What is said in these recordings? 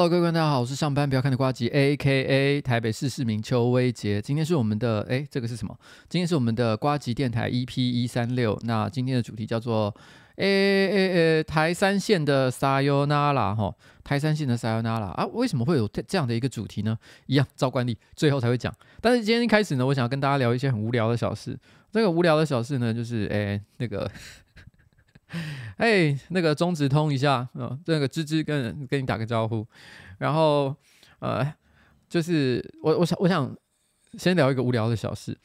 Hello，各位观众，大家好，我是上班不要看的瓜吉，A.K.A 台北市市民邱威杰。今天是我们的哎，这个是什么？今天是我们的瓜吉电台 EP 一三六。那今天的主题叫做哎哎哎，台三线的撒尤那拉哈，台三线的撒尤那拉啊，为什么会有这样的一个主题呢？一样照惯例，最后才会讲。但是今天一开始呢，我想要跟大家聊一些很无聊的小事。这个无聊的小事呢，就是哎那个。哎，那个中指通一下，嗯、哦，这个芝芝跟跟你打个招呼，然后呃，就是我我想我想先聊一个无聊的小事，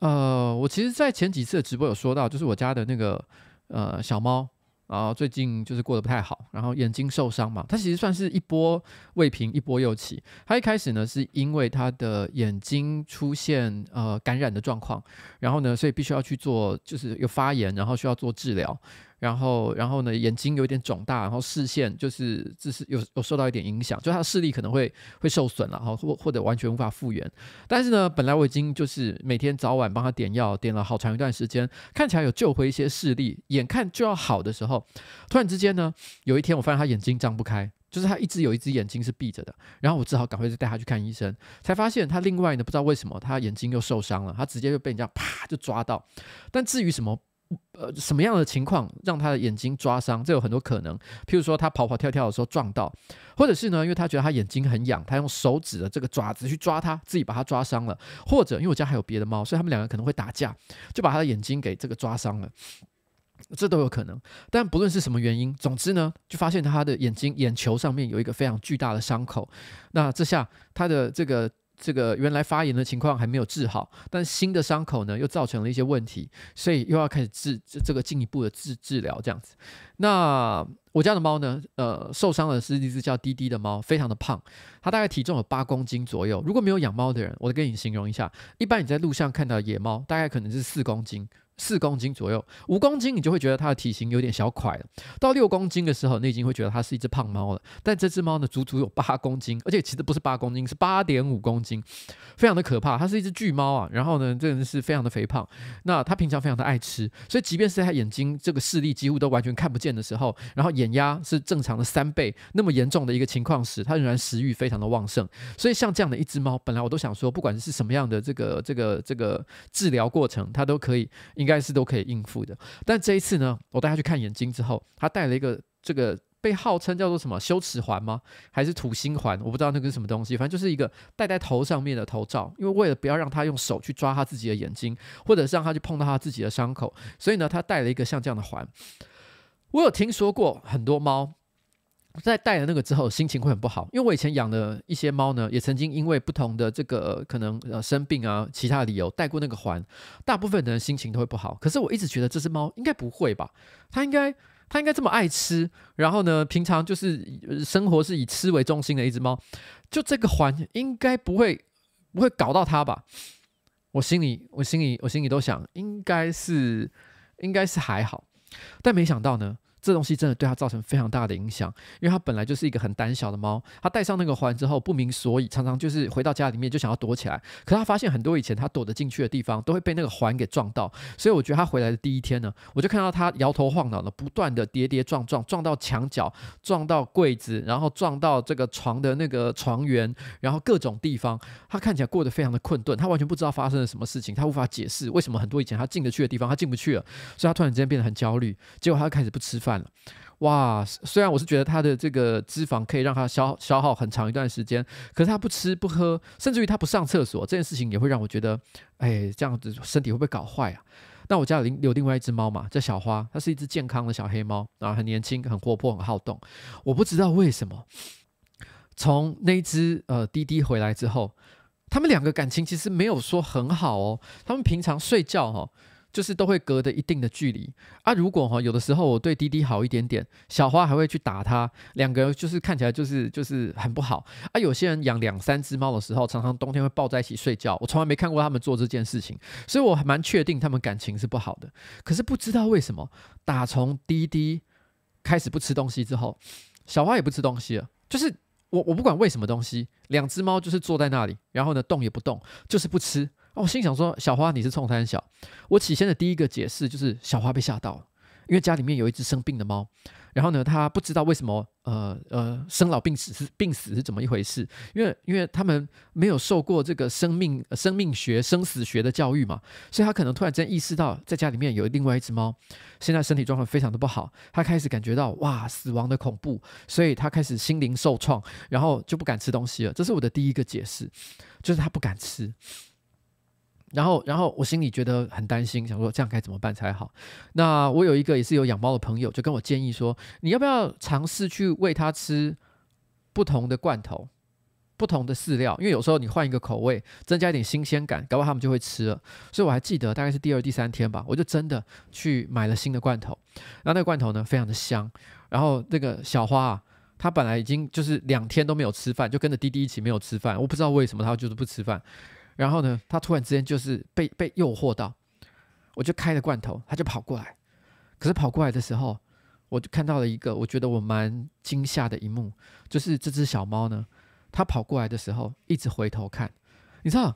呃，我其实，在前几次的直播有说到，就是我家的那个呃小猫。然后最近就是过得不太好，然后眼睛受伤嘛，它其实算是一波未平一波又起。它一开始呢是因为它的眼睛出现呃感染的状况，然后呢所以必须要去做，就是有发炎，然后需要做治疗。然后，然后呢，眼睛有点肿大，然后视线就是就是有有受到一点影响，就他视力可能会会受损了，哈，或或者完全无法复原。但是呢，本来我已经就是每天早晚帮他点药，点了好长一段时间，看起来有救回一些视力，眼看就要好的时候，突然之间呢，有一天我发现他眼睛张不开，就是他一直有一只眼睛是闭着的，然后我只好赶快就带他去看医生，才发现他另外呢，不知道为什么他眼睛又受伤了，他直接就被人家啪就抓到。但至于什么？呃，什么样的情况让他的眼睛抓伤？这有很多可能，譬如说他跑跑跳跳的时候撞到，或者是呢，因为他觉得他眼睛很痒，他用手指的这个爪子去抓他，自己把他抓伤了，或者因为我家还有别的猫，所以他们两个可能会打架，就把他的眼睛给这个抓伤了，这都有可能。但不论是什么原因，总之呢，就发现他的眼睛眼球上面有一个非常巨大的伤口，那这下他的这个。这个原来发炎的情况还没有治好，但新的伤口呢又造成了一些问题，所以又要开始治这这个进一步的治治疗这样子。那我家的猫呢，呃，受伤的是一只叫滴滴的猫，非常的胖，它大概体重有八公斤左右。如果没有养猫的人，我跟你形容一下，一般你在路上看到野猫，大概可能是四公斤。四公斤左右，五公斤你就会觉得它的体型有点小块了。到六公斤的时候，你已经会觉得它是一只胖猫了。但这只猫呢，足足有八公斤，而且其实不是八公斤，是八点五公斤，非常的可怕。它是一只巨猫啊，然后呢，这个是非常的肥胖。那它平常非常的爱吃，所以即便是它眼睛这个视力几乎都完全看不见的时候，然后眼压是正常的三倍那么严重的一个情况时，它仍然食欲非常的旺盛。所以像这样的一只猫，本来我都想说，不管是什么样的这个这个这个治疗过程，它都可以应。应该是都可以应付的，但这一次呢，我带他去看眼睛之后，他戴了一个这个被号称叫做什么羞耻环吗？还是土星环？我不知道那个是什么东西，反正就是一个戴在头上面的头罩。因为为了不要让他用手去抓他自己的眼睛，或者是让他去碰到他自己的伤口，所以呢，他戴了一个像这样的环。我有听说过很多猫。在戴了那个之后，心情会很不好，因为我以前养的一些猫呢，也曾经因为不同的这个可能呃生病啊，其他理由戴过那个环，大部分的人心情都会不好。可是我一直觉得这只猫应该不会吧？它应该它应该这么爱吃，然后呢，平常就是生活是以吃为中心的一只猫，就这个环应该不会不会搞到它吧？我心里我心里我心里都想，应该是应该是还好，但没想到呢。这东西真的对它造成非常大的影响，因为它本来就是一个很胆小的猫，它戴上那个环之后不明所以，常常就是回到家里面就想要躲起来。可是它发现很多以前它躲得进去的地方都会被那个环给撞到，所以我觉得它回来的第一天呢，我就看到它摇头晃脑的，不断的跌跌撞撞，撞到墙角，撞到柜子，然后撞到这个床的那个床缘，然后各种地方，它看起来过得非常的困顿，它完全不知道发生了什么事情，它无法解释为什么很多以前它进得去的地方它进不去了，所以它突然之间变得很焦虑，结果它开始不吃饭。了，哇！虽然我是觉得它的这个脂肪可以让它消消耗很长一段时间，可是它不吃不喝，甚至于它不上厕所，这件事情也会让我觉得，哎，这样子身体会不会搞坏啊？那我家里有另外一只猫嘛，叫小花，它是一只健康的小黑猫，然后很年轻、很活泼、很好动。我不知道为什么，从那只呃滴滴回来之后，他们两个感情其实没有说很好哦。他们平常睡觉哈、哦。就是都会隔着一定的距离啊。如果哈有的时候我对滴滴好一点点，小花还会去打它，两个就是看起来就是就是很不好啊。有些人养两三只猫的时候，常常冬天会抱在一起睡觉，我从来没看过他们做这件事情，所以我还蛮确定他们感情是不好的。可是不知道为什么，打从滴滴开始不吃东西之后，小花也不吃东西了。就是我我不管喂什么东西，两只猫就是坐在那里，然后呢动也不动，就是不吃。我心想说，小花你是冲三小。我起先的第一个解释就是小花被吓到了，因为家里面有一只生病的猫。然后呢，他不知道为什么，呃呃，生老病死是病死是怎么一回事？因为因为他们没有受过这个生命生命学、生死学的教育嘛，所以他可能突然间意识到，在家里面有另外一只猫，现在身体状况非常的不好，他开始感觉到哇，死亡的恐怖，所以他开始心灵受创，然后就不敢吃东西了。这是我的第一个解释，就是他不敢吃。然后，然后我心里觉得很担心，想说这样该怎么办才好？那我有一个也是有养猫的朋友，就跟我建议说，你要不要尝试去喂它吃不同的罐头、不同的饲料？因为有时候你换一个口味，增加一点新鲜感，搞不好它们就会吃了。所以我还记得大概是第二、第三天吧，我就真的去买了新的罐头。然后那个罐头呢，非常的香。然后那个小花啊，它本来已经就是两天都没有吃饭，就跟着滴滴一起没有吃饭。我不知道为什么它就是不吃饭。然后呢，他突然之间就是被被诱惑到，我就开了罐头，他就跑过来。可是跑过来的时候，我就看到了一个我觉得我蛮惊吓的一幕，就是这只小猫呢，它跑过来的时候一直回头看。你知道，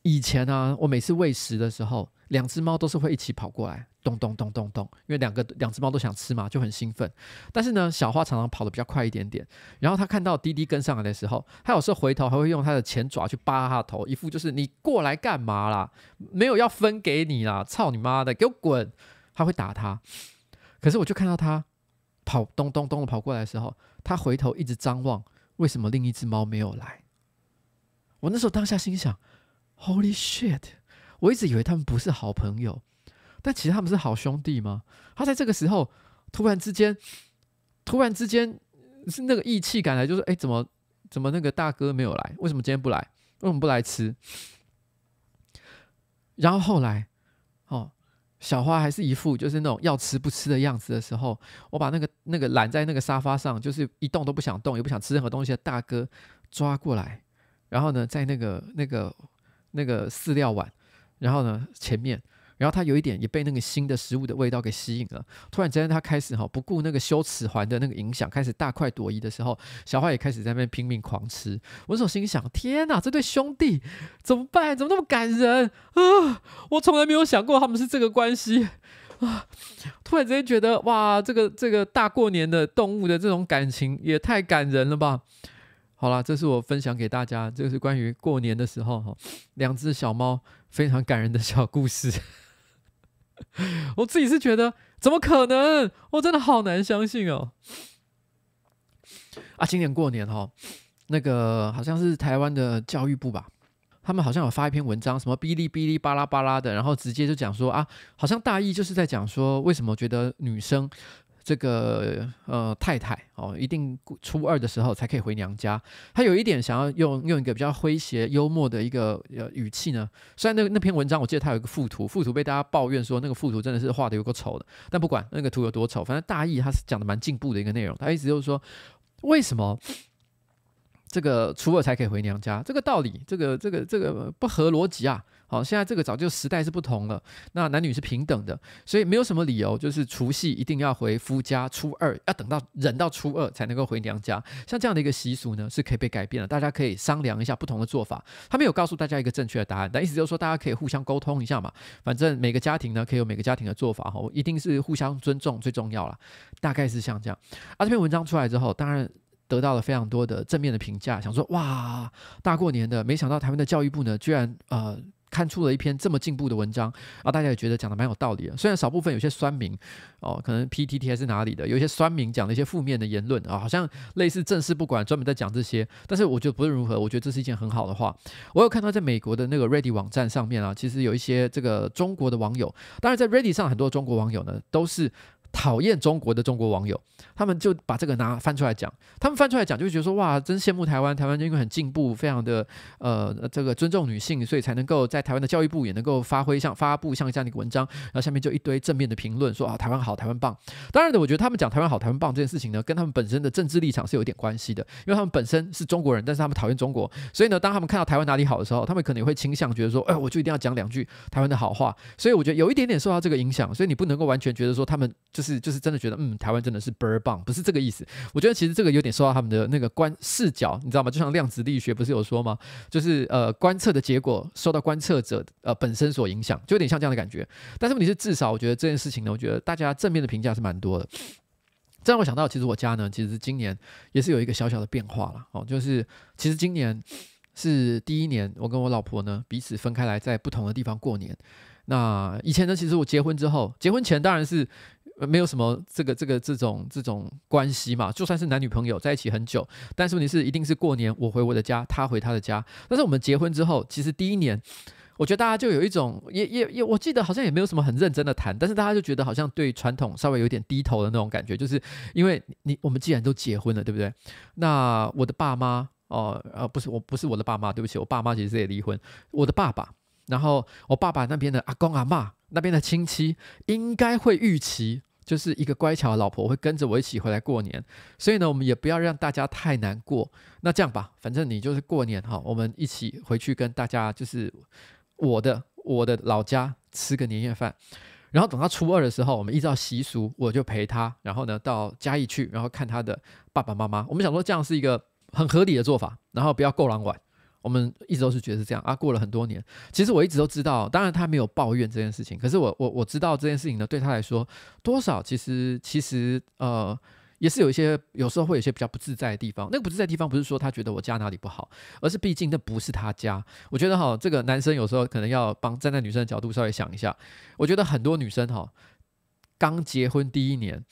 以前、啊，我每次喂食的时候，两只猫都是会一起跑过来。咚咚咚咚咚，因为两个两只猫都想吃嘛，就很兴奋。但是呢，小花常常跑得比较快一点点。然后他看到滴滴跟上来的时候，他有时候回头还会用他的前爪去扒他的头，一副就是你过来干嘛啦？没有要分给你啦！操你妈的，给我滚！它会打他。可是我就看到他跑咚咚咚的跑过来的时候，他回头一直张望，为什么另一只猫没有来？我那时候当下心想：Holy shit！我一直以为他们不是好朋友。但其实他们是好兄弟吗？他在这个时候突然之间，突然之间是那个义气感来，就是哎，怎么怎么那个大哥没有来？为什么今天不来？为什么不来吃？然后后来，哦，小花还是一副就是那种要吃不吃的样子的时候，我把那个那个懒在那个沙发上，就是一动都不想动，也不想吃任何东西的大哥抓过来，然后呢，在那个那个那个饲料碗，然后呢前面。然后他有一点也被那个新的食物的味道给吸引了。突然之间，他开始哈不顾那个羞耻环的那个影响，开始大快朵颐的时候，小花也开始在那边拼命狂吃。我那时候心想：天哪，这对兄弟怎么办？怎么那么感人啊？我从来没有想过他们是这个关系啊！突然之间觉得哇，这个这个大过年的动物的这种感情也太感人了吧！好了，这是我分享给大家，这个是关于过年的时候哈，两只小猫非常感人的小故事。我自己是觉得，怎么可能？我真的好难相信哦。啊，今年过年哦，那个好像是台湾的教育部吧，他们好像有发一篇文章，什么哔哩哔哩巴拉巴拉的，然后直接就讲说啊，好像大意就是在讲说，为什么觉得女生。这个呃太太哦，一定初二的时候才可以回娘家。他有一点想要用用一个比较诙谐幽默的一个呃语气呢。虽然那那篇文章我记得他有一个附图，附图被大家抱怨说那个附图真的是画的有够丑的。但不管那个图有多丑，反正大意他是讲的蛮进步的一个内容。他意思就是说，为什么这个初二才可以回娘家？这个道理，这个这个这个不合逻辑啊。好，现在这个早就时代是不同了，那男女是平等的，所以没有什么理由，就是除夕一定要回夫家，初二要等到忍到初二才能够回娘家。像这样的一个习俗呢，是可以被改变的，大家可以商量一下不同的做法。他没有告诉大家一个正确的答案，但意思就是说大家可以互相沟通一下嘛。反正每个家庭呢，可以有每个家庭的做法哈，一定是互相尊重最重要了。大概是像这样。啊，这篇文章出来之后，当然得到了非常多的正面的评价，想说哇，大过年的，没想到台湾的教育部呢，居然呃。看出了一篇这么进步的文章啊，大家也觉得讲的蛮有道理的。虽然少部分有些酸民哦，可能 PTT 还是哪里的，有一些酸民讲了一些负面的言论啊，好像类似正事不管，专门在讲这些。但是我觉得不论如何，我觉得这是一件很好的话。我有看到在美国的那个 Ready 网站上面啊，其实有一些这个中国的网友，当然在 Ready 上很多中国网友呢都是。讨厌中国的中国网友，他们就把这个拿翻出来讲。他们翻出来讲，就觉得说哇，真羡慕台湾，台湾因为很进步，非常的呃这个尊重女性，所以才能够在台湾的教育部也能够发挥像发布像这样的一个文章。然后下面就一堆正面的评论，说啊台湾好，台湾棒。当然的，我觉得他们讲台湾好，台湾棒这件事情呢，跟他们本身的政治立场是有点关系的，因为他们本身是中国人，但是他们讨厌中国，所以呢，当他们看到台湾哪里好的时候，他们可能会倾向觉得说，哎，我就一定要讲两句台湾的好话。所以我觉得有一点点受到这个影响，所以你不能够完全觉得说他们就是。是就是真的觉得，嗯，台湾真的是倍儿棒，不是这个意思。我觉得其实这个有点受到他们的那个观视角，你知道吗？就像量子力学不是有说吗？就是呃，观测的结果受到观测者呃本身所影响，就有点像这样的感觉。但是问题是，至少我觉得这件事情呢，我觉得大家正面的评价是蛮多的。这让我想到，其实我家呢，其实今年也是有一个小小的变化了哦，就是其实今年是第一年，我跟我老婆呢彼此分开来，在不同的地方过年。那以前呢，其实我结婚之后，结婚前当然是没有什么这个这个这种这种关系嘛，就算是男女朋友在一起很久，但是问题是一定是过年我回我的家，他回他的家。但是我们结婚之后，其实第一年，我觉得大家就有一种也也也，我记得好像也没有什么很认真的谈，但是大家就觉得好像对传统稍微有点低头的那种感觉，就是因为你我们既然都结婚了，对不对？那我的爸妈哦呃不是我不是我的爸妈，对不起，我爸妈其实也离婚，我的爸爸。然后我爸爸那边的阿公阿嬷那边的亲戚应该会预期，就是一个乖巧的老婆会跟着我一起回来过年，所以呢，我们也不要让大家太难过。那这样吧，反正你就是过年哈，我们一起回去跟大家就是我的我的老家吃个年夜饭，然后等到初二的时候，我们依照习俗，我就陪他，然后呢到嘉义去，然后看他的爸爸妈妈。我们想说这样是一个很合理的做法，然后不要够狼晚。我们一直都是觉得是这样啊，过了很多年，其实我一直都知道，当然他没有抱怨这件事情，可是我我我知道这件事情呢，对他来说多少其实其实呃也是有一些有时候会有一些比较不自在的地方。那个不自在的地方不是说他觉得我家哪里不好，而是毕竟那不是他家。我觉得哈，这个男生有时候可能要帮站在女生的角度稍微想一下。我觉得很多女生哈，刚结婚第一年。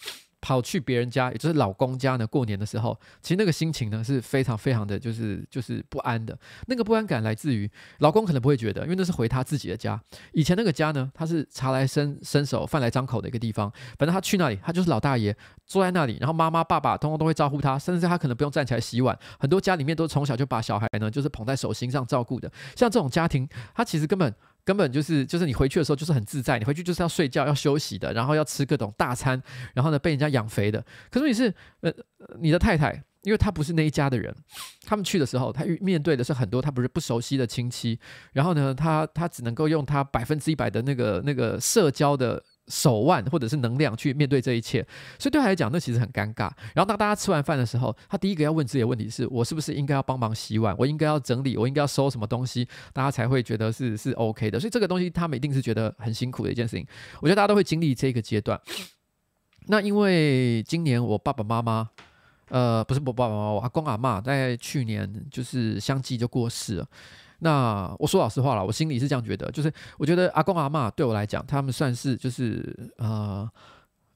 跑去别人家，也就是老公家呢，过年的时候，其实那个心情呢是非常非常的就是就是不安的。那个不安感来自于老公可能不会觉得，因为那是回他自己的家。以前那个家呢，他是茶来伸伸手，饭来张口的一个地方。反正他去那里，他就是老大爷，坐在那里，然后妈妈爸爸通通都会招呼他，甚至他可能不用站起来洗碗。很多家里面都从小就把小孩呢就是捧在手心上照顾的。像这种家庭，他其实根本。根本就是就是你回去的时候就是很自在，你回去就是要睡觉要休息的，然后要吃各种大餐，然后呢被人家养肥的。可是你是呃你的太太，因为她不是那一家的人，他们去的时候，她面对的是很多她不是不熟悉的亲戚，然后呢她她只能够用她百分之一百的那个那个社交的。手腕或者是能量去面对这一切，所以对他来讲，那其实很尴尬。然后当大家吃完饭的时候，他第一个要问自己的问题是：我是不是应该要帮忙洗碗？我应该要整理？我应该要收什么东西？大家才会觉得是是 OK 的。所以这个东西他们一定是觉得很辛苦的一件事情。我觉得大家都会经历这个阶段。那因为今年我爸爸妈妈，呃，不是我爸爸妈妈，我阿公阿嬷在去年就是相继就过世了。那我说老实话了，我心里是这样觉得，就是我觉得阿公阿嬷对我来讲，他们算是就是呃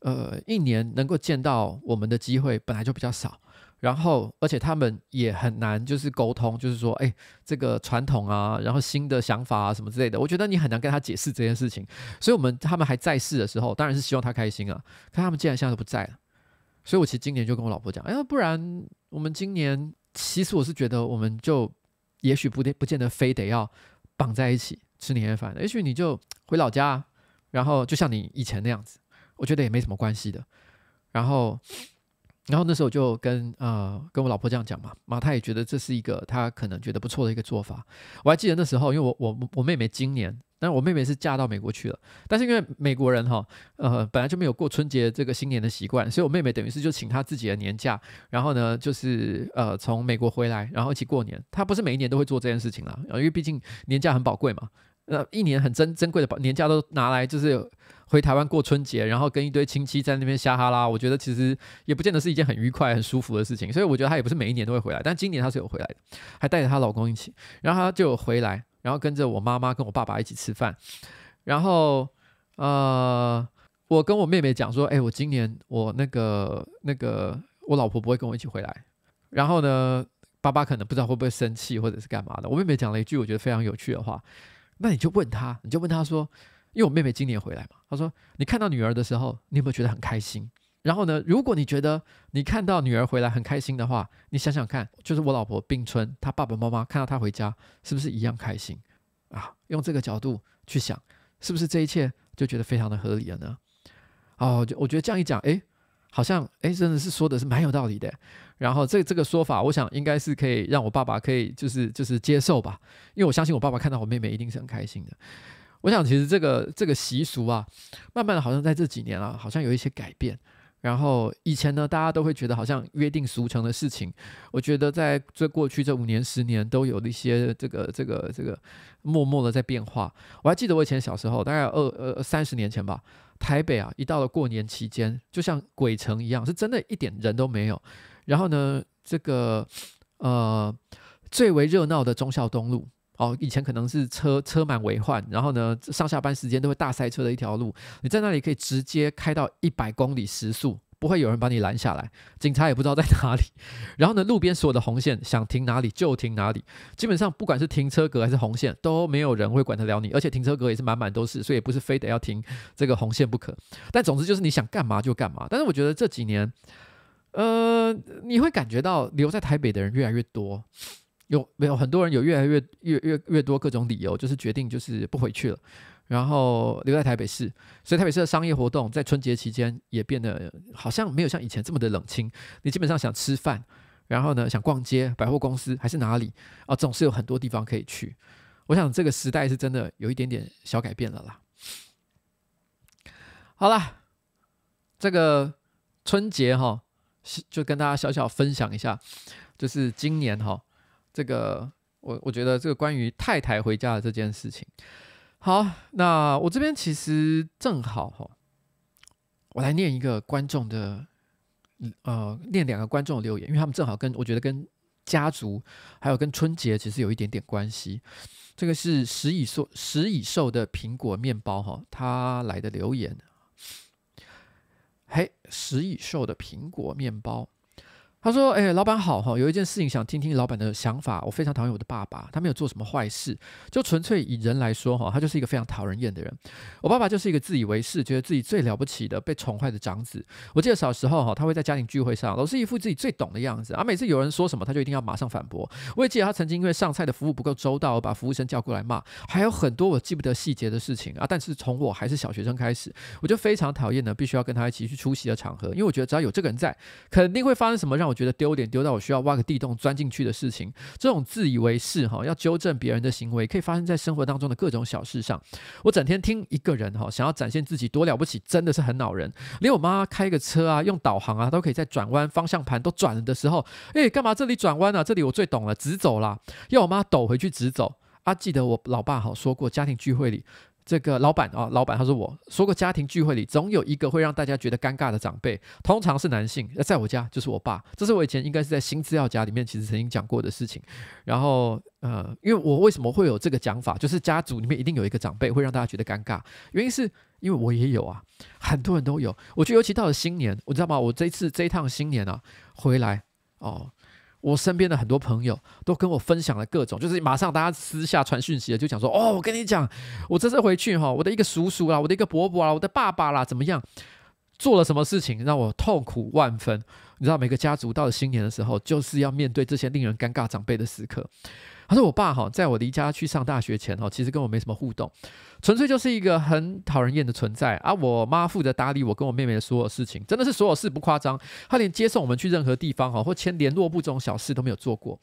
呃一年能够见到我们的机会本来就比较少，然后而且他们也很难就是沟通，就是说哎这个传统啊，然后新的想法啊什么之类的，我觉得你很难跟他解释这件事情。所以我们他们还在世的时候，当然是希望他开心啊。可他们既然现在都不在了，所以我其实今年就跟我老婆讲，哎，不然我们今年其实我是觉得我们就。也许不得不见得非得要绑在一起吃年夜饭，也许你就回老家，然后就像你以前那样子，我觉得也没什么关系的。然后，然后那时候就跟呃跟我老婆这样讲嘛，然后，她也觉得这是一个她可能觉得不错的一个做法。我还记得那时候，因为我我我妹妹今年。但是我妹妹是嫁到美国去了，但是因为美国人哈，呃，本来就没有过春节这个新年的习惯，所以我妹妹等于是就请她自己的年假，然后呢，就是呃从美国回来，然后一起过年。她不是每一年都会做这件事情啦，因为毕竟年假很宝贵嘛，呃，一年很珍珍贵的宝年假都拿来就是回台湾过春节，然后跟一堆亲戚在那边瞎哈拉，我觉得其实也不见得是一件很愉快、很舒服的事情。所以我觉得她也不是每一年都会回来，但今年她是有回来的，还带着她老公一起，然后她就回来。然后跟着我妈妈跟我爸爸一起吃饭，然后呃，我跟我妹妹讲说，哎，我今年我那个那个我老婆不会跟我一起回来，然后呢，爸爸可能不知道会不会生气或者是干嘛的。我妹妹讲了一句我觉得非常有趣的话，那你就问她，你就问她说，因为我妹妹今年回来嘛，她说你看到女儿的时候，你有没有觉得很开心？然后呢，如果你觉得你看到女儿回来很开心的话，你想想看，就是我老婆冰春，她爸爸妈妈看到她回家，是不是一样开心啊？用这个角度去想，是不是这一切就觉得非常的合理了呢？哦，就我觉得这样一讲，诶，好像诶，真的是说的是蛮有道理的。然后这这个说法，我想应该是可以让我爸爸可以就是就是接受吧，因为我相信我爸爸看到我妹妹一定是很开心的。我想其实这个这个习俗啊，慢慢的好像在这几年啊，好像有一些改变。然后以前呢，大家都会觉得好像约定俗成的事情，我觉得在这过去这五年十年都有一些这个这个这个默默的在变化。我还记得我以前小时候，大概二呃三十年前吧，台北啊，一到了过年期间，就像鬼城一样，是真的一点人都没有。然后呢，这个呃最为热闹的忠孝东路。哦，以前可能是车车满为患，然后呢，上下班时间都会大塞车的一条路，你在那里可以直接开到一百公里时速，不会有人把你拦下来，警察也不知道在哪里。然后呢，路边所有的红线想停哪里就停哪里，基本上不管是停车格还是红线，都没有人会管得了你，而且停车格也是满满都是，所以也不是非得要停这个红线不可。但总之就是你想干嘛就干嘛。但是我觉得这几年，呃，你会感觉到留在台北的人越来越多。有没有很多人有越来越越越越多各种理由，就是决定就是不回去了，然后留在台北市。所以台北市的商业活动在春节期间也变得好像没有像以前这么的冷清。你基本上想吃饭，然后呢想逛街、百货公司还是哪里啊，总是有很多地方可以去。我想这个时代是真的有一点点小改变了啦。好啦，这个春节哈，就跟大家小小分享一下，就是今年哈。这个我我觉得这个关于太太回家的这件事情，好，那我这边其实正好哈，我来念一个观众的，呃，念两个观众留言，因为他们正好跟我觉得跟家族还有跟春节其实有一点点关系。这个是食蚁兽食蚁兽的苹果面包哈，他来的留言，嘿，食蚁兽的苹果面包。他说：“哎、老板好哈，有一件事情想听听老板的想法。我非常讨厌我的爸爸，他没有做什么坏事，就纯粹以人来说哈，他就是一个非常讨人厌的人。我爸爸就是一个自以为是，觉得自己最了不起的、被宠坏的长子。我记得小时候哈，他会在家庭聚会上，老是一副自己最懂的样子，啊、每次有人说什么，他就一定要马上反驳。我也记得他曾经因为上菜的服务不够周到，把服务生叫过来骂，还有很多我记不得细节的事情啊。但是从我还是小学生开始，我就非常讨厌呢，必须要跟他一起去出席的场合，因为我觉得只要有这个人在，肯定会发生什么让我。” 觉得丢脸丢到我需要挖个地洞钻进去的事情，这种自以为是哈，要纠正别人的行为，可以发生在生活当中的各种小事上。我整天听一个人哈，想要展现自己多了不起，真的是很恼人。连我妈开个车啊，用导航啊，都可以在转弯方向盘都转了的时候，诶，干嘛这里转弯啊？这里我最懂了，直走啦。要我妈抖回去直走啊。记得我老爸好说过，家庭聚会里。这个老板啊，老板他说我说过，家庭聚会里总有一个会让大家觉得尴尬的长辈，通常是男性。在我家就是我爸，这是我以前应该是在新资料夹里面其实曾经讲过的事情。然后呃，因为我为什么会有这个讲法，就是家族里面一定有一个长辈会让大家觉得尴尬，原因是因为我也有啊，很多人都有。我觉得尤其到了新年，我知道吗？我这次这一趟新年啊回来哦。我身边的很多朋友都跟我分享了各种，就是马上大家私下传讯息的，就讲说：“哦，我跟你讲，我这次回去哈，我的一个叔叔啦，我的一个伯伯啦，我的爸爸啦，怎么样，做了什么事情让我痛苦万分？你知道，每个家族到了新年的时候，就是要面对这些令人尴尬长辈的时刻。”他说：“我爸哈，在我离家去上大学前哈，其实跟我没什么互动，纯粹就是一个很讨人厌的存在啊。我妈负责打理我跟我妹妹的所有事情，真的是所有事不夸张。她连接送我们去任何地方哈，或签联络簿这种小事都没有做过。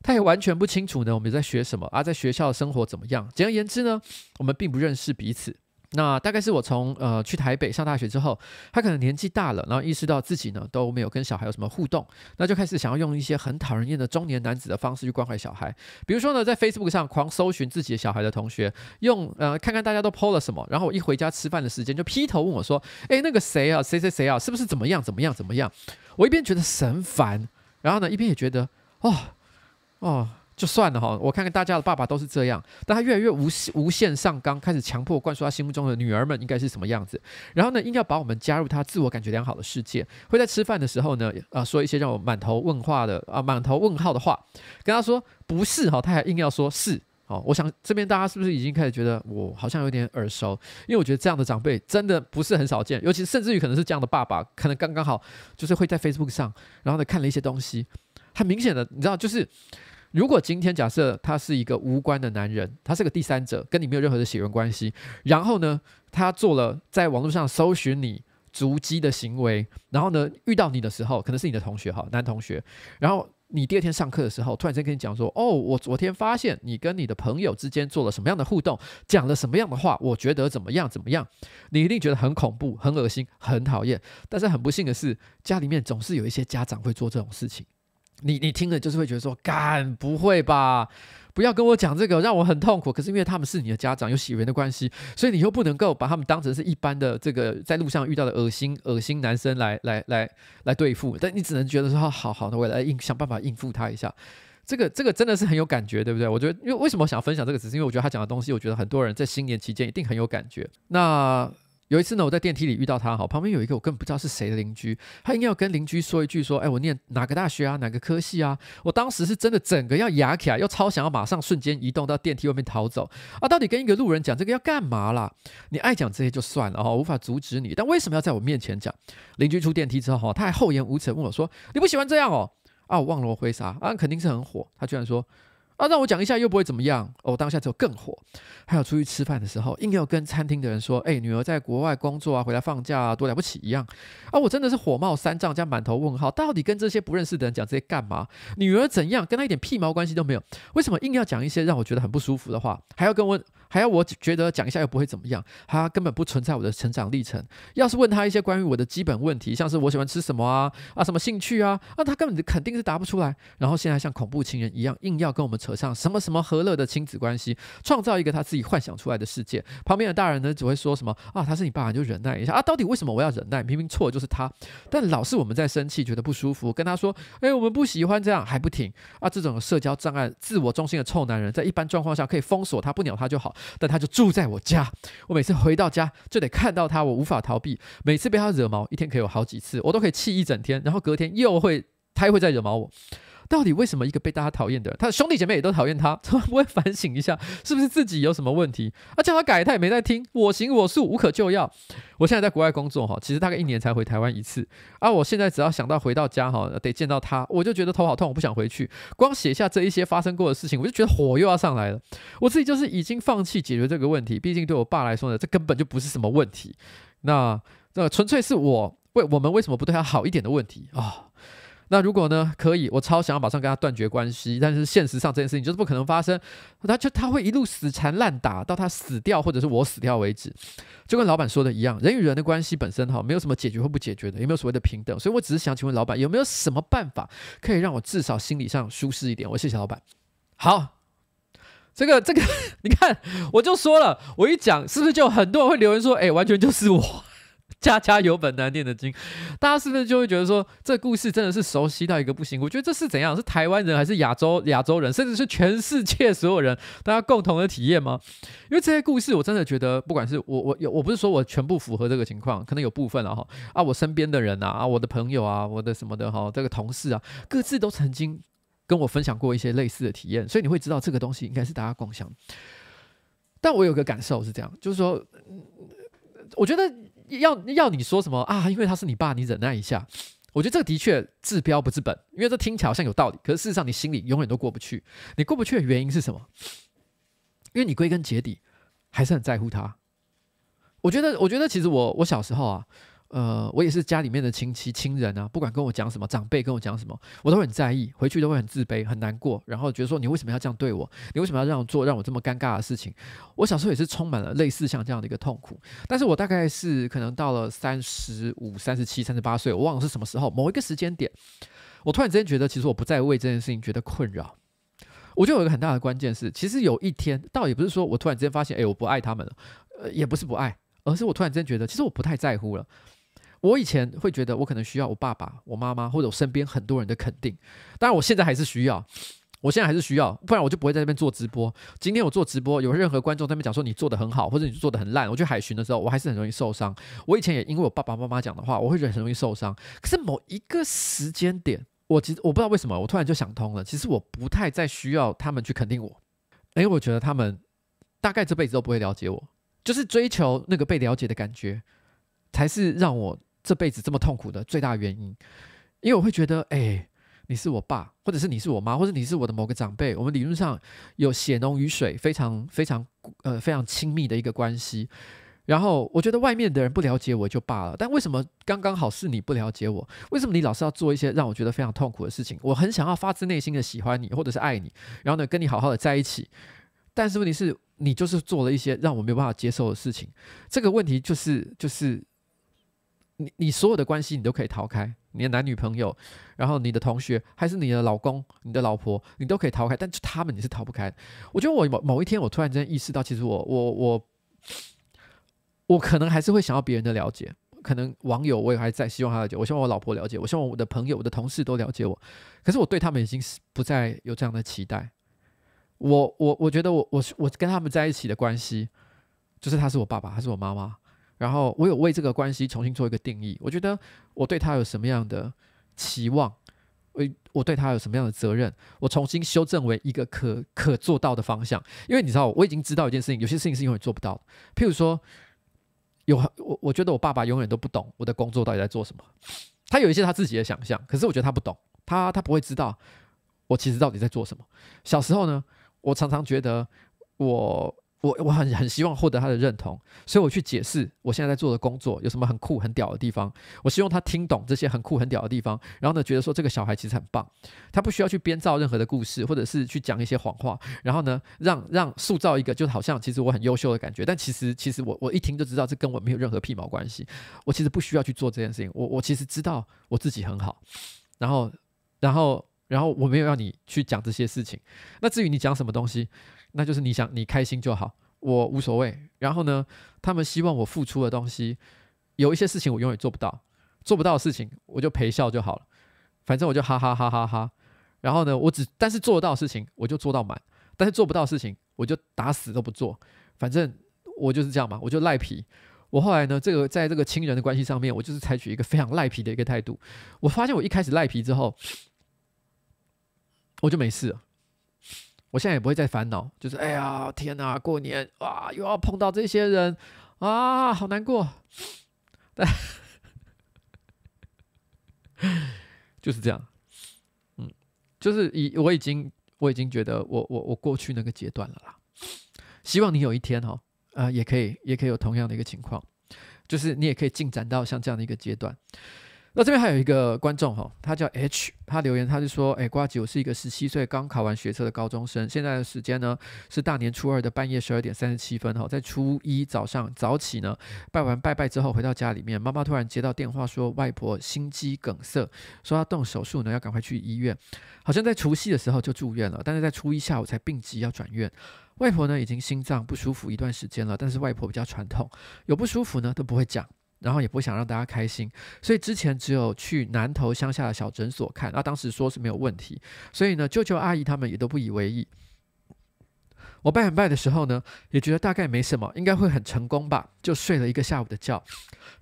他也完全不清楚呢，我们在学什么啊，在学校的生活怎么样。简而言之呢，我们并不认识彼此。”那大概是我从呃去台北上大学之后，他可能年纪大了，然后意识到自己呢都没有跟小孩有什么互动，那就开始想要用一些很讨人厌的中年男子的方式去关怀小孩，比如说呢在 Facebook 上狂搜寻自己的小孩的同学，用呃看看大家都 PO 了什么，然后我一回家吃饭的时间就劈头问我说，诶，那个谁啊，谁谁谁啊，是不是怎么样怎么样怎么样？我一边觉得神烦，然后呢一边也觉得哦哦。就算了哈，我看看大家的爸爸都是这样，但他越来越无无限上纲，开始强迫灌输他心目中的女儿们应该是什么样子。然后呢，硬要把我们加入他自我感觉良好的世界，会在吃饭的时候呢，啊，说一些让我满头问话的啊，满头问号的话，跟他说不是哈，他还硬要说是哦。我想这边大家是不是已经开始觉得我好像有点耳熟？因为我觉得这样的长辈真的不是很少见，尤其甚至于可能是这样的爸爸，可能刚刚好就是会在 Facebook 上，然后呢看了一些东西，很明显的，你知道就是。如果今天假设他是一个无关的男人，他是个第三者，跟你没有任何的血缘关系，然后呢，他做了在网络上搜寻你足迹的行为，然后呢，遇到你的时候，可能是你的同学哈，男同学，然后你第二天上课的时候，突然间跟你讲说：“哦，我昨天发现你跟你的朋友之间做了什么样的互动，讲了什么样的话，我觉得怎么样怎么样。”你一定觉得很恐怖、很恶心、很讨厌。但是很不幸的是，家里面总是有一些家长会做这种事情。你你听了就是会觉得说：“干，不会吧？”不要跟我讲这个，让我很痛苦。可是因为他们是你的家长，有血缘的关系，所以你又不能够把他们当成是一般的这个在路上遇到的恶心恶心男生来来来来对付。但你只能觉得说，好好的，我来应想办法应付他一下。这个这个真的是很有感觉，对不对？我觉得，因为为什么我想分享这个，只是因为我觉得他讲的东西，我觉得很多人在新年期间一定很有感觉。那。有一次呢，我在电梯里遇到他，哈，旁边有一个我根本不知道是谁的邻居，他应该要跟邻居说一句，说，哎，我念哪个大学啊，哪个科系啊？我当时是真的整个要哑起来，又超想要马上瞬间移动到电梯外面逃走啊！到底跟一个路人讲这个要干嘛啦？你爱讲这些就算了哈，无法阻止你，但为什么要在我面前讲？邻居出电梯之后哈，他还厚颜无耻问我说：“你不喜欢这样哦？”啊，我忘了我回啥啊，肯定是很火，他居然说。啊，让我讲一下又不会怎么样。我，当下就更火。还有出去吃饭的时候，硬要跟餐厅的人说：“哎、女儿在国外工作啊，回来放假啊，多了不起一样。”啊，我真的是火冒三丈，加满头问号。到底跟这些不认识的人讲这些干嘛？女儿怎样，跟她一点屁毛关系都没有。为什么硬要讲一些让我觉得很不舒服的话，还要跟我？还要我觉得讲一下又不会怎么样，他根本不存在我的成长历程。要是问他一些关于我的基本问题，像是我喜欢吃什么啊啊什么兴趣啊，那、啊、他根本肯定是答不出来。然后现在像恐怖情人一样，硬要跟我们扯上什么什么和乐的亲子关系，创造一个他自己幻想出来的世界。旁边的大人呢，只会说什么啊，他是你爸爸，就忍耐一下啊。到底为什么我要忍耐？明明错就是他，但老是我们在生气，觉得不舒服，跟他说，哎，我们不喜欢这样，还不停啊。这种社交障碍、自我中心的臭男人，在一般状况下可以封锁他，不鸟他就好，但他就住在。我家，我每次回到家就得看到他，我无法逃避。每次被他惹毛，一天可以有好几次，我都可以气一整天，然后隔天又会，他又会再惹毛我。到底为什么一个被大家讨厌的人，他的兄弟姐妹也都讨厌他？从来不会反省一下，是不是自己有什么问题？啊，叫他改，他也没在听。我行我素，无可救药。我现在在国外工作哈，其实大概一年才回台湾一次。啊，我现在只要想到回到家哈，得见到他，我就觉得头好痛，我不想回去。光写下这一些发生过的事情，我就觉得火又要上来了。我自己就是已经放弃解决这个问题，毕竟对我爸来说呢，这根本就不是什么问题。那这纯粹是我为我们为什么不对他好一点的问题啊。那如果呢？可以，我超想要马上跟他断绝关系，但是现实上这件事情就是不可能发生。他就他会一路死缠烂打到他死掉，或者是我死掉为止。就跟老板说的一样，人与人的关系本身哈，没有什么解决或不解决的，也没有所谓的平等。所以我只是想请问老板，有没有什么办法可以让我至少心理上舒适一点？我谢谢老板。好，这个这个，你看，我就说了，我一讲是不是就很多人会留言说，哎，完全就是我。家家有本难念的经，大家是不是就会觉得说，这故事真的是熟悉到一个不行？我觉得这是怎样？是台湾人还是亚洲亚洲人，甚至是全世界所有人大家共同的体验吗？因为这些故事，我真的觉得，不管是我我有，我不是说我全部符合这个情况，可能有部分了哈啊，我身边的人啊，啊，我的朋友啊，我的什么的哈，这个同事啊，各自都曾经跟我分享过一些类似的体验，所以你会知道这个东西应该是大家共享。但我有个感受是这样，就是说，我觉得。要要你说什么啊？因为他是你爸，你忍耐一下。我觉得这个的确治标不治本，因为这听起来好像有道理，可是事实上你心里永远都过不去。你过不去的原因是什么？因为你归根结底还是很在乎他。我觉得，我觉得其实我我小时候啊。呃，我也是家里面的亲戚亲人啊，不管跟我讲什么，长辈跟我讲什么，我都很在意，回去都会很自卑、很难过，然后觉得说，你为什么要这样对我？你为什么要这样做，让我这么尴尬的事情？我小时候也是充满了类似像这样的一个痛苦。但是我大概是可能到了三十五、三十七、三十八岁，我忘了是什么时候，某一个时间点，我突然之间觉得，其实我不再为这件事情觉得困扰。我觉得有一个很大的关键是，其实有一天，倒也不是说我突然之间发现，哎，我不爱他们了，呃，也不是不爱，而是我突然之间觉得，其实我不太在乎了。我以前会觉得我可能需要我爸爸、我妈妈或者我身边很多人的肯定，当然我现在还是需要，我现在还是需要，不然我就不会在这边做直播。今天我做直播，有任何观众在那边讲说你做得很好，或者你做的很烂，我去海巡的时候，我还是很容易受伤。我以前也因为我爸爸妈妈讲的话，我会觉得很容易受伤。可是某一个时间点，我其实我不知道为什么，我突然就想通了，其实我不太再需要他们去肯定我，因为我觉得他们大概这辈子都不会了解我，就是追求那个被了解的感觉，才是让我。这辈子这么痛苦的最大原因，因为我会觉得，哎，你是我爸，或者是你是我妈，或者你是我的某个长辈，我们理论上有血浓于水，非常非常呃非常亲密的一个关系。然后我觉得外面的人不了解我就罢了，但为什么刚刚好是你不了解我？为什么你老是要做一些让我觉得非常痛苦的事情？我很想要发自内心的喜欢你，或者是爱你，然后呢，跟你好好的在一起。但是问题是，你就是做了一些让我没有办法接受的事情。这个问题就是，就是你你所有的关系你都可以逃开，你的男女朋友，然后你的同学，还是你的老公、你的老婆，你都可以逃开，但是他们你是逃不开。我觉得我某某一天，我突然间意识到，其实我我我我可能还是会想要别人的了解，可能网友我也还在希望他了解，我希望我老婆了解，我希望我的朋友、我的同事都了解我。可是我对他们已经是不再有这样的期待。我我我觉得我我我跟他们在一起的关系，就是他是我爸爸，他是我妈妈，然后我有为这个关系重新做一个定义。我觉得我对他有什么样的期望，我我对他有什么样的责任，我重新修正为一个可可做到的方向。因为你知道，我已经知道一件事情，有些事情是永远做不到的。譬如说，有我我觉得我爸爸永远都不懂我的工作到底在做什么，他有一些他自己的想象，可是我觉得他不懂，他他不会知道我其实到底在做什么。小时候呢，我常常觉得我我我很很希望获得他的认同，所以我去解释我现在在做的工作有什么很酷很屌的地方。我希望他听懂这些很酷很屌的地方，然后呢，觉得说这个小孩其实很棒，他不需要去编造任何的故事，或者是去讲一些谎话，然后呢，让让塑造一个就好像其实我很优秀的感觉。但其实其实我我一听就知道这跟我没有任何屁毛关系。我其实不需要去做这件事情。我我其实知道我自己很好，然后然后。然后我没有让你去讲这些事情，那至于你讲什么东西，那就是你想你开心就好，我无所谓。然后呢，他们希望我付出的东西，有一些事情我永远做不到，做不到的事情我就陪笑就好了，反正我就哈哈哈哈哈。然后呢，我只但是做得到事情我就做到满，但是做不到事情我就打死都不做，反正我就是这样嘛，我就赖皮。我后来呢，这个在这个亲人的关系上面，我就是采取一个非常赖皮的一个态度。我发现我一开始赖皮之后。我就没事了，我现在也不会再烦恼，就是哎呀天哪，过年啊又要碰到这些人啊，好难过。就是这样，嗯，就是已我已经我已经觉得我我我过去那个阶段了啦。希望你有一天哈，呃，也可以也可以有同样的一个情况，就是你也可以进展到像这样的一个阶段。那这边还有一个观众哈，他叫 H，他留言，他就说，哎，瓜吉，我是一个十七岁刚考完学测的高中生，现在的时间呢是大年初二的半夜十二点三十七分哈，在初一早上早起呢拜完拜拜之后回到家里面，妈妈突然接到电话说外婆心肌梗塞，说要动手术呢，要赶快去医院，好像在除夕的时候就住院了，但是在初一下午才病急要转院，外婆呢已经心脏不舒服一段时间了，但是外婆比较传统，有不舒服呢都不会讲。然后也不想让大家开心，所以之前只有去南投乡下的小诊所看，那当时说是没有问题，所以呢，舅舅阿姨他们也都不以为意。我拜完拜的时候呢，也觉得大概没什么，应该会很成功吧，就睡了一个下午的觉。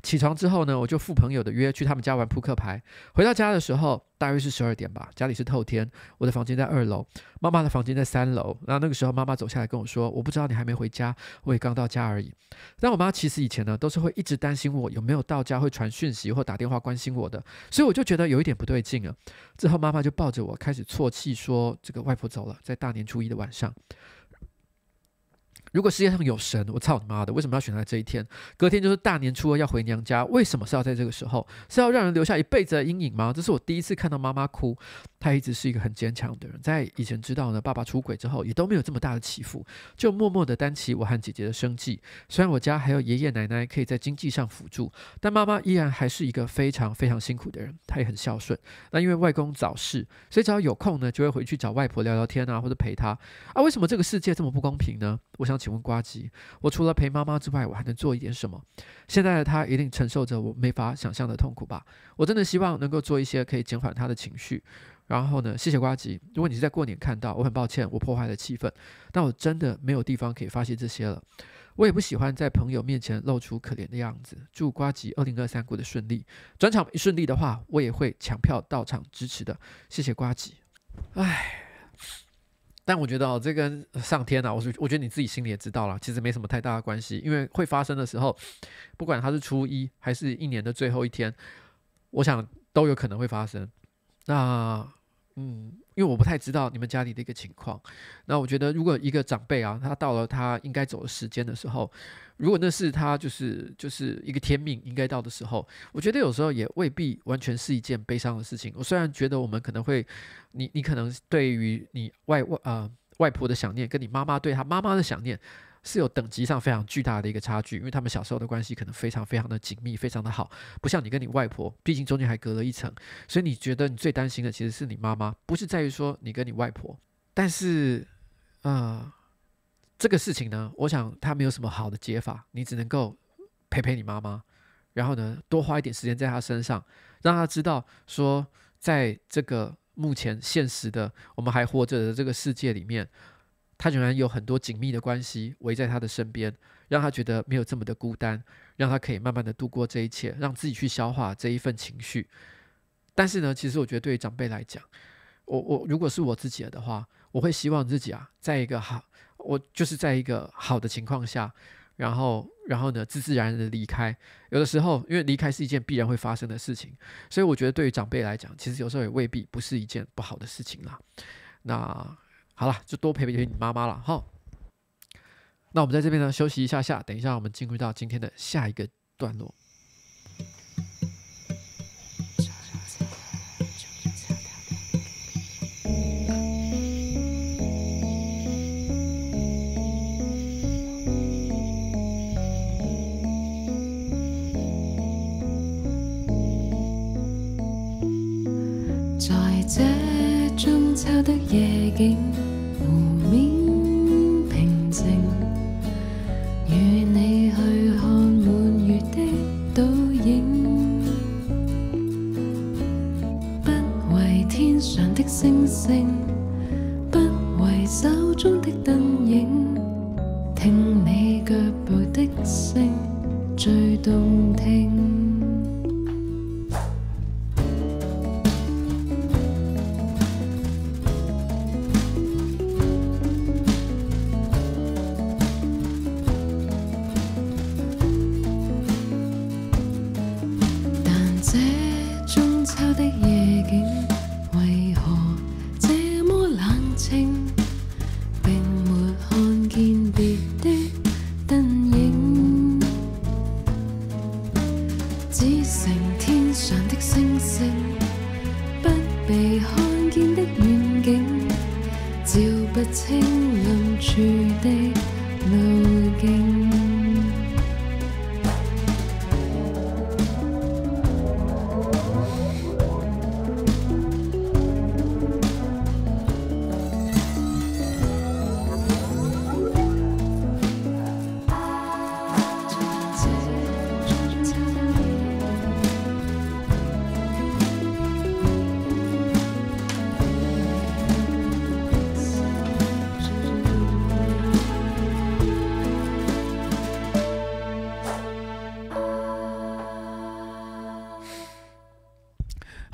起床之后呢，我就赴朋友的约去他们家玩扑克牌。回到家的时候，大约是十二点吧，家里是透天，我的房间在二楼，妈妈的房间在三楼。然后那个时候，妈妈走下来跟我说：“我不知道你还没回家，我也刚到家而已。”但我妈其实以前呢，都是会一直担心我有没有到家，会传讯息或打电话关心我的，所以我就觉得有一点不对劲了。之后妈妈就抱着我开始啜泣，说：“这个外婆走了，在大年初一的晚上。”如果世界上有神，我操你妈的！为什么要选在这一天？隔天就是大年初二要回娘家，为什么是要在这个时候？是要让人留下一辈子的阴影吗？这是我第一次看到妈妈哭。她一直是一个很坚强的人，在以前知道呢，爸爸出轨之后，也都没有这么大的起伏，就默默的担起我和姐姐的生计。虽然我家还有爷爷奶奶可以在经济上辅助，但妈妈依然还是一个非常非常辛苦的人。她也很孝顺。那因为外公早逝，所以只要有空呢，就会回去找外婆聊聊天啊，或者陪她。啊，为什么这个世界这么不公平呢？我想请问瓜吉，我除了陪妈妈之外，我还能做一点什么？现在的她一定承受着我没法想象的痛苦吧？我真的希望能够做一些可以减缓她的情绪。然后呢，谢谢瓜吉。如果你是在过年看到，我很抱歉，我破坏了气氛。但我真的没有地方可以发泄这些了。我也不喜欢在朋友面前露出可怜的样子。祝瓜吉二零二三过得顺利。转场一顺利的话，我也会抢票到场支持的。谢谢瓜吉。唉。但我觉得哦，这跟上天啊，我是我觉得你自己心里也知道了，其实没什么太大的关系，因为会发生的时候，不管它是初一还是一年的最后一天，我想都有可能会发生。那嗯，因为我不太知道你们家里的一个情况。那我觉得，如果一个长辈啊，他到了他应该走的时间的时候，如果那是他就是就是一个天命应该到的时候，我觉得有时候也未必完全是一件悲伤的事情。我虽然觉得我们可能会，你你可能对于你外外啊、外婆的想念，跟你妈妈对她妈妈的想念。是有等级上非常巨大的一个差距，因为他们小时候的关系可能非常非常的紧密，非常的好，不像你跟你外婆，毕竟中间还隔了一层，所以你觉得你最担心的其实是你妈妈，不是在于说你跟你外婆。但是，呃，这个事情呢，我想他没有什么好的解法，你只能够陪陪你妈妈，然后呢，多花一点时间在她身上，让她知道说，在这个目前现实的我们还活着的这个世界里面。他仍然有很多紧密的关系围在他的身边，让他觉得没有这么的孤单，让他可以慢慢的度过这一切，让自己去消化这一份情绪。但是呢，其实我觉得对于长辈来讲，我我如果是我自己的话，我会希望自己啊，在一个好，我就是在一个好的情况下，然后然后呢，自自然然的离开。有的时候，因为离开是一件必然会发生的事情，所以我觉得对于长辈来讲，其实有时候也未必不是一件不好的事情啦。那。好了，就多陪陪你妈妈了哈。那我们在这边呢，休息一下下，等一下我们进入到今天的下一个段落。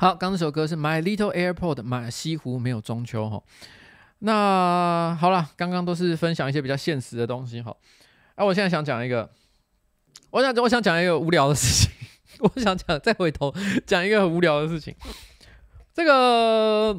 好，刚刚这首歌是《My Little Airport》，马西湖没有中秋哈。那好了，刚刚都是分享一些比较现实的东西哈。哎、我现在想讲一个，我想我想讲一个无聊的事情。我想讲，再回头讲一个很无聊的事情。这个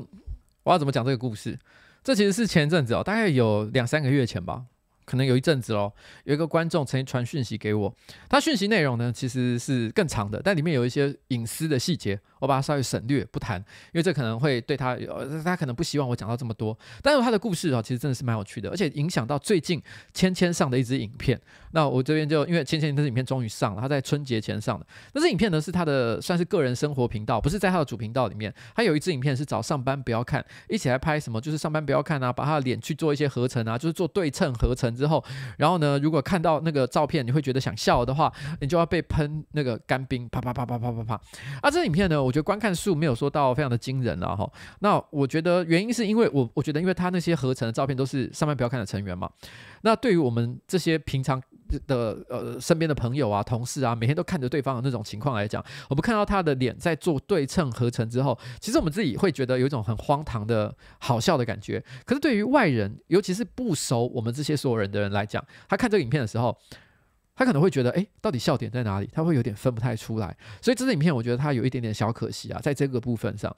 我要怎么讲这个故事？这其实是前阵子哦，大概有两三个月前吧。可能有一阵子哦，有一个观众曾经传讯息给我，他讯息内容呢其实是更长的，但里面有一些隐私的细节，我把它稍微省略不谈，因为这可能会对他，他可能不希望我讲到这么多。但是他的故事啊，其实真的是蛮有趣的，而且影响到最近芊芊上的一支影片。那我这边就因为芊芊这支影片终于上了，他在春节前上的。那支影片呢是他的算是个人生活频道，不是在他的主频道里面。他有一支影片是找上班不要看，一起来拍什么，就是上班不要看啊，把他的脸去做一些合成啊，就是做对称合成。之后，然后呢，如果看到那个照片，你会觉得想笑的话，你就要被喷那个干冰，啪啪啪啪啪啪啪。啊，这支影片呢，我觉得观看数没有说到非常的惊人啊哈。那我觉得原因是因为我，我觉得因为他那些合成的照片都是上班不要看的成员嘛。那对于我们这些平常的呃身边的朋友啊、同事啊，每天都看着对方的那种情况来讲，我们看到他的脸在做对称合成之后，其实我们自己会觉得有一种很荒唐的好笑的感觉。可是对于外人，尤其是不熟我们这些所有人的人来讲，他看这个影片的时候，他可能会觉得，诶，到底笑点在哪里？他会有点分不太出来。所以这支影片，我觉得他有一点点小可惜啊，在这个部分上。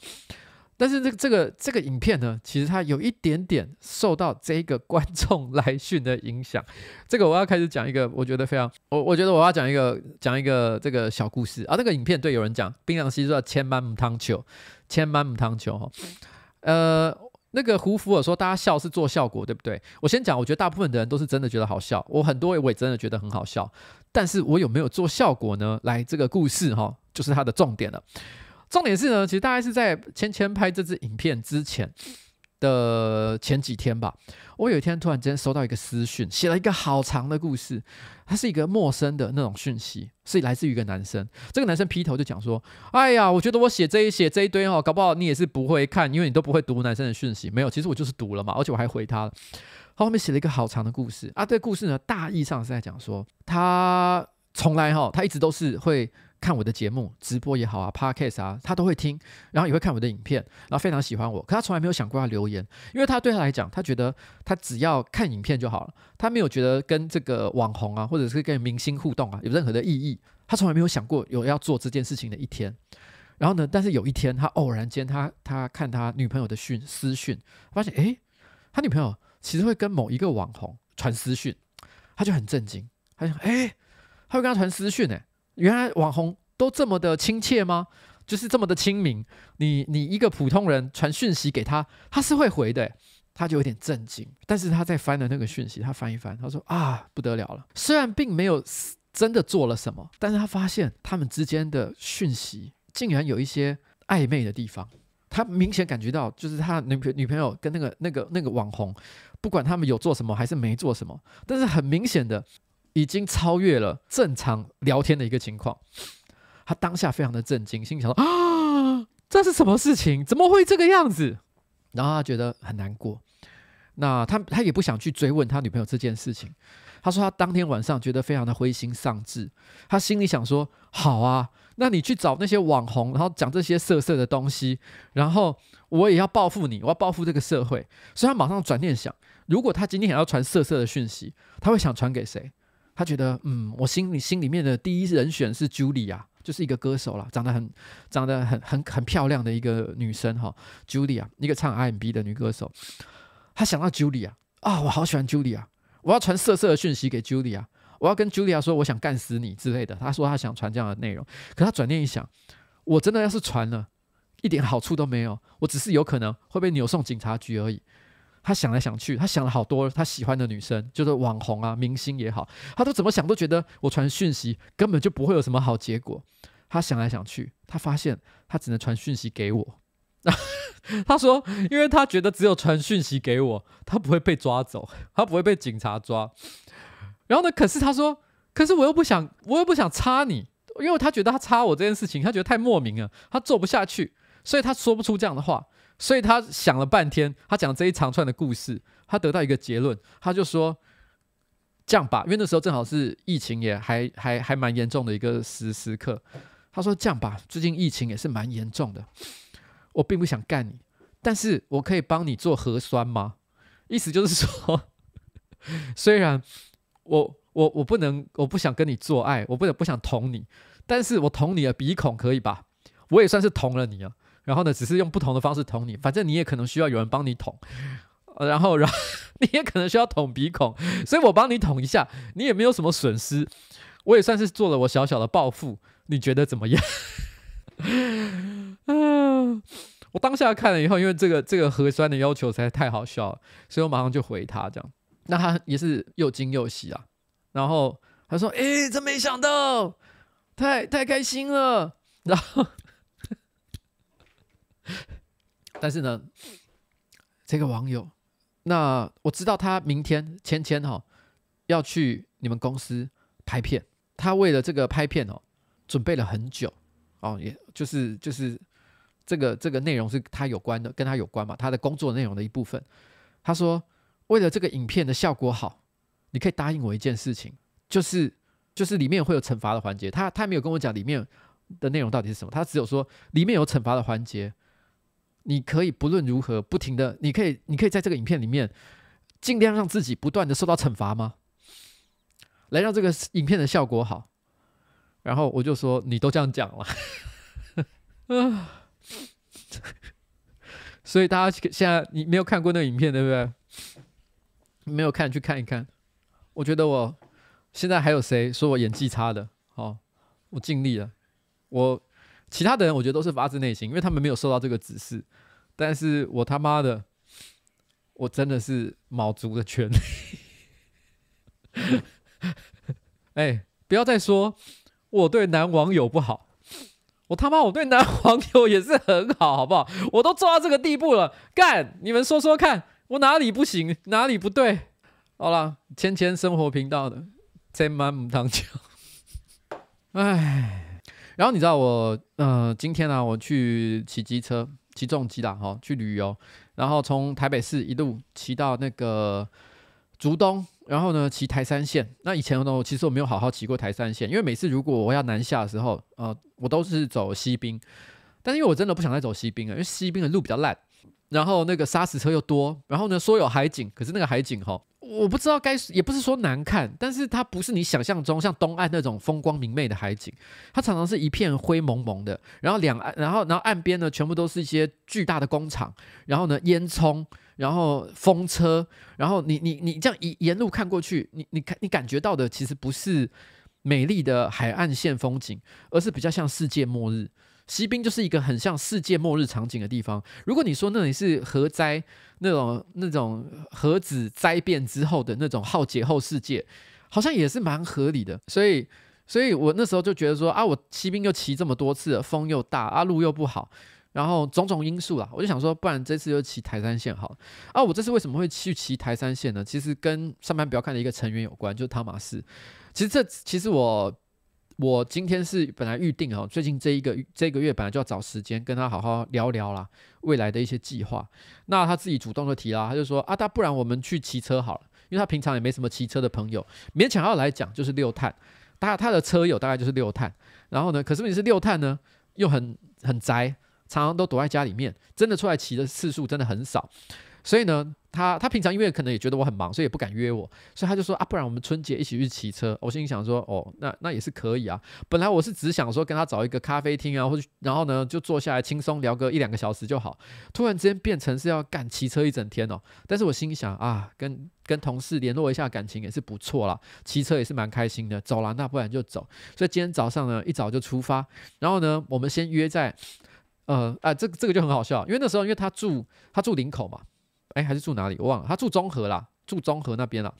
但是这个这个这个影片呢，其实它有一点点受到这个观众来讯的影响。这个我要开始讲一个，我觉得非常，我我觉得我要讲一个讲一个这个小故事啊。那个影片对有人讲，槟榔西说千般母汤球，千般母汤球。呃，那个胡福尔说大家笑是做效果，对不对？我先讲，我觉得大部分的人都是真的觉得好笑，我很多我也真的觉得很好笑，但是我有没有做效果呢？来，这个故事哈，就是它的重点了。重点是呢，其实大概是在芊芊拍这支影片之前的前几天吧。我有一天突然间收到一个私讯，写了一个好长的故事，它是一个陌生的那种讯息，是来自于一个男生。这个男生劈头就讲说：“哎呀，我觉得我写这一写这一堆哦，搞不好你也是不会看，因为你都不会读男生的讯息。没有，其实我就是读了嘛，而且我还回他了。后面写了一个好长的故事啊。这个故事呢，大意上是在讲说，他从来哈，他一直都是会。”看我的节目直播也好啊，Podcast 啊，他都会听，然后也会看我的影片，然后非常喜欢我。可他从来没有想过要留言，因为他对他来讲，他觉得他只要看影片就好了，他没有觉得跟这个网红啊，或者是跟明星互动啊，有任何的意义。他从来没有想过有要做这件事情的一天。然后呢，但是有一天，他偶然间他他看他女朋友的讯私讯，发现诶，他女朋友其实会跟某一个网红传私讯，他就很震惊，他想诶，他会跟他传私讯诶。原来网红都这么的亲切吗？就是这么的亲民。你你一个普通人传讯息给他，他是会回的。他就有点震惊。但是他在翻的那个讯息，他翻一翻，他说啊，不得了了。虽然并没有真的做了什么，但是他发现他们之间的讯息竟然有一些暧昧的地方。他明显感觉到，就是他女朋女朋友跟那个那个那个网红，不管他们有做什么还是没做什么，但是很明显的。已经超越了正常聊天的一个情况，他当下非常的震惊，心里想说啊，这是什么事情？怎么会这个样子？然后他觉得很难过，那他他也不想去追问他女朋友这件事情。他说他当天晚上觉得非常的灰心丧志，他心里想说，好啊，那你去找那些网红，然后讲这些色色的东西，然后我也要报复你，我要报复这个社会。所以他马上转念想，如果他今天想要传色色的讯息，他会想传给谁？他觉得，嗯，我心里心里面的第一人选是 Julia，就是一个歌手啦，长得很长得很很很漂亮的一个女生哈，Julia，一个唱 R&B 的女歌手。他想到 Julia 啊，我好喜欢 Julia，我要传色色的讯息给 Julia，我要跟 Julia 说我想干死你之类的。他说他想传这样的内容，可他转念一想，我真的要是传了，一点好处都没有，我只是有可能会被扭送警察局而已。他想来想去，他想了好多他喜欢的女生，就是网红啊、明星也好，他都怎么想都觉得我传讯息根本就不会有什么好结果。他想来想去，他发现他只能传讯息给我。他说，因为他觉得只有传讯息给我，他不会被抓走，他不会被警察抓。然后呢，可是他说，可是我又不想，我又不想插你，因为他觉得他插我这件事情，他觉得太莫名了，他做不下去，所以他说不出这样的话。所以他想了半天，他讲这一长串的故事，他得到一个结论，他就说这样吧，因为那时候正好是疫情也还还还蛮严重的一个时时刻。他说这样吧，最近疫情也是蛮严重的，我并不想干你，但是我可以帮你做核酸吗？意思就是说，虽然我我我不能，我不想跟你做爱，我不能不想捅你，但是我捅你的鼻孔可以吧？我也算是捅了你啊。然后呢，只是用不同的方式捅你，反正你也可能需要有人帮你捅，然后，然后你也可能需要捅鼻孔，所以我帮你捅一下，你也没有什么损失，我也算是做了我小小的报复，你觉得怎么样？嗯，我当下看了以后，因为这个这个核酸的要求实在太好笑了，所以我马上就回他这样，那他也是又惊又喜啊，然后他说：“诶，真没想到，太太开心了。”然后。但是呢，这个网友，那我知道他明天芊芊哈要去你们公司拍片，他为了这个拍片哦，准备了很久哦，也就是就是这个这个内容是他有关的，跟他有关嘛，他的工作内容的一部分。他说，为了这个影片的效果好，你可以答应我一件事情，就是就是里面会有惩罚的环节。他他没有跟我讲里面的内容到底是什么，他只有说里面有惩罚的环节。你可以不论如何不停的，你可以，你可以在这个影片里面尽量让自己不断的受到惩罚吗？来让这个影片的效果好。然后我就说，你都这样讲了，所以大家现在你没有看过那个影片，对不对？没有看，去看一看。我觉得我现在还有谁说我演技差的？好，我尽力了。我其他的人，我觉得都是发自内心，因为他们没有受到这个指示。但是我他妈的，我真的是卯足了全力。哎，不要再说我对男网友不好。我他妈，我对男网友也是很好，好不好？我都做到这个地步了，干！你们说说看，我哪里不行，哪里不对？好了，千千生活频道的千万母汤酒。哎，然后你知道我，呃，今天呢、啊，我去骑机车，骑重机啦，哈，去旅游，然后从台北市一路骑到那个竹东。然后呢，骑台三线。那以前呢，我其实我没有好好骑过台三线，因为每次如果我要南下的时候，呃，我都是走西滨。但是因为我真的不想再走西滨了，因为西滨的路比较烂，然后那个砂石车又多。然后呢，说有海景，可是那个海景哈，我不知道该，也不是说难看，但是它不是你想象中像东岸那种风光明媚的海景，它常常是一片灰蒙蒙的。然后两岸，然后然后岸边呢，全部都是一些巨大的工厂，然后呢，烟囱。然后风车，然后你你你这样沿沿路看过去，你你看你感觉到的其实不是美丽的海岸线风景，而是比较像世界末日。西滨就是一个很像世界末日场景的地方。如果你说那里是核灾那种那种核子灾变之后的那种浩劫后世界，好像也是蛮合理的。所以，所以我那时候就觉得说啊，我西滨又骑这么多次，风又大，啊路又不好。然后种种因素啦，我就想说，不然这次就骑台三线好了。啊，我这次为什么会去骑台三线呢？其实跟上班不要看的一个成员有关，就是汤马斯。其实这其实我我今天是本来预定哦，最近这一个这个月本来就要找时间跟他好好聊聊啦，未来的一些计划。那他自己主动的提啦，他就说啊，那不然我们去骑车好了，因为他平常也没什么骑车的朋友，勉强要来讲就是六碳，他他的车友大概就是六碳。然后呢，可是问题是六碳呢又很很宅。常常都躲在家里面，真的出来骑的次数真的很少，所以呢，他他平常因为可能也觉得我很忙，所以也不敢约我，所以他就说啊，不然我们春节一起去骑车。我心里想说，哦，那那也是可以啊。本来我是只想说跟他找一个咖啡厅啊，或者然后呢就坐下来轻松聊个一两个小时就好。突然之间变成是要干骑车一整天哦。但是我心想啊，跟跟同事联络一下感情也是不错啦，骑车也是蛮开心的。走了，那不然就走。所以今天早上呢一早就出发，然后呢我们先约在。呃啊，这个这个就很好笑，因为那时候因为他住他住林口嘛，哎，还是住哪里？我忘了，他住中和啦，住中和那边啦，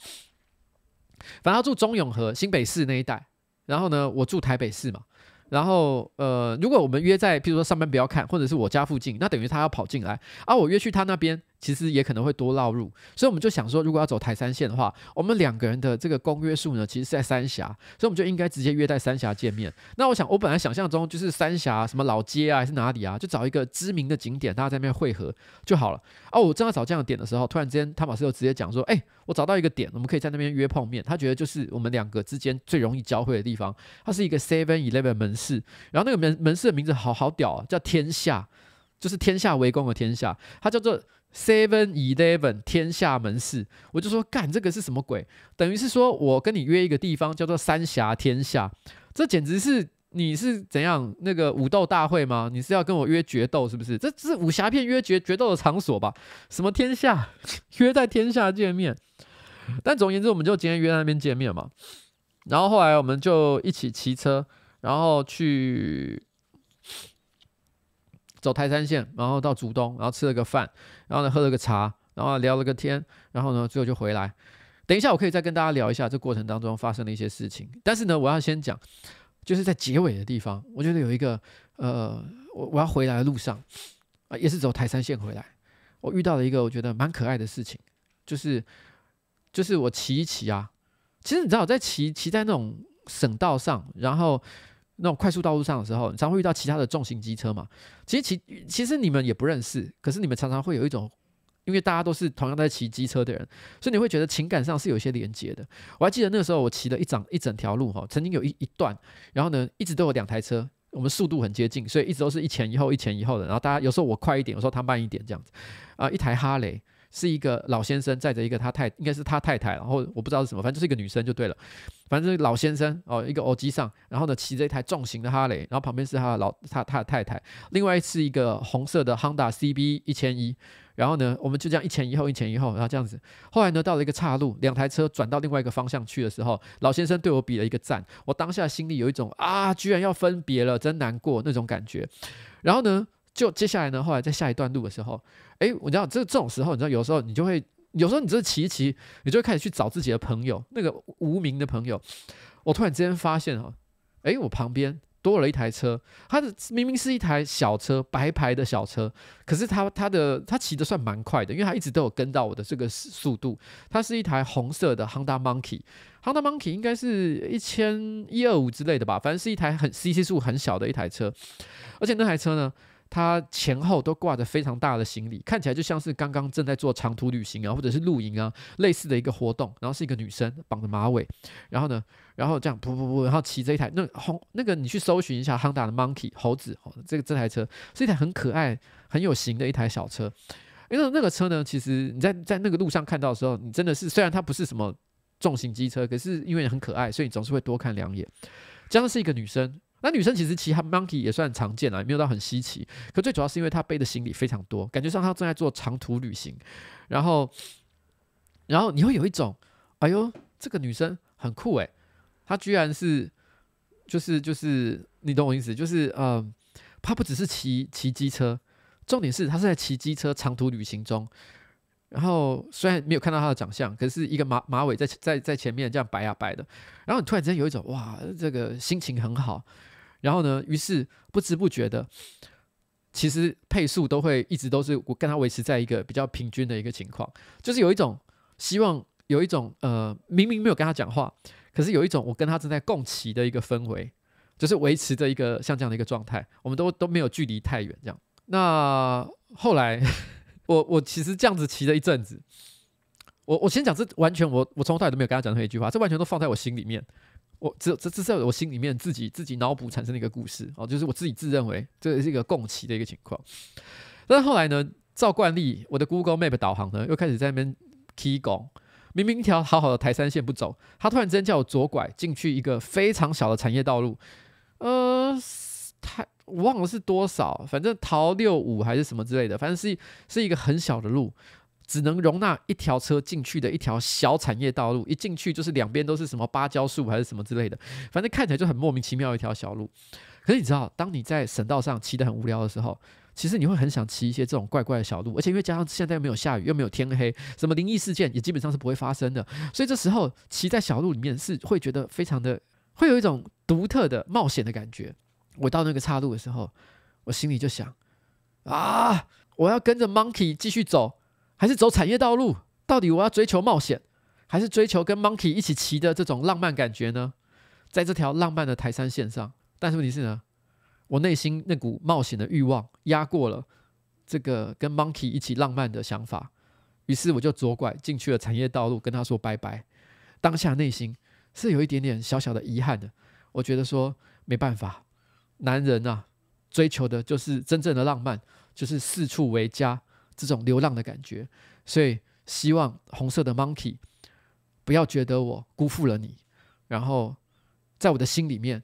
反正他住中永和新北市那一带，然后呢，我住台北市嘛。然后，呃，如果我们约在，譬如说上班不要看，或者是我家附近，那等于他要跑进来，而、啊、我约去他那边，其实也可能会多绕路，所以我们就想说，如果要走台三线的话，我们两个人的这个公约数呢，其实是在三峡，所以我们就应该直接约在三峡见面。那我想，我本来想象中就是三峡什么老街啊，还是哪里啊，就找一个知名的景点，大家在那边汇合就好了。哦、我正要找这样的点的时候，突然之间汤马斯又直接讲说，哎，我找到一个点，我们可以在那边约碰面。他觉得就是我们两个之间最容易交汇的地方，它是一个 Seven Eleven 门市，然后那个门门市的名字好好屌啊，叫天下，就是天下为公的天下，它叫做 Seven Eleven 天下门市。我就说干这个是什么鬼？等于是说我跟你约一个地方叫做三峡天下，这简直是你是怎样那个武斗大会吗？你是要跟我约决斗是不是？这是武侠片约决决斗的场所吧？什么天下 约在天下见面？但总而言之，我们就今天约在那边见面嘛。然后后来我们就一起骑车。然后去走台山线，然后到竹东，然后吃了个饭，然后呢喝了个茶，然后聊了个天，然后呢最后就回来。等一下我可以再跟大家聊一下这过程当中发生的一些事情。但是呢，我要先讲，就是在结尾的地方，我觉得有一个呃，我我要回来的路上啊，也是走台山线回来，我遇到了一个我觉得蛮可爱的事情，就是就是我骑一骑啊，其实你知道我在骑骑在那种省道上，然后。那种快速道路上的时候，你常会遇到其他的重型机车嘛？其实其其实你们也不认识，可是你们常常会有一种，因为大家都是同样在骑机车的人，所以你会觉得情感上是有一些连接的。我还记得那个时候我骑了一整一整条路哈，曾经有一一段，然后呢一直都有两台车，我们速度很接近，所以一直都是一前一后一前一后的。然后大家有时候我快一点，有时候他慢一点这样子啊。一台哈雷是一个老先生载着一个他太应该是他太太，然后我不知道是什么，反正就是一个女生就对了。反正老先生哦，一个欧机上，然后呢骑着一台重型的哈雷，然后旁边是他的老他他的太太，另外是一个红色的 Honda CB 一千一。然后呢，我们就这样一前一后，一前一后，然后这样子。后来呢，到了一个岔路，两台车转到另外一个方向去的时候，老先生对我比了一个赞。我当下心里有一种啊，居然要分别了，真难过那种感觉。然后呢，就接下来呢，后来在下一段路的时候，哎，我知道这这种时候，你知道有时候你就会，有时候你这骑一骑，你就会开始去找自己的朋友，那个无名的朋友。我突然之间发现哦，哎，我旁边。多了一台车，它的明明是一台小车，白牌的小车，可是它它的它骑的算蛮快的，因为它一直都有跟到我的这个速度。它是一台红色的 Honda Monkey，Honda Monkey 应该是一千一二五之类的吧，反正是一台很 CC 数很小的一台车，而且那台车呢，它前后都挂着非常大的行李，看起来就像是刚刚正在做长途旅行啊，或者是露营啊，类似的一个活动。然后是一个女生绑着马尾，然后呢，然后这样噗噗噗，然后骑着一台那红那个，你去搜寻一下 Honda 的 Monkey 猴子，这个这台车是一台很可爱、很有型的一台小车。因为那个车呢，其实你在在那个路上看到的时候，你真的是虽然它不是什么重型机车，可是因为很可爱，所以你总是会多看两眼。这样是一个女生。那女生其实骑哈 Monkey 也算常见了，也没有到很稀奇。可最主要是因为她背的行李非常多，感觉上她正在做长途旅行。然后，然后你会有一种，哎呦，这个女生很酷诶，她居然是，就是就是，你懂我意思，就是呃，她不只是骑骑机车，重点是她是在骑机车长途旅行中。然后虽然没有看到他的长相，可是一个马马尾在在在前面这样摆呀摆的，然后你突然之间有一种哇，这个心情很好。然后呢，于是不知不觉的，其实配速都会一直都是我跟他维持在一个比较平均的一个情况，就是有一种希望，有一种呃，明明没有跟他讲话，可是有一种我跟他正在共骑的一个氛围，就是维持着一个像这样的一个状态，我们都都没有距离太远这样。那后来我我其实这样子骑了一阵子，我我先讲这完全我我从头到尾都没有跟他讲任何一句话，这完全都放在我心里面。我这这这是我心里面自己自己脑补产生的一个故事哦，就是我自己自认为这是一个共骑的一个情况。但是后来呢，照惯例，我的 Google Map 导航呢又开始在那边起拱，明明一条好好的台三线不走，他突然之间叫我左拐进去一个非常小的产业道路，呃，太我忘了是多少，反正桃六五还是什么之类的，反正是是一个很小的路。只能容纳一条车进去的一条小产业道路，一进去就是两边都是什么芭蕉树还是什么之类的，反正看起来就很莫名其妙一条小路。可是你知道，当你在省道上骑得很无聊的时候，其实你会很想骑一些这种怪怪的小路，而且因为加上现在又没有下雨，又没有天黑，什么灵异事件也基本上是不会发生的，所以这时候骑在小路里面是会觉得非常的，会有一种独特的冒险的感觉。我到那个岔路的时候，我心里就想啊，我要跟着 Monkey 继续走。还是走产业道路？到底我要追求冒险，还是追求跟 Monkey 一起骑的这种浪漫感觉呢？在这条浪漫的台山线上，但是问题是呢，我内心那股冒险的欲望压过了这个跟 Monkey 一起浪漫的想法，于是我就左拐进去了产业道路，跟他说拜拜。当下内心是有一点点小小的遗憾的，我觉得说没办法，男人啊，追求的就是真正的浪漫，就是四处为家。这种流浪的感觉，所以希望红色的 Monkey 不要觉得我辜负了你，然后在我的心里面，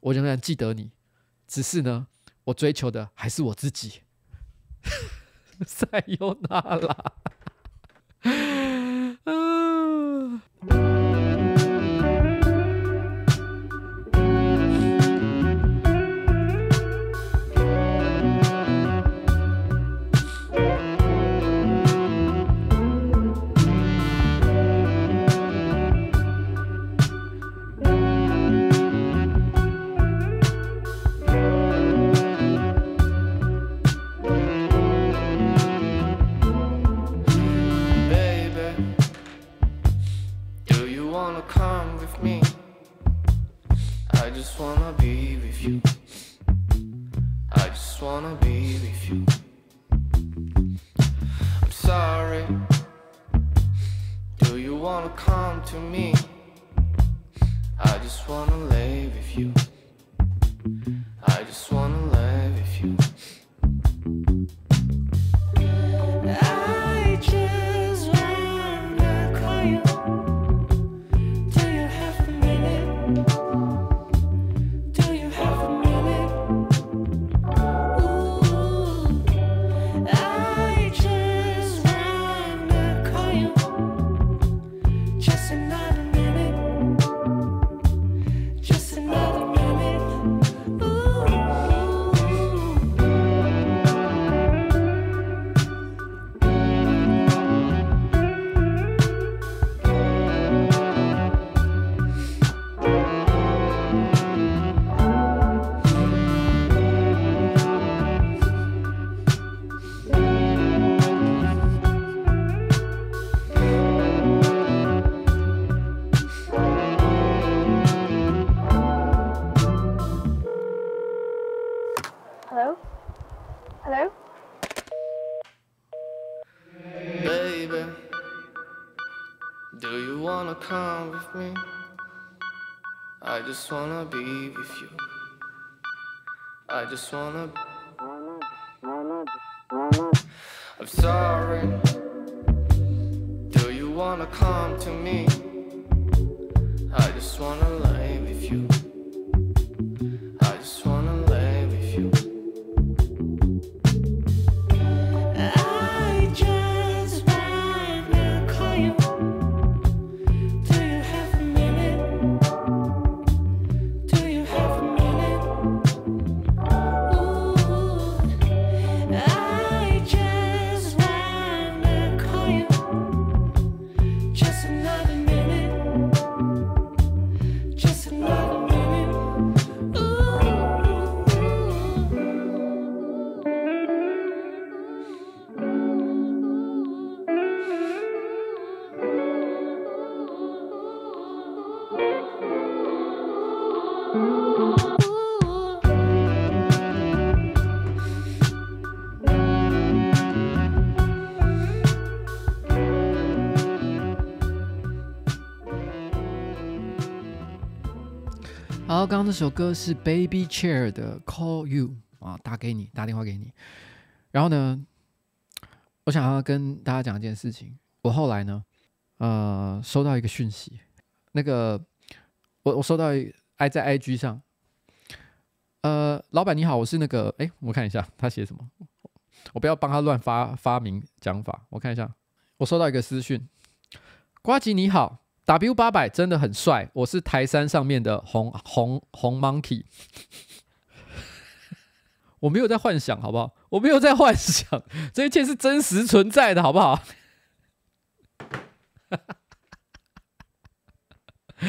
我仍然记得你，只是呢，我追求的还是我自己。塞尤那拉。Me? I just wanna be with you. I just wanna. I'm sorry. Do you wanna come to me? I just wanna 好，刚刚那首歌是 Baby Chair 的 Call You 啊，打给你，打电话给你。然后呢，我想要跟大家讲一件事情。我后来呢，呃，收到一个讯息，那个我我收到一爱在 IG 上，呃，老板你好，我是那个，哎，我看一下他写什么，我不要帮他乱发发明讲法，我看一下，我收到一个私讯，呱吉你好。W 八百真的很帅，我是台山上面的红红红 monkey，我没有在幻想，好不好？我没有在幻想，这一切是真实存在的，好不好？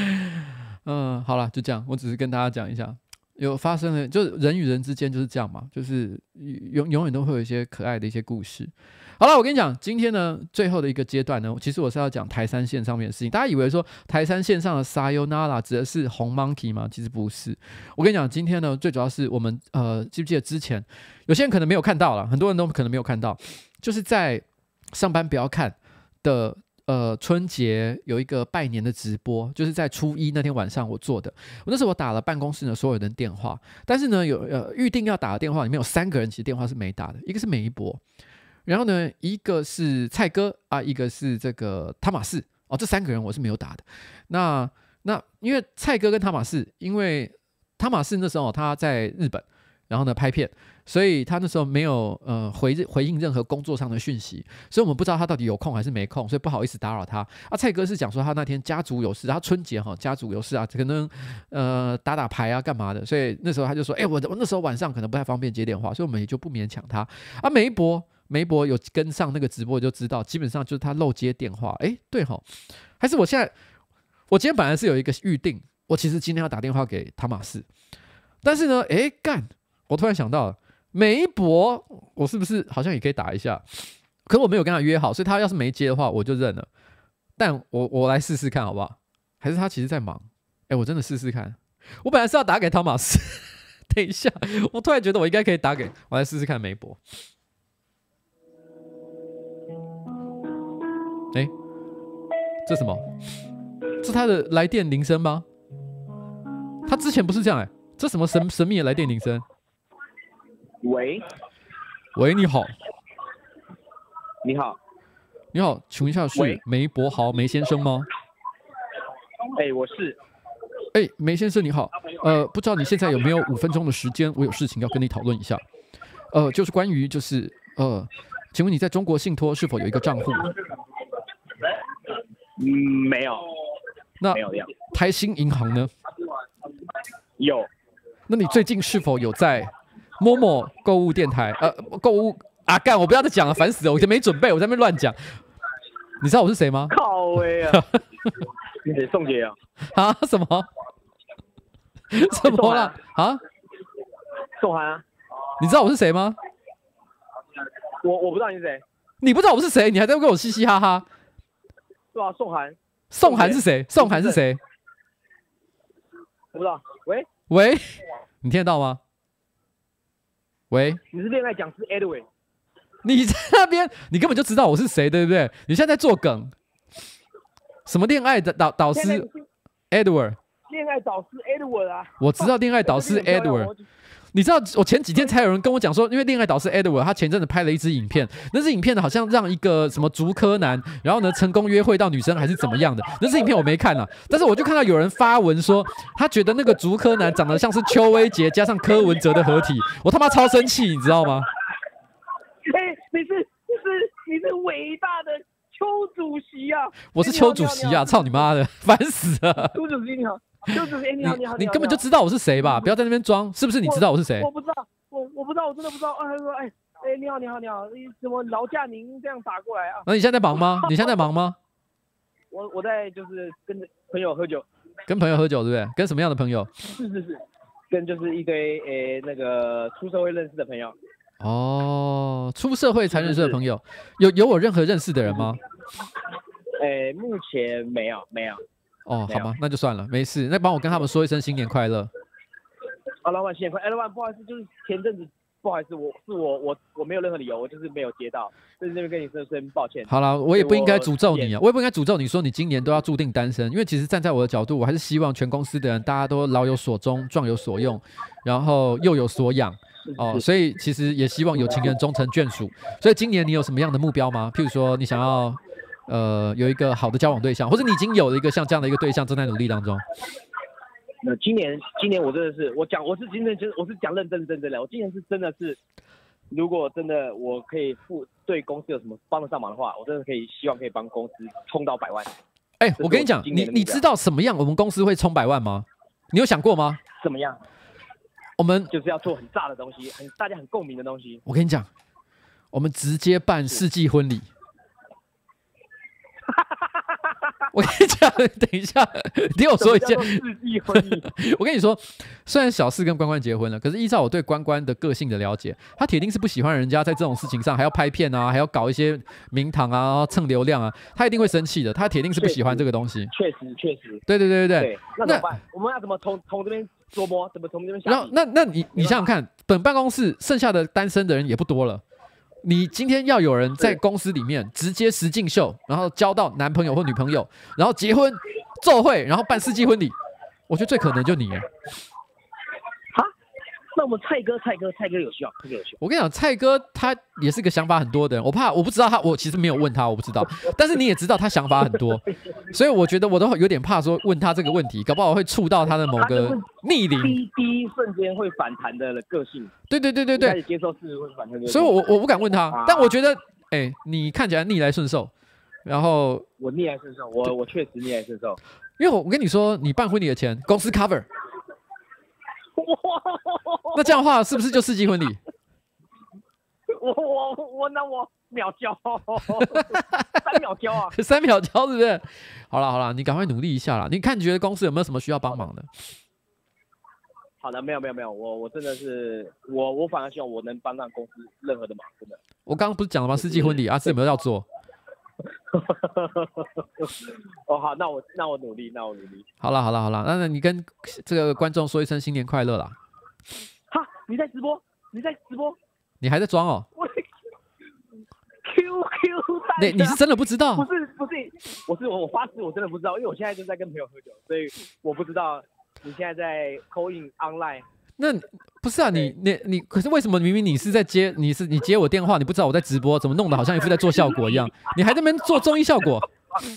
嗯，好了，就这样，我只是跟大家讲一下。有发生了，就是人与人之间就是这样嘛，就是永永远都会有一些可爱的一些故事。好了，我跟你讲，今天呢，最后的一个阶段呢，其实我是要讲台山线上面的事情。大家以为说台山线上的 Sayonara 指的是红 monkey 吗？其实不是。我跟你讲，今天呢，最主要是我们呃，记不记得之前有些人可能没有看到了，很多人都可能没有看到，就是在上班不要看的。呃，春节有一个拜年的直播，就是在初一那天晚上我做的。我那时候我打了办公室的所有人电话，但是呢，有呃预定要打的电话里面有三个人其实电话是没打的，一个是梅一博，然后呢，一个是蔡哥啊，一个是这个汤马士哦，这三个人我是没有打的。那那因为蔡哥跟汤马士，因为汤马士那时候他在日本，然后呢拍片。所以他那时候没有呃回回应任何工作上的讯息，所以我们不知道他到底有空还是没空，所以不好意思打扰他。啊，蔡哥是讲说他那天家族有事，他春节哈家族有事啊，可能呃打打牌啊干嘛的，所以那时候他就说，哎、我我那时候晚上可能不太方便接电话，所以我们也就不勉强他。啊，梅博梅博有跟上那个直播就知道，基本上就是他漏接电话。哎、对哈，还是我现在我今天本来是有一个预定，我其实今天要打电话给汤马斯，但是呢，哎、干，我突然想到了。梅博，我是不是好像也可以打一下？可我没有跟他约好，所以他要是没接的话，我就认了。但我我来试试看好不好？还是他其实在忙？哎，我真的试试看。我本来是要打给汤马斯，等一下，我突然觉得我应该可以打给我来试试看梅博。哎，这什么？是他的来电铃声吗？他之前不是这样哎，这什么神神秘的来电铃声？喂，喂，你好，你好，你好，请问一下是梅博豪梅先生吗？哎、欸，我是，哎、欸，梅先生你好，呃，不知道你现在有没有五分钟的时间？我有事情要跟你讨论一下，呃，就是关于就是呃，请问你在中国信托是否有一个账户？嗯，没有，那没有这样。台新银行呢？有，那你最近是否有在？某某购物电台，呃，购物啊，干，我不要再讲了，烦死了，我就没准备，我在那边乱讲。你知道我是谁吗？靠威啊！你是宋杰啊？啊？什么？什么了？啊？宋涵啊？你知道我是谁吗？我我不知道你是谁。你不知道我是谁？你还在跟我嘻嘻哈哈？是啊，宋涵。宋涵是谁？宋涵是谁？我不知道。喂？喂？你听得到吗？喂，你是恋爱讲师 Edwin，你在那边，你根本就知道我是谁，对不对？你现在在做梗，什么恋爱的导导师 Edward？恋爱导师 Edward 啊，我知道恋爱导师 Edward。你知道我前几天才有人跟我讲说，因为恋爱导师 Edward 他前阵子拍了一支影片，那支影片呢好像让一个什么竹科男，然后呢成功约会到女生还是怎么样的，那支影片我没看啊，但是我就看到有人发文说，他觉得那个竹科男长得像是邱威杰加上柯文哲的合体，我他妈超生气，你知道吗？哎、你是你是你是伟大的邱主席啊！我是邱主席啊，操你妈的，烦死了！邱主席你好，邱主席、哎你好你好，你根本就知道我是谁吧？不要在那边装，是不是你知道我是谁我？？不知道，我我不知道，我真的不知道。啊，他说哎哎你好你好你好，你怎么劳驾您这样打过来啊？那你现在在忙吗？你现在在忙吗？我我在就是跟朋友喝酒，跟朋友喝酒对不对？跟什么样的朋友？是是是，跟就是一堆诶、那个出社会认识的朋友。哦，出社会才认识的朋友，有有我任何认识的人吗？诶、目前没有没有。哦，好吧，那就算了，没事。那帮我跟他们说一声新年快乐。啊，老板新年快乐！哎，老板不好意思，就是前阵子不好意思，我是我我我没有任何理由，我就是没有接到，在这边跟你说声抱歉。好了，我也不应该诅咒你啊，我也不应该诅咒你说你今年都要注定单身，因为其实站在我的角度，我还是希望全公司的人大家都老有所终，壮有所用，然后幼有所养哦，所以其实也希望有情人终成眷属。所以今年你有什么样的目标吗？譬如说你想要呃有一个好的交往对象，或者你已经有了一个像这样的一个对象正在努力当中。那今年今年我真的是我讲我是今年就是我是讲认真真真的，我今年是真的是，如果真的我可以付对公司有什么帮得上忙的话，我真的可以希望可以帮公司冲到百万。哎、是我跟你讲你你知道什么样我们公司会冲百万吗？你有想过吗？怎么样？我们就是要做很炸的东西，很大家很共鸣的东西。我跟你讲，我们直接办世纪婚礼。我跟你讲，等一下，你听我说一件 我跟你说，虽然小四跟关关结婚了，可是依照我对关关的个性的了解，他铁定是不喜欢人家在这种事情上还要拍片啊，还要搞一些名堂啊，蹭流量啊，他一定会生气的。他铁定是不喜欢这个东西。确实确实。对对对对对。那怎么办？我们要怎么从从这边琢磨？怎么从这边下然后？那那你你想想看，本办公室剩下的单身的人也不多了。你今天要有人在公司里面直接实境秀，然后交到男朋友或女朋友，然后结婚、奏会，然后办世纪婚礼，我觉得最可能就你耶。那我们蔡哥，蔡哥，蔡哥有需要，蔡哥有需要。我跟你讲，蔡哥他也是个想法很多的人，我怕我不知道他，我其实没有问他，我不知道。但是你也知道他想法很多，所以我觉得我都有点怕说问他这个问题，搞不好会触到他的某个逆鳞。第一瞬间会反弹的个性，对对对对对，开始接受事会反弹的。所以我我不敢问他啊，但我觉得，哎，你看起来逆来顺受，然后我逆来顺受，我我确实逆来顺受。因为我我跟你说，你办婚礼的钱公司 cover，那这样的话是不是就世纪婚礼？我我我那我秒交，三秒交啊！三秒交是不是？好了好了，你赶快努力一下啦！你看你觉得公司有没有什么需要帮忙的？好的，没有没有没有，我我真的是我我反而希望我能帮上公司任何的忙，真的。我刚刚不是讲了吗？世纪婚礼啊，是有没有要做？哦好，那我那我努力，那我努力。好了好了好了，那那你跟这个观众说一声新年快乐啦！哈，你在直播？你在直播？你还在装哦？我 QQ 弹你你是真的不知道不？是不是，我是我我发誓我真的不知道，因为我现在就在跟朋友喝酒，所以我不知道你现在在 call in online。那不是啊，你你你，可是为什么明明你是在接，你是你接我电话，你不知道我在直播，怎么弄得好像一副在做效果一样？你还在那边做综艺效果？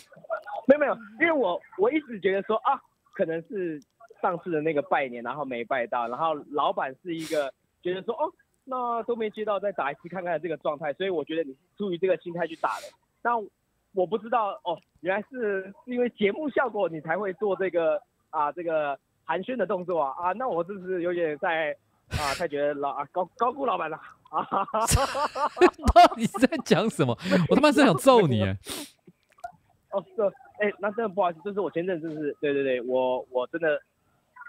没有没有，因为我我一直觉得说啊，可能是上次的那个拜年，然后没拜到，然后老板是一个觉得说哦，那都没接到，再打一次看看这个状态，所以我觉得你是出于这个心态去打的。那我不知道哦，原来是是因为节目效果你才会做这个啊这个寒暄的动作啊啊，那我是不是有点在啊，太觉得老啊高高估老板了啊？到底在讲什么？我他妈是想揍你哎！哦，是，哎、那真的不好意思，这是我前阵子是，对对对，我我真的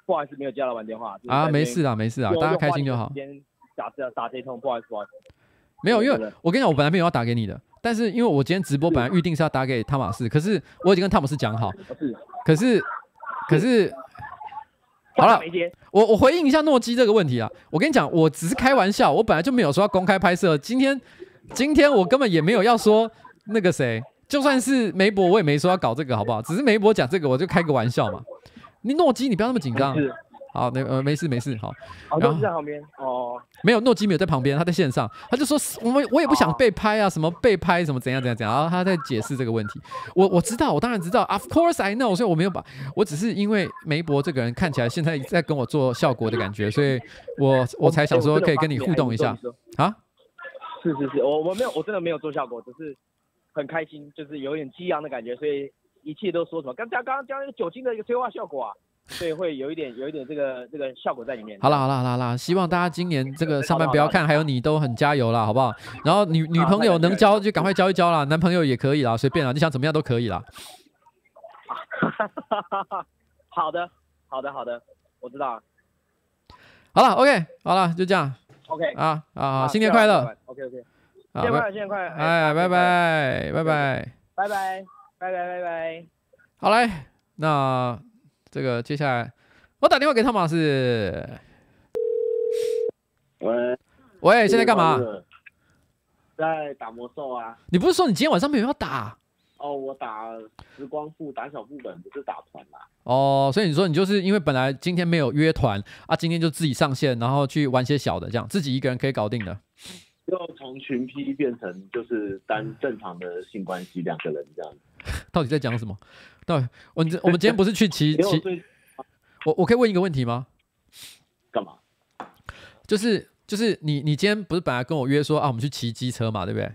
不好意思没有接到老板电话啊，没事啊，没事啊，大家开心就好。先打这打这一通，不好意思，不好意思。没有，因为我跟你讲，我本来没有要打给你的，但是因为我今天直播本来预定是要打给汤马斯，可是我已经跟汤马斯讲好，可是可是好了，我我回应一下诺基这个问题啊。我跟你讲，我只是开玩笑，我本来就没有说要公开拍摄。今天今天我根本也没有要说那个谁，就算是梅博，我也没说要搞这个，好不好？只是梅博讲这个，我就开个玩笑嘛。你诺基，你不要那么紧张。好，那呃没事没事，好。哦，诺基在旁边哦。没有，诺基没有在旁边，他在线上。他就说，我们我也不想被拍啊，什么被拍什么怎样怎样怎样。然后他在解释这个问题。我我知道，我当然知道，Of course I know。所以我没有把，我只是因为梅博这个人看起来现在在跟我做效果的感觉，所以我我才想说可以跟你互动一下啊。是是是，我我没有，我真的没有做效果，只是很开心，就是有点激昂的感觉，所以一切都说什么刚刚刚刚讲那个酒精的一个催化效果啊。所以会有一点，有一点这个这个效果在里面。好了好了好了好了，希望大家今年这个上班不要看，还有你都很加油啦，好不好？然后女女朋友能交就赶快交一交啦，男朋友也可以啦，随便啦，你想怎么样都可以啦。好的好的好的，我知道了。好了，OK，好了，就这样。OK 啊啊，新年快乐。OK OK，新年快乐，新年快乐。哎，拜拜拜拜拜拜拜拜拜拜。好嘞，那。这个接下来，我打电话给汤马斯。喂喂，现在干嘛？在打魔兽啊。你不是说你今天晚上没有要打？哦，我打时光副，打小副本，不是打团啦。哦，所以你说你就是因为本来今天没有约团啊，今天就自己上线，然后去玩些小的，这样自己一个人可以搞定的。就从群 P 变成就是单正常的性关系，两个人这样。到底在讲什么？对，我我们今天不是去骑 骑？我我可以问一个问题吗？干嘛？就是就是你你今天不是本来跟我约说啊，我们去骑机车嘛，对不对？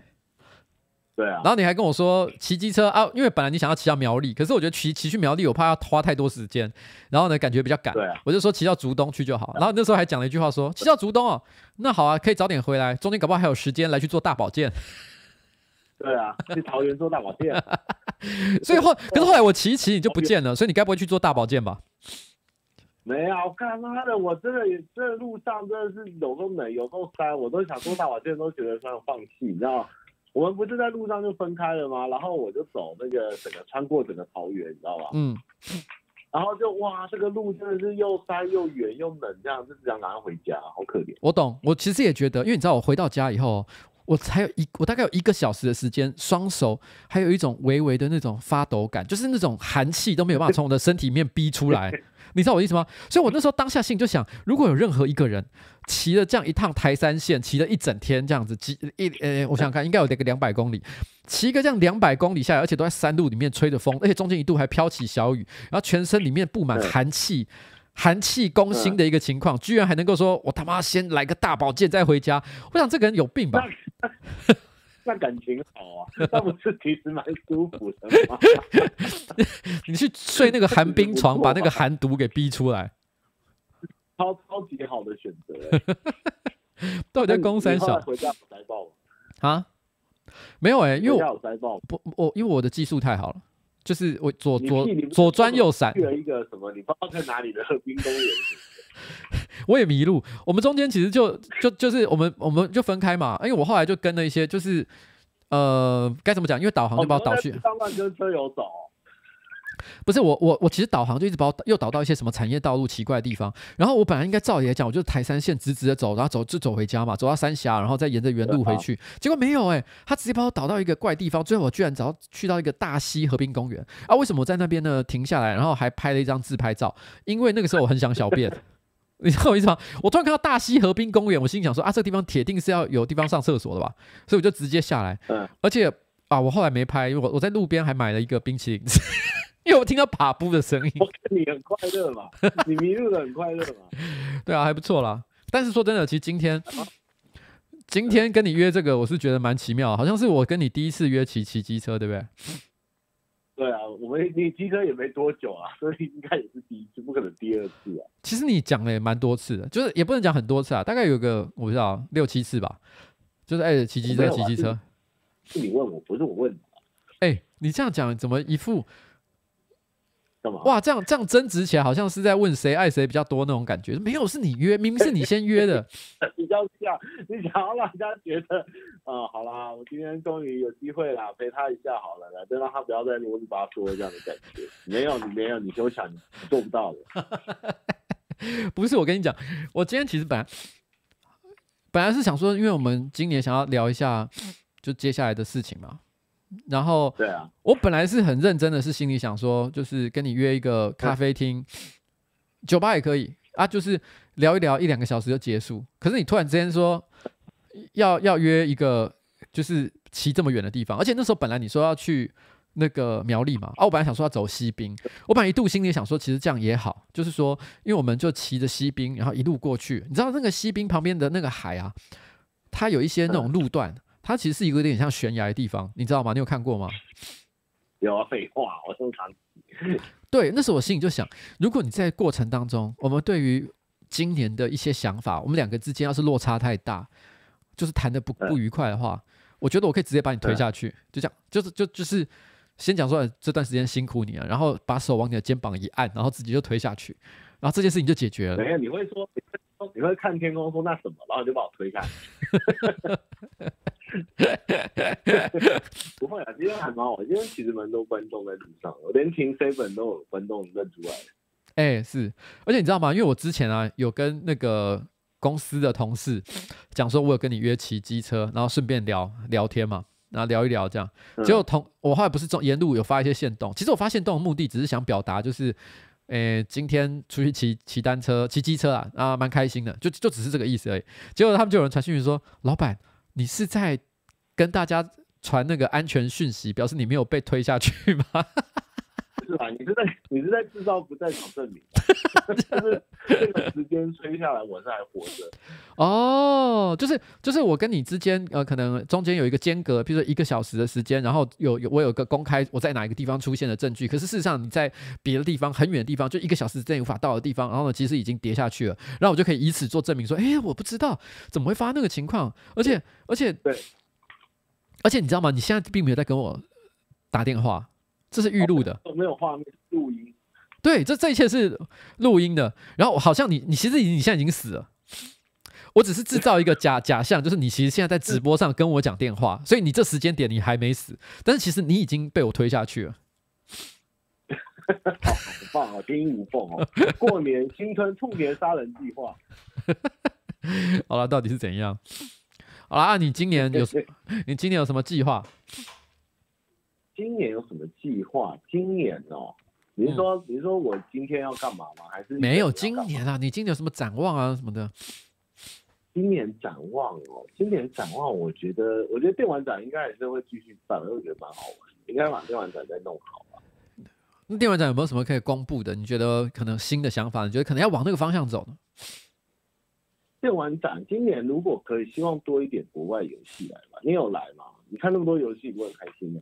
对啊。然后你还跟我说骑机车啊，因为本来你想要骑到苗栗，可是我觉得骑骑去苗栗，我怕要花太多时间，然后呢感觉比较赶，对啊。我就说骑到竹东去就好。然后那时候还讲了一句话说，骑到竹东哦，那好啊，可以早点回来，中间搞不好还有时间来去做大保健。对啊，去桃园做大保健。所以后，可是后来我骑一骑你就不见了，所以你该不会去做大保健吧？没有，我干妈的，我真的也这路上真的是有够冷，有够塞，我都想做大保健，都觉得想放弃，你知道？我们不是在路上就分开了吗？然后我就走那个整个穿过整个桃园，你知道吧？嗯。然后就哇，这个路真的是又塞又远又冷，这样就是想赶快回家，好可怜。我懂，我其实也觉得，因为你知道，我回到家以后。我才有一，我大概有一个小时的时间，双手还有一种微微的那种发抖感，就是那种寒气都没有办法从我的身体里面逼出来，你知道我的意思吗？所以我那时候当下心里就想，如果有任何一个人骑了这样一趟台山线，骑了一整天这样子，骑一呃，我想想看，应该有得个两百公里，骑个这样两百公里下来，而且都在山路里面吹着风，而且中间一度还飘起小雨，然后全身里面布满寒气。寒气攻心的一个情况，居然还能够说，我他妈先来个大保健再回家。我想这个人有病吧？那，那感情好啊，那不是其实蛮舒服的吗？你去睡那个寒冰床，把那个寒毒给逼出来，超超级好的选择。到底在攻三小？回家有灾报啊？没有哎、欸，因为我有灾报不，我因为我的技术太好了。就是我左左左转右闪，去了一个什么？你不知道在哪里的鹤滨公园？我也迷路。我们中间其实就就就是我们我们就分开嘛。因为我后来就跟了一些，就是呃该怎么讲？因为导航就把我导去。上万跟车友走。不是我我我其实导航就一直把我又导到一些什么产业道路奇怪的地方，然后我本来应该照理来讲，我就台三线直直的走，然后走就走回家嘛，走到三峡，然后再沿着原路回去。结果没有哎、欸，他直接把我导到一个怪地方，最后我居然只要去到一个大溪河滨公园啊！为什么我在那边呢？停下来，然后还拍了一张自拍照，因为那个时候我很想小便，你知道我意思吗？我突然看到大溪河滨公园，我心里想说啊，这个地方铁定是要有地方上厕所的吧，所以我就直接下来，而且啊，我后来没拍，因为我我在路边还买了一个冰淇淋。因为我听到爬步的声音，我看你很快乐嘛，你迷路的很快乐嘛，对啊，还不错啦。但是说真的，其实今天，今天跟你约这个，我是觉得蛮奇妙，好像是我跟你第一次约骑骑机车，对不对？对啊，我们你机车也没多久啊，所以应该也是第一次，不可能第二次啊。其实你讲了也蛮多次的，就是也不能讲很多次啊，大概有个我不知道六七次吧，就是哎骑机车骑机车。是你问我，不是我问你。哎，你这样讲怎么一副？哇，这样这样争执起来，好像是在问谁爱谁比较多那种感觉。没有，是你约，明明是你先约的。比较像，你想要让人家觉得，啊、呃，好啦，我今天终于有机会啦，陪他一下好了，就让他不要再啰里吧嗦这样的感觉。没有，你没有，你休想，你做不到的。不是，我跟你讲，我今天其实本来本来是想说，因为我们今年想要聊一下就接下来的事情嘛。然后，对啊，我本来是很认真的，是心里想说，就是跟你约一个咖啡厅、酒吧也可以啊，就是聊一聊一两个小时就结束。可是你突然之间说要要约一个，就是骑这么远的地方，而且那时候本来你说要去那个苗栗嘛，啊，我本来想说要走西滨，我本来一度心里想说，其实这样也好，就是说，因为我们就骑着西滨，然后一路过去，你知道那个西滨旁边的那个海啊，它有一些那种路段。它其实是一个有点像悬崖的地方，你知道吗？你有看过吗？有啊，废话，我经常。对，那时候我心里就想，如果你在过程当中，我们对于今年的一些想法，我们两个之间要是落差太大，就是谈的不不愉快的话，我觉得我可以直接把你推下去，就这样，就是就就是先讲说这段时间辛苦你了，然后把手往你的肩膀一按，然后自己就推下去，然后这件事情就解决了。没有，你会说，你会看天空说那什么，然后你就把我推下去。不会啊，今天还蛮好。今天其实蛮多观众在路上，我连停 seven 都有观众认出来。哎、欸，是，而且你知道吗？因为我之前啊有跟那个公司的同事讲说，我有跟你约骑机车，然后顺便聊聊天嘛，然后聊一聊这样。结果同我后来不是中沿路有发一些线动，其实我发现动的目的只是想表达，就是，哎、欸，今天出去骑骑单车、骑机车啊，啊，蛮开心的，就就只是这个意思而已。结果他们就有人传讯息说，老板。你是在跟大家传那个安全讯息，表示你没有被推下去吗？是吧？你是在你是在制造不在场证明，就是这个时间吹下来，我是还活着。哦，就是就是我跟你之间呃，可能中间有一个间隔，比如说一个小时的时间，然后有有我有个公开我在哪一个地方出现的证据，可是事实上你在别的地方很远的地方，就一个小时之内无法到的地方，然后呢，其实已经跌下去了，然后我就可以以此做证明，说，哎，我不知道怎么会发生那个情况，而且而且对，而且你知道吗？你现在并没有在跟我打电话。这是预录的，没有画面，录音。对，这这一切是录音的。然后好像你，你其实你现在已经死了。我只是制造一个假假象，就是你其实现在在直播上跟我讲电话，所以你这时间点你还没死，但是其实你已经被我推下去了。好，棒啊，天衣无缝哦！过年新春兔年杀人计划。好了，到底是怎样？好了，啊，你今年有你今年有什么计划？今年有什么计划？今年哦，你是说、嗯、你是说我今天要干嘛吗？还是没有今年啊？你今年有什么展望啊什么的？今年展望哦，今年展望，我觉得我觉得电玩展应该还是会继续办，我觉得蛮好玩，应该把电玩展再弄好吧。那电玩展有没有什么可以公布的？你觉得可能新的想法？你觉得可能要往那个方向走呢？电玩展今年如果可以，希望多一点国外游戏来吧。你有来吗？你看那么多游戏，我很开心的。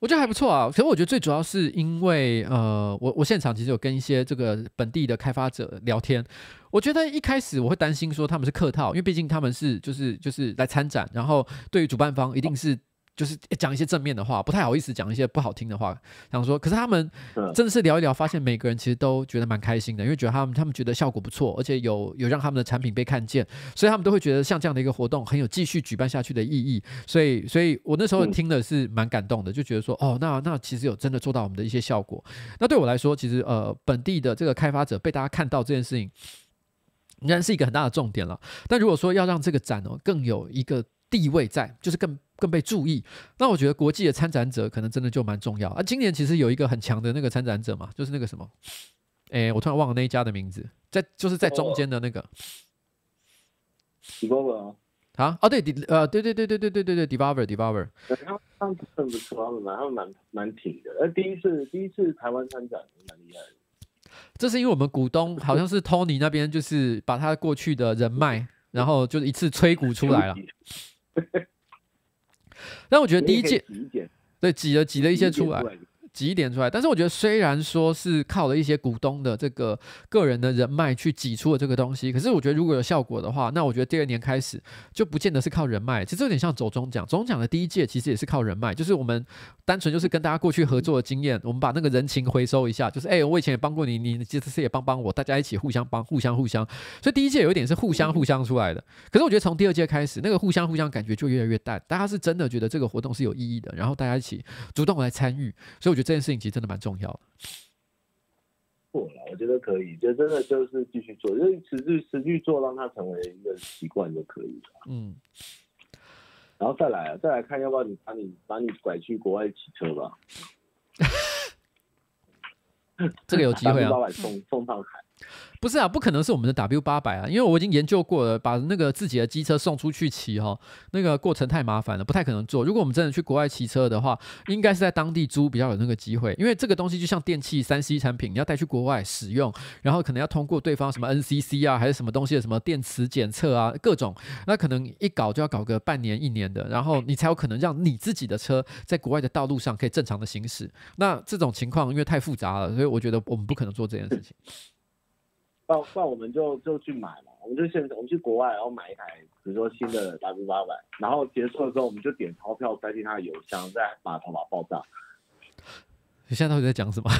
我觉得还不错啊，可是我觉得最主要是因为，呃，我我现场其实有跟一些这个本地的开发者聊天，我觉得一开始我会担心说他们是客套，因为毕竟他们是就是就是来参展，然后对于主办方一定是。就是讲一些正面的话，不太好意思讲一些不好听的话。想说，可是他们真的是聊一聊，发现每个人其实都觉得蛮开心的，因为觉得他们他们觉得效果不错，而且有有让他们的产品被看见，所以他们都会觉得像这样的一个活动很有继续举办下去的意义。所以，所以我那时候听的是蛮感动的，就觉得说，哦，那那其实有真的做到我们的一些效果。那对我来说，其实呃，本地的这个开发者被大家看到这件事情，仍然是一个很大的重点了。但如果说要让这个展哦更有一个地位在，就是更。更被注意，那我觉得国际的参展者可能真的就蛮重要啊。今年其实有一个很强的那个参展者嘛，就是那个什么，哎，我突然忘了那一家的名字，在就是在中间的那个，Devolver 啊，哦对，呃，对对对对对对对对，Devolver，Devolver，他们很不错，他们蛮他们蛮蛮挺的。呃，第一次第一次台湾参展蛮厉害的，这是因为我们股东好像是 Tony 那边，就是把他过去的人脉，然后就是一次吹鼓出来了。但我觉得第一届，对，挤了挤了一些出来。挤一点出来，但是我觉得虽然说是靠了一些股东的这个个人的人脉去挤出了这个东西，可是我觉得如果有效果的话，那我觉得第二年开始就不见得是靠人脉，其实有点像走中奖。中奖的第一届其实也是靠人脉，就是我们单纯就是跟大家过去合作的经验，我们把那个人情回收一下，就是哎、我以前也帮过你，你这次也帮帮我，大家一起互相帮，互相互相。所以第一届有一点是互相互相出来的，可是我觉得从第二届开始，那个互相互相感觉就越来越淡，大家是真的觉得这个活动是有意义的，然后大家一起主动来参与，所以我觉得这件事情其实真的蛮重要。的。做了，我觉得可以，就真的就是继续做，就是持续持续做，让它成为一个习惯就可以了。嗯，然后再来啊，再来看要不要你把你把你拐去国外骑车吧。这个有机会啊，送送上海。不是啊，不可能是我们的 W 八百啊，因为我已经研究过了，把那个自己的机车送出去骑哈，那个过程太麻烦了，不太可能做。如果我们真的去国外骑车的话，应该是在当地租比较有那个机会，因为这个东西就像电器三 C 产品，你要带去国外使用，然后可能要通过对方什么 NCC 啊，还是什么东西的什么电磁检测啊，各种，那可能一搞就要搞个半年一年的，然后你才有可能让你自己的车在国外的道路上可以正常的行驶。那这种情况因为太复杂了，所以我觉得我们不可能做这件事情。不然，不然我们就就去买嘛，我们就现在我们去国外，然后买一台，比如说新的 W 八百，然后结束的时候，我们就点钞票塞进他的邮箱，再把头发爆炸。你现在到底在讲什么？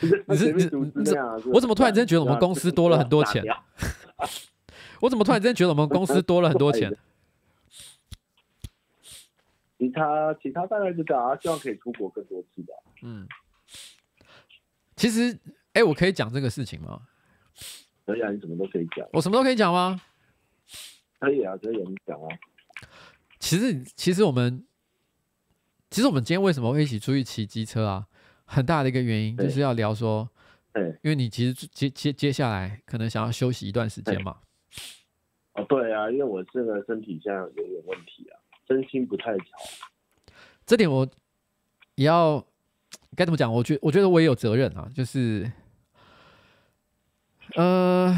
你是你是你是 我怎么突然之间觉得我们公司多了很多钱？我怎么突然之间觉得我们公司多了很多钱？其他其他大概就这样啊，希望可以出国更多次吧。嗯，其实，哎、欸，我可以讲这个事情吗？可以啊，你什么都可以讲。我什么都可以讲吗？可以啊，可以啊，你讲啊。其实，其实我们，其实我们今天为什么会一起出去骑机车啊？很大的一个原因就是要聊说，对，因为你其实接接接下来可能想要休息一段时间嘛。哦，对啊，因为我这个身体现在有点问题啊，身心不太好。这点我也要该怎么讲？我觉我觉得我也有责任啊，就是。呃，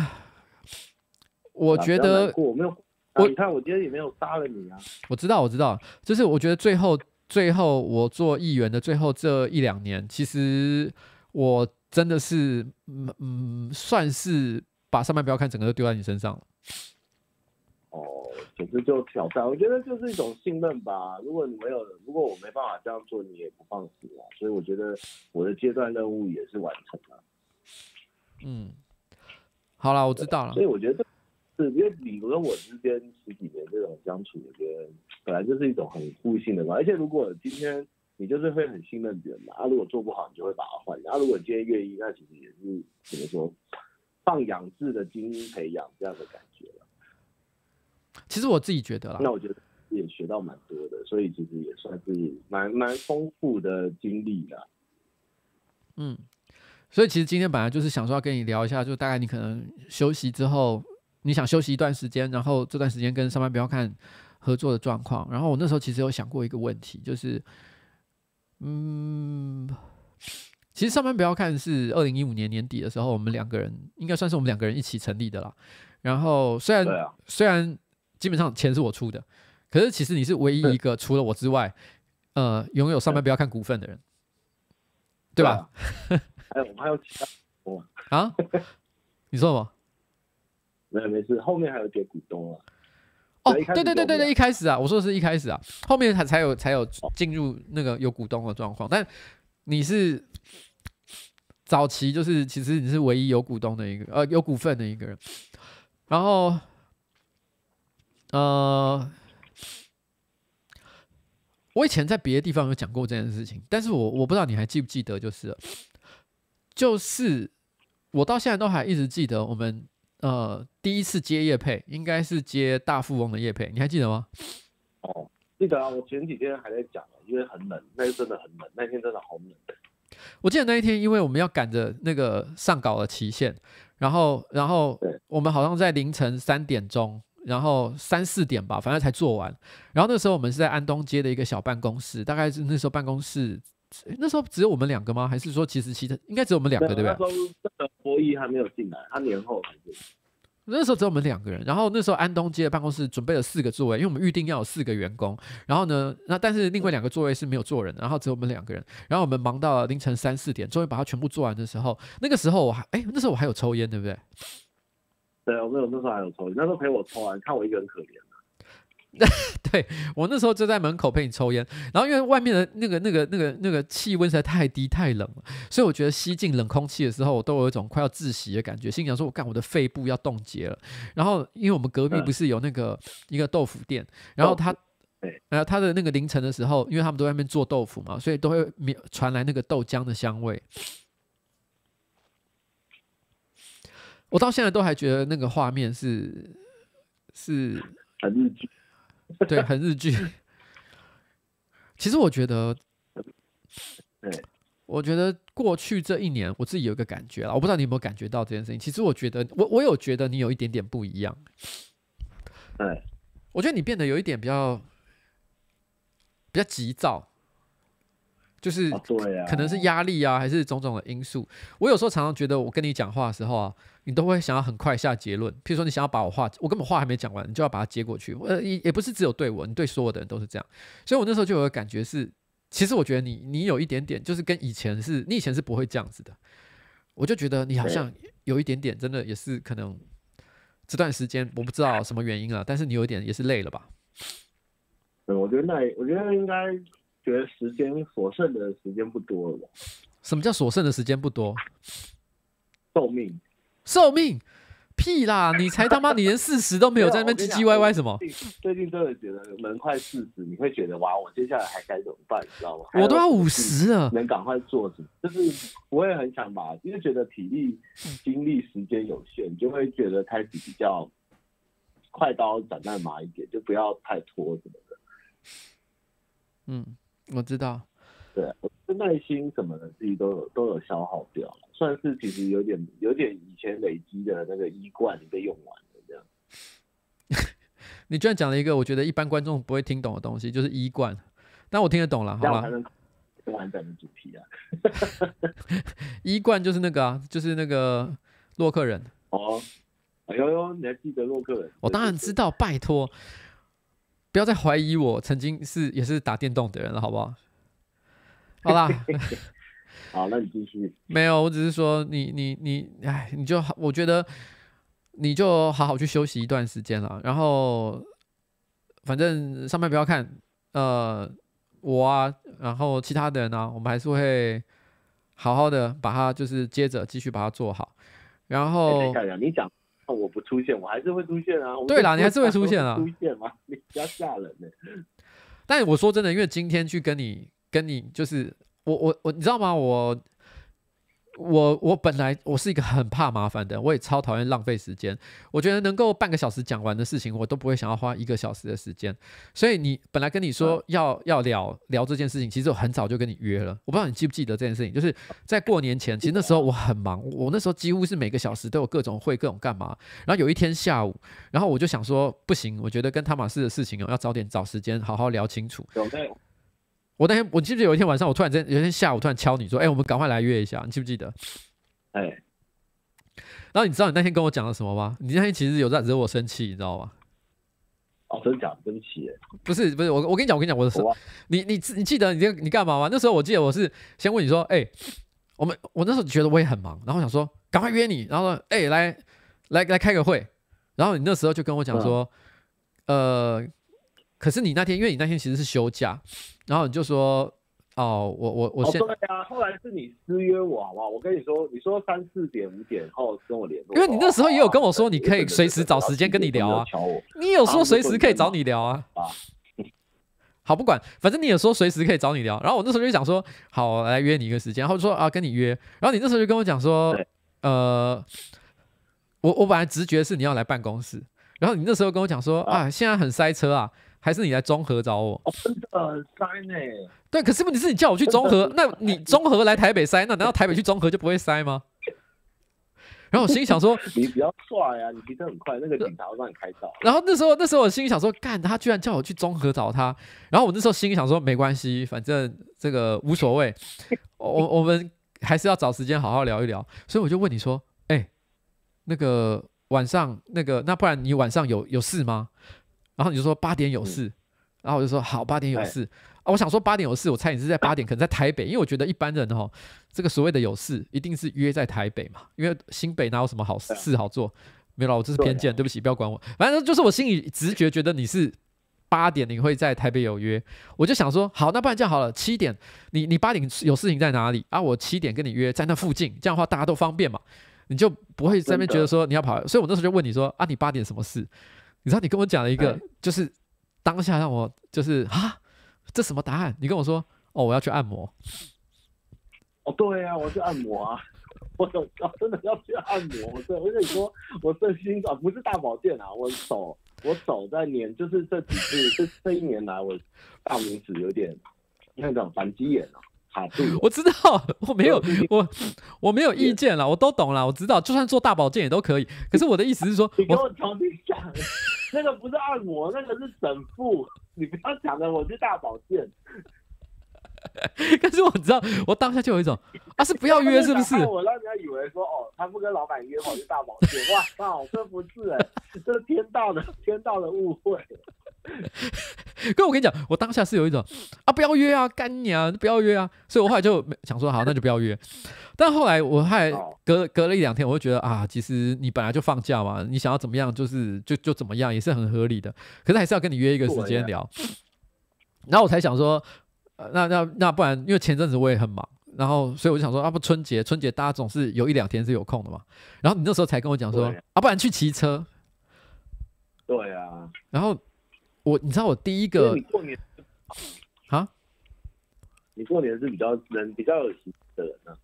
我觉得我没有，我你看我今天也没有杀了你啊。我知道，我知道，就是我觉得最后最后我做议员的最后这一两年，其实我真的是嗯嗯，算是把上班不要看整个都丢在你身上了。哦，总之就挑战，我觉得就是一种信任吧。如果你没有，如果我没办法这样做，你也不放心啊。所以我觉得我的阶段任务也是完成了。嗯。好了，我知道了。所以我觉得，是因为你跟我之间十几年这种相处，我觉得本来就是一种很互信的嘛。而且如果今天你就是会很信任别人嘛，啊，如果做不好，你就会把它换。啊，如果你今天愿意，那其实也是怎么说，放养制的精英培养这样的感觉了。其实我自己觉得啦，那我觉得也学到蛮多的，所以其实也算是蛮蛮丰富的经历的。嗯。所以其实今天本来就是想说要跟你聊一下，就大概你可能休息之后，你想休息一段时间，然后这段时间跟上班不要看合作的状况。然后我那时候其实有想过一个问题，就是，嗯，其实上班不要看是二零一五年年底的时候，我们两个人应该算是我们两个人一起成立的啦。然后虽然虽然基本上钱是我出的，可是其实你是唯一一个除了我之外，呃，拥有上班不要看股份的人，对吧？还有我们还有其他股东啊？你说什么？没有没事，后面还有点股东啊。哦，对对对对对，一开始啊，我说的是一开始啊，后面才才有才有进入那个有股东的状况。但你是早期，就是其实你是唯一有股东的一个，呃，有股份的一个人。然后，呃，我以前在别的地方有讲过这件事情，但是我我不知道你还记不记得，就是。就是我到现在都还一直记得我们呃第一次接叶配，应该是接大富翁的叶配，你还记得吗？哦，记得啊，我前几天还在讲，因为很冷，那天真的很冷，那天真的好冷。我记得那一天，因为我们要赶着那个上稿的期限，然后然后我们好像在凌晨三点钟，然后三四点吧，反正才做完。然后那时候我们是在安东街的一个小办公室，大概是那时候办公室。那时候只有我们两个吗？还是说其实其他应该只有我们两个，对不对？那时候这个博弈还没有进来，他年后才进。那时候只有我们两个人。然后那时候安东街的办公室准备了四个座位，因为我们预定要有四个员工。然后呢，那但是另外两个座位是没有坐人的，然后只有我们两个人。然后我们忙到了凌晨三四点，终于把它全部做完的时候，那个时候我还哎，那时候我还有抽烟，对不对？对，我没有，那时候还有抽烟，那时候陪我抽完，看我一个人可怜。对，我那时候就在门口陪你抽烟，然后因为外面的那个、那个、那个、那个气温实在太低太冷了，所以我觉得吸进冷空气的时候，我都有一种快要窒息的感觉，心想说：“我干，我的肺部要冻结了。”然后因为我们隔壁不是有那个一个豆腐店，然后他，然后他的那个凌晨的时候，因为他们都在外面做豆腐嘛，所以都会传来那个豆浆的香味。我到现在都还觉得那个画面是是很 对，很日剧。其实我觉得，对，我觉得过去这一年，我自己有一个感觉啦，我不知道你有没有感觉到这件事情。其实我觉得，我我有觉得你有一点点不一样。对，我觉得你变得有一点比较比较急躁，就是可能是压力啊，还是种种的因素。我有时候常常觉得，我跟你讲话的时候啊，你都会想要很快下结论。譬如说，你想要把我话，我根本话还没讲完，你就要把它接过去。呃，也也不是只有对我，你对所有的人都是这样。所以我那时候就有个感觉是，其实我觉得你你有一点点，就是跟以前是，你以前是不会这样子的。我就觉得你好像有一点点，真的也是可能。这段时间我不知道什么原因啊，但是你有一点也是累了吧？对，我觉得那我觉得应该觉得时间所剩的时间不多了吧？什么叫所剩的时间不多？寿命，寿命。屁啦！你才他妈，你连四十都 没有，在那边唧唧歪歪什么？最近真的觉得人快四十，你会觉得哇，我接下来还该怎么办？你知道吗？我都要五十了，能赶快做什么？就是不会很想把，因为觉得体力、精力、时间有限，就会觉得开始比较快刀斩乱麻一点，就不要太拖什么的。嗯，我知道。对，我耐心什么的，自己都有都有消耗掉了。算是其实有点有点以前累积的那个衣冠被用完了这样。你居然讲了一个我觉得一般观众不会听懂的东西，就是衣冠，但我听得懂了，好吧？完整的主题啊。衣冠就是那个啊，就是那个洛克人。哦，哎呦呦，你还记得洛克人？我当然知道，拜托，不要再怀疑我曾经是也是打电动的人了，好不好？好啦。好，那你继续。没有，我只是说你你你，哎，你就好，我觉得你就好好去休息一段时间了。然后，反正上面不要看，呃，我啊，然后其他的人呢、啊，我们还是会好好的把它，就是接着继续把它做好。然后，你讲我不出现，我还是会出现啊。对啦，你还是会出现啊。出现吗？你比较吓人呢。但我说真的，因为今天去跟你跟你就是。我我我，你知道吗？我我我本来我是一个很怕麻烦的人，我也超讨厌浪费时间。我觉得能够半个小时讲完的事情，我都不会想要花一个小时的时间。所以你本来跟你说要、嗯、要聊聊这件事情，其实我很早就跟你约了。我不知道你记不记得这件事情，就是在过年前，其实那时候我很忙，我那时候几乎是每个小时都有各种会、各种干嘛。然后有一天下午，然后我就想说，不行，我觉得跟汤马斯的事情哦，要早点找时间好好聊清楚。我那天，我记不记得有一天晚上，我突然间有一天下午突然敲你说：“哎、欸，我们赶快来约一下。”你记不记得？哎、欸，然后你知道你那天跟我讲了什么吗？你那天其实有在惹我生气，你知道吗？哦，真的假的？对不起，不是不是，我我跟你讲，我跟你讲，我的是，你你你记得你你干嘛吗？那时候我记得我是先问你说：“哎、欸，我们我那时候觉得我也很忙，然后想说赶快约你，然后说哎、欸、来来来开个会，然后你那时候就跟我讲说，嗯、呃。”可是你那天，因为你那天其实是休假，然后你就说，哦，我我我先。哦，对啊，后来是你私约我，好不好？我跟你说，你说三四点五点后跟我联络。因为你那时候也有跟我说，你可以随时找时间跟你聊啊。你有说随时可以找你聊啊。啊。好，不管，反正你有说随时可以找你聊。然后我那时候就想说，好，来约你一个时间，然后就说啊，跟你约。然后你那时候就跟我讲说，呃，我我本来直觉是你要来办公室，然后你那时候跟我讲说啊，现在很塞车啊。还是你来中和找我？哦，真的很塞呢。对，可是问题是你叫我去中和，那你中和来台北塞，那难道台北去中和就不会塞吗？然后我心里想说，你比较帅啊，你骑车很快，那个警察会帮你开道。然后那时候，那时候我心里想说，干，他居然叫我去中和找他。然后我那时候心里想说，没关系，反正这个无所谓。我我们还是要找时间好好聊一聊。所以我就问你说，哎、欸，那个晚上那个，那不然你晚上有有事吗？然后你就说八点有事，嗯、然后我就说好，八点有事啊！我想说八点有事，我猜你是在八点，可能在台北，因为我觉得一般人哦，这个所谓的有事，一定是约在台北嘛，因为新北哪有什么好事好做？没有，我这是偏见，对不起，不要管我。反正就是我心里直觉觉得你是八点你会在台北有约，我就想说好，那不然这样好了，七点你你八点有事情在哪里啊？我七点跟你约在那附近，这样的话大家都方便嘛，你就不会在那边觉得说你要跑。所以我那时候就问你说啊，你八点什么事？你知道你跟我讲了一个，就是当下让我就是啊，这什么答案？你跟我说哦，我要去按摩。哦，对啊，我要去按摩啊。我手脚真的要去按摩。我我跟你说，我这心啊不是大保健啊，我手我手在年，就是这几次这这一年来，我大拇指有点那种反肌炎啊。我知道，我没有，我我没有意见了，我都懂了，我知道，就算做大保健也都可以。可是我的意思是说，你跟我重新讲，那个不是按摩，那个是整腹，你不要讲的我是大保健。可是我知道，我当下就有一种，啊，是不要约是不是？我让人家以为说，哦，他不跟老板约好是大保健，哇靠，这不是哎，这是天道的天道的误会。可我跟你讲，我当下是有一种啊，不要约啊，干你啊，不要约啊，所以我后来就想说，好，那就不要约。但后来我还隔隔了一两天，我就觉得啊，其实你本来就放假嘛，你想要怎么样，就是就就怎么样，也是很合理的。可是还是要跟你约一个时间聊。然后我才想说，呃、那那那不然，因为前阵子我也很忙，然后所以我就想说，啊不，春节春节大家总是有一两天是有空的嘛。然后你那时候才跟我讲说，啊，不然去骑车。对啊，然后。我你知道我第一个，你过年啊？你过年是比较人比较有型的人呢、啊？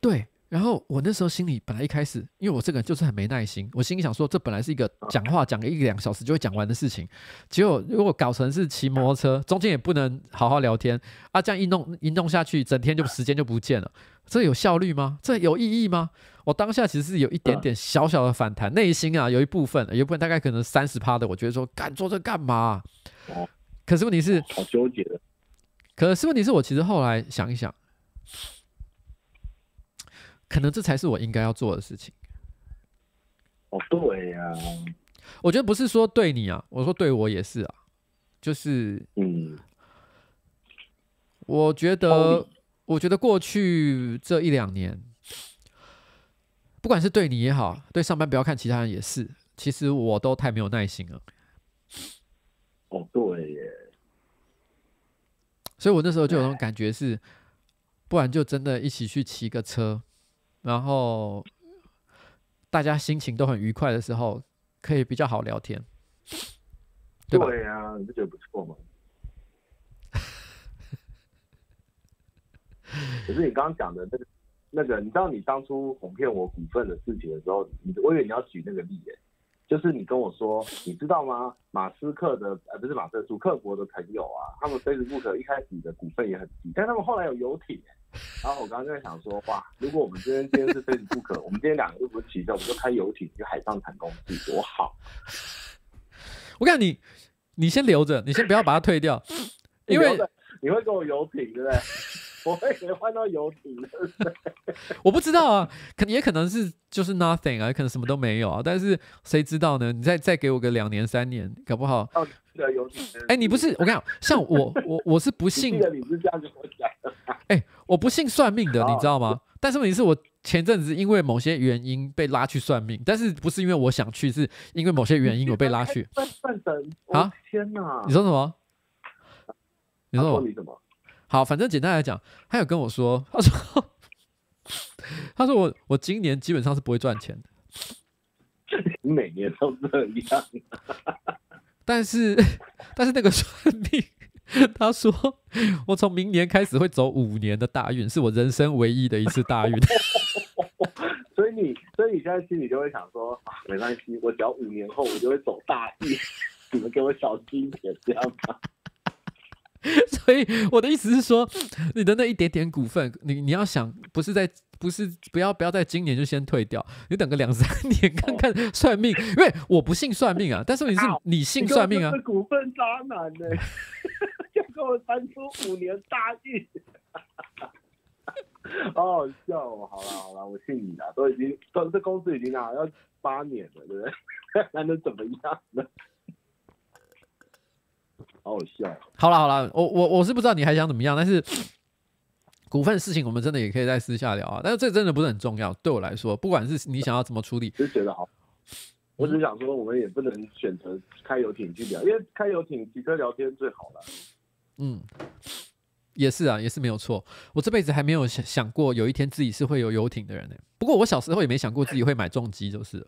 对，然后我那时候心里本来一开始，因为我这个人就是很没耐心，我心里想说，这本来是一个讲话讲个一两小时就会讲完的事情，结果如果搞成是骑摩托车，中间也不能好好聊天啊，这样一弄一弄下去，整天就时间就不见了，这有效率吗？这有意义吗？我当下其实是有一点点小小的反弹，内心啊有一部分，有一部分大概可能三十趴的，我觉得说干做这干嘛？可是问题是，好纠结的。可是问题是我其实后来想一想，可能这才是我应该要做的事情。哦，对呀。我觉得不是说对你啊，我说对我也是啊，就是嗯，我觉得，我觉得过去这一两年。不管是对你也好，对上班不要看其他人也是，其实我都太没有耐心了。哦，对耶。所以我那时候就有种感觉是，不然就真的一起去骑个车，然后大家心情都很愉快的时候，可以比较好聊天，对吧？对啊，你不觉得不错吗？可是你刚刚讲的那个。那个，你知道你当初哄骗我股份的事情的时候，你我以为你要举那个例，就是你跟我说，你知道吗？马斯克的呃不是马斯克，主克伯的朋友啊，他们 Facebook 一开始的股份也很低，但他们后来有游艇。然后我刚刚就在想说，哇，如果我们今天今天是 Facebook，我们今天两个又不是骑车，我们就开游艇去海上谈公事，多好！我看你，你先留着，你先不要把它退掉，因为你会给我游艇，对不对？我会可以换到游艇的，我不知道啊，可能也可能是就是 nothing 啊，可能什么都没有啊，但是谁知道呢？你再再给我个两年三年，搞不好。哎、欸，你不是我跟你讲，像我我我是不信，你是这样跟我讲的。哎、欸，我不信算命的，你知道吗？但是问题是我前阵子因为某些原因被拉去算命，但是不是因为我想去，是因为某些原因我被拉去。算算神啊！天哪！你说什么？你说你什么？好，反正简单来讲，他有跟我说，他说，他说我我今年基本上是不会赚钱的，你每年都这样，但是但是那个算命，他说我从明年开始会走五年的大运，是我人生唯一的一次大运，所以你所以你现在心里就会想说，啊，没关系，我只要五年后我就会走大运，你们给我小心一点，这样吧。所以我的意思是说，你的那一点点股份，你你要想，不是在，不是不要不要在今年就先退掉，你等个两三年看看算命，因为我不信算命啊，但是你是你信算命啊。是股份渣男呢，就给我翻出五年大运，好好笑哦！好了好了，我信你了，都已经都这公司已经拿要八年了，对不对？还能怎么样呢？好好笑。好了好了，我我我是不知道你还想怎么样，但是 股份的事情我们真的也可以在私下聊啊。但是这真的不是很重要，对我来说，不管是你想要怎么处理，就觉得好。我只想说，我们也不能选择开游艇去聊，因为开游艇骑车聊天最好了。嗯，也是啊，也是没有错。我这辈子还没有想想过有一天自己是会有游艇的人呢。不过我小时候也没想过自己会买重机，就是。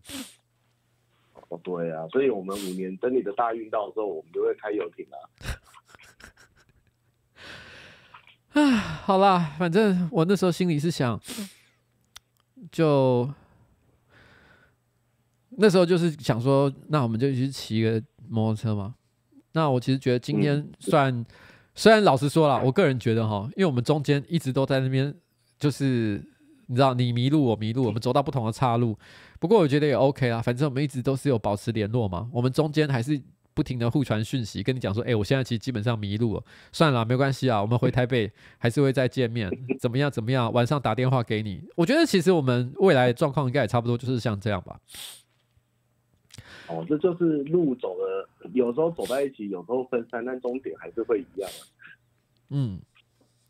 哦，对啊，所以我们五年等你的大运到的时候，我们就会开游艇了。啊，好啦，反正我那时候心里是想，就那时候就是想说，那我们就去骑个摩托车嘛。那我其实觉得今天算，嗯、虽然老实说了，我个人觉得哈，因为我们中间一直都在那边，就是你知道，你迷路我迷路，我们走到不同的岔路。不过我觉得也 OK 啦，反正我们一直都是有保持联络嘛。我们中间还是不停的互传讯息，跟你讲说，哎、欸，我现在其实基本上迷路了，算了，没关系啊，我们回台北还是会再见面，怎么样怎么样，晚上打电话给你。我觉得其实我们未来的状况应该也差不多，就是像这样吧。哦，这就是路走的，有时候走在一起，有时候分散，但终点还是会一样。嗯，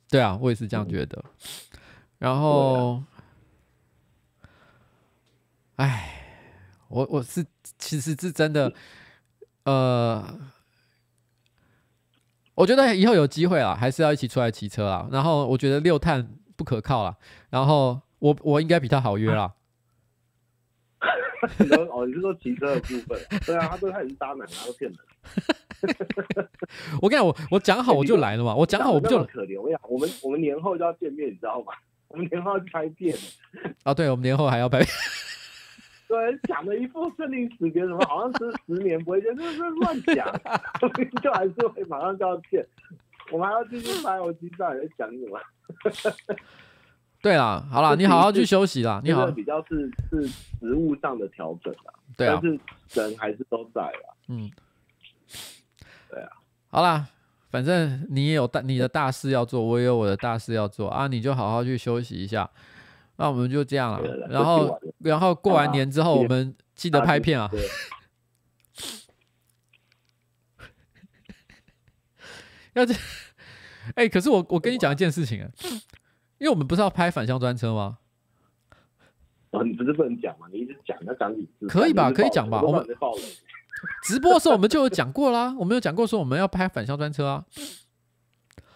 对啊，我也是这样觉得。嗯、然后，哎、啊，我我是其实是真的，呃，我觉得以后有机会啊，还是要一起出来骑车啊。然后我觉得六碳不可靠了，然后我我应该比他好约啦。你说哦，你是说骑车的部分？对啊，他说他也是渣男，他都骗人。我跟你讲，我我讲好我就来了嘛，我讲好我不就可怜。我跟你讲，我们我们年后就要见面，你知道吗？我们年后要去拍片。啊，对，我们年后还要拍片。对，讲的一副生离死别什么，好像是十年不会见，就是乱讲，就还是会马上就要见。我们还要继续拍，我知道你在讲什么。对啦，好啦，你好好去休息啦。你好，比较是是职务上的调整啦，对啊，但是人还是都在啦。嗯，对啊，好啦，反正你也有大你的大事要做，我也有我的大事要做啊，你就好好去休息一下。那我们就这样了，然后然后过完年之后，我们记得拍片啊。要这，哎，可是我我跟你讲一件事情啊。因为我们不是要拍返乡专车吗？哦，你不是不能讲吗？你一直讲，要讲几次？可以吧？可以讲吧？我们 直播的时候我们就有讲过啦，我们有讲过说我们要拍返乡专车啊。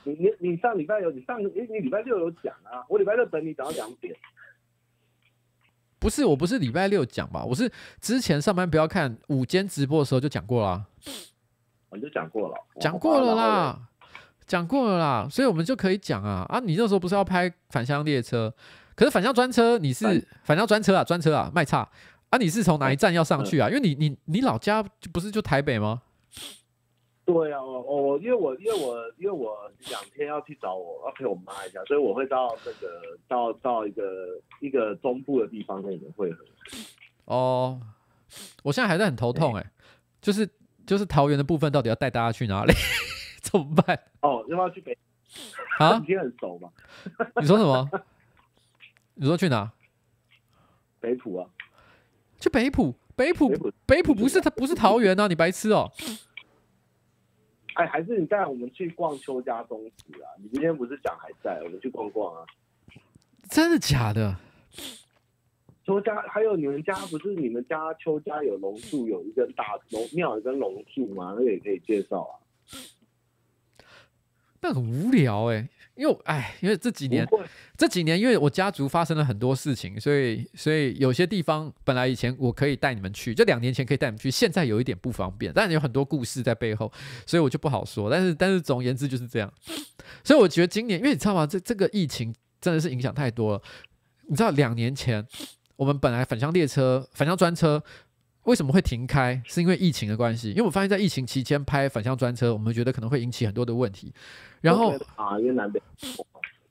你你你上礼拜有，你上你你礼拜六有讲啊？我礼拜六等你等到两点。不是，我不是礼拜六讲吧？我是之前上班不要看午间直播的时候就讲过啦。我就讲过了，讲过了啦。讲过了啦，所以我们就可以讲啊啊！你那时候不是要拍返乡列车，可是返乡专车你是返乡专车啊，专车啊，卖差啊！你是从哪一站要上去啊？因为你你你老家就不是就台北吗？对啊，我我因为我因为我因为我两天要去找我要陪我妈一下，所以我会到那个到到一个一个中部的地方跟你们会合。哦，我现在还在很头痛哎、欸，就是就是桃园的部分到底要带大家去哪里？怎么办？哦，要不要去北？啊，你很熟吗？你说什么？你说去哪？北浦啊？去北埔？北埔？北埔不是它不是桃园啊？你白痴哦！哎，还是你带我们去逛邱家东石啊？你今天不是讲还在？我们去逛逛啊？真的假的？邱家还有你们家不是你们家邱家有龙柱，有一根大龙庙，有一根龙柱吗？那个也可以介绍啊。那很无聊哎、欸，因为哎，因为这几年这几年，因为我家族发生了很多事情，所以所以有些地方本来以前我可以带你们去，就两年前可以带你们去，现在有一点不方便，但有很多故事在背后，所以我就不好说。但是但是总而言之就是这样，所以我觉得今年，因为你知道吗？这这个疫情真的是影响太多了。你知道两年前我们本来返乡列车、返乡专车。为什么会停开？是因为疫情的关系。因为我发现，在疫情期间拍返乡专车，我们觉得可能会引起很多的问题。然后啊，因为南北，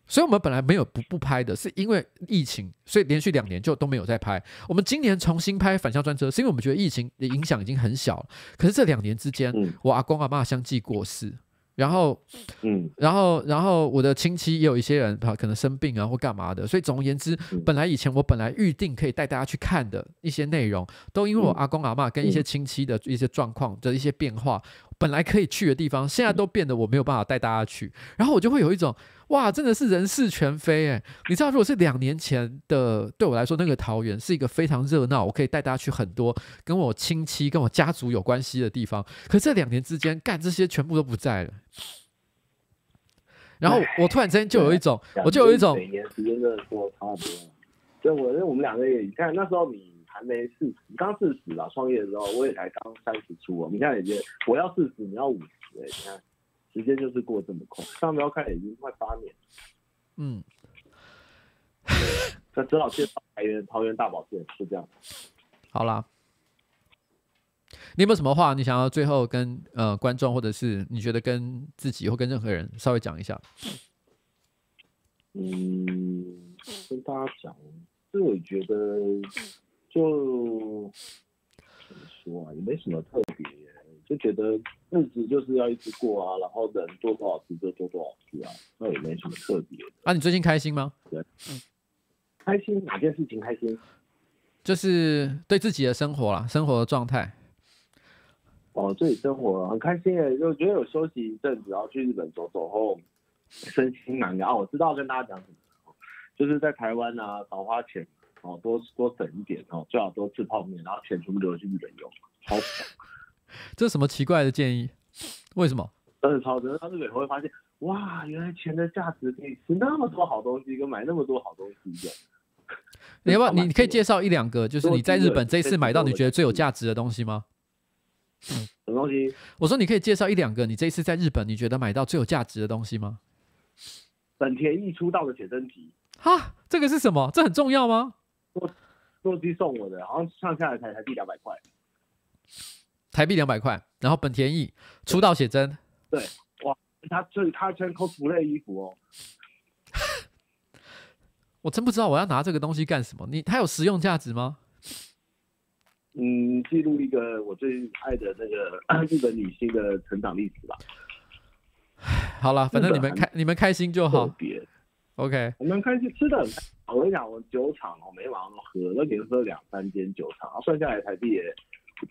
所以我们本来没有不不拍的，是因为疫情，所以连续两年就都没有在拍。我们今年重新拍返乡专车，是因为我们觉得疫情的影响已经很小了。可是这两年之间，嗯、我阿公阿妈相继过世。然后，嗯，然后，然后我的亲戚也有一些人，可能生病啊或干嘛的，所以总而言之，本来以前我本来预定可以带大家去看的一些内容，都因为我阿公阿妈跟一些亲戚的一些状况的一些变化。本来可以去的地方，现在都变得我没有办法带大家去，然后我就会有一种哇，真的是人事全非哎！你知道，如果是两年前的，对我来说，那个桃园是一个非常热闹，我可以带大家去很多跟我亲戚、跟我家族有关系的地方。可是这两年之间，干这些全部都不在了。然后我突然之间就有一种，我就有一种，每年时间真的过差不多。就我，因为我们两个也，你看那时候你。还没四十，刚四十了。创业的时候，我也才刚三十出哦。你看，已经我要四十，你要五十，哎，你看，时间就是过这么快。上标看已经快八年。嗯，那只好介绍桃园桃园大保健，是这样。好啦，你有没有什么话你想要最后跟呃观众，或者是你觉得跟自己或跟任何人稍微讲一下？嗯，跟大家讲，这我觉得就怎么说啊，也没什么特别，就觉得日子就是要一直过啊，然后人做多少事就做多少事啊，那也没什么特别。啊，你最近开心吗？对，嗯，开心，哪件事情开心？就是对自己的生活啦，生活的状态。哦，自己生活很开心诶，就觉得有休息一阵子，然后去日本走走后。身心难疗，我知道跟大家讲什么，就是在台湾啊，少花钱哦，多多省一点哦，最好多吃泡面，然后钱全部留去日本用，超爽。这是什么奇怪的建议？为什么？真的超值，到日本会发现，哇，原来钱的价值可以吃那么多好东西，跟买那么多好东西一样。你要不要？你可以介绍一两个，就是你在日本这一次买到你觉得最有价值的东西吗？嗯，什么东西？我说你可以介绍一两个你这一次在日本你觉得买到最有价值的东西吗？本田一出道的写真集，哈，这个是什么？这很重要吗？座座机送我的，好像上下来才台币两百块，台币两百块。然后本田翼出道写真，对，哇，他这他穿 cosplay 衣服哦，我真不知道我要拿这个东西干什么。你它有实用价值吗？嗯，记录一个我最爱的那个 日本女星的成长历史吧。好了，反正你们开你们开心就好。别，OK，我们开始吃的。我跟你讲，我酒厂我每晚上都喝，都连喝两三间酒厂，算下来台币也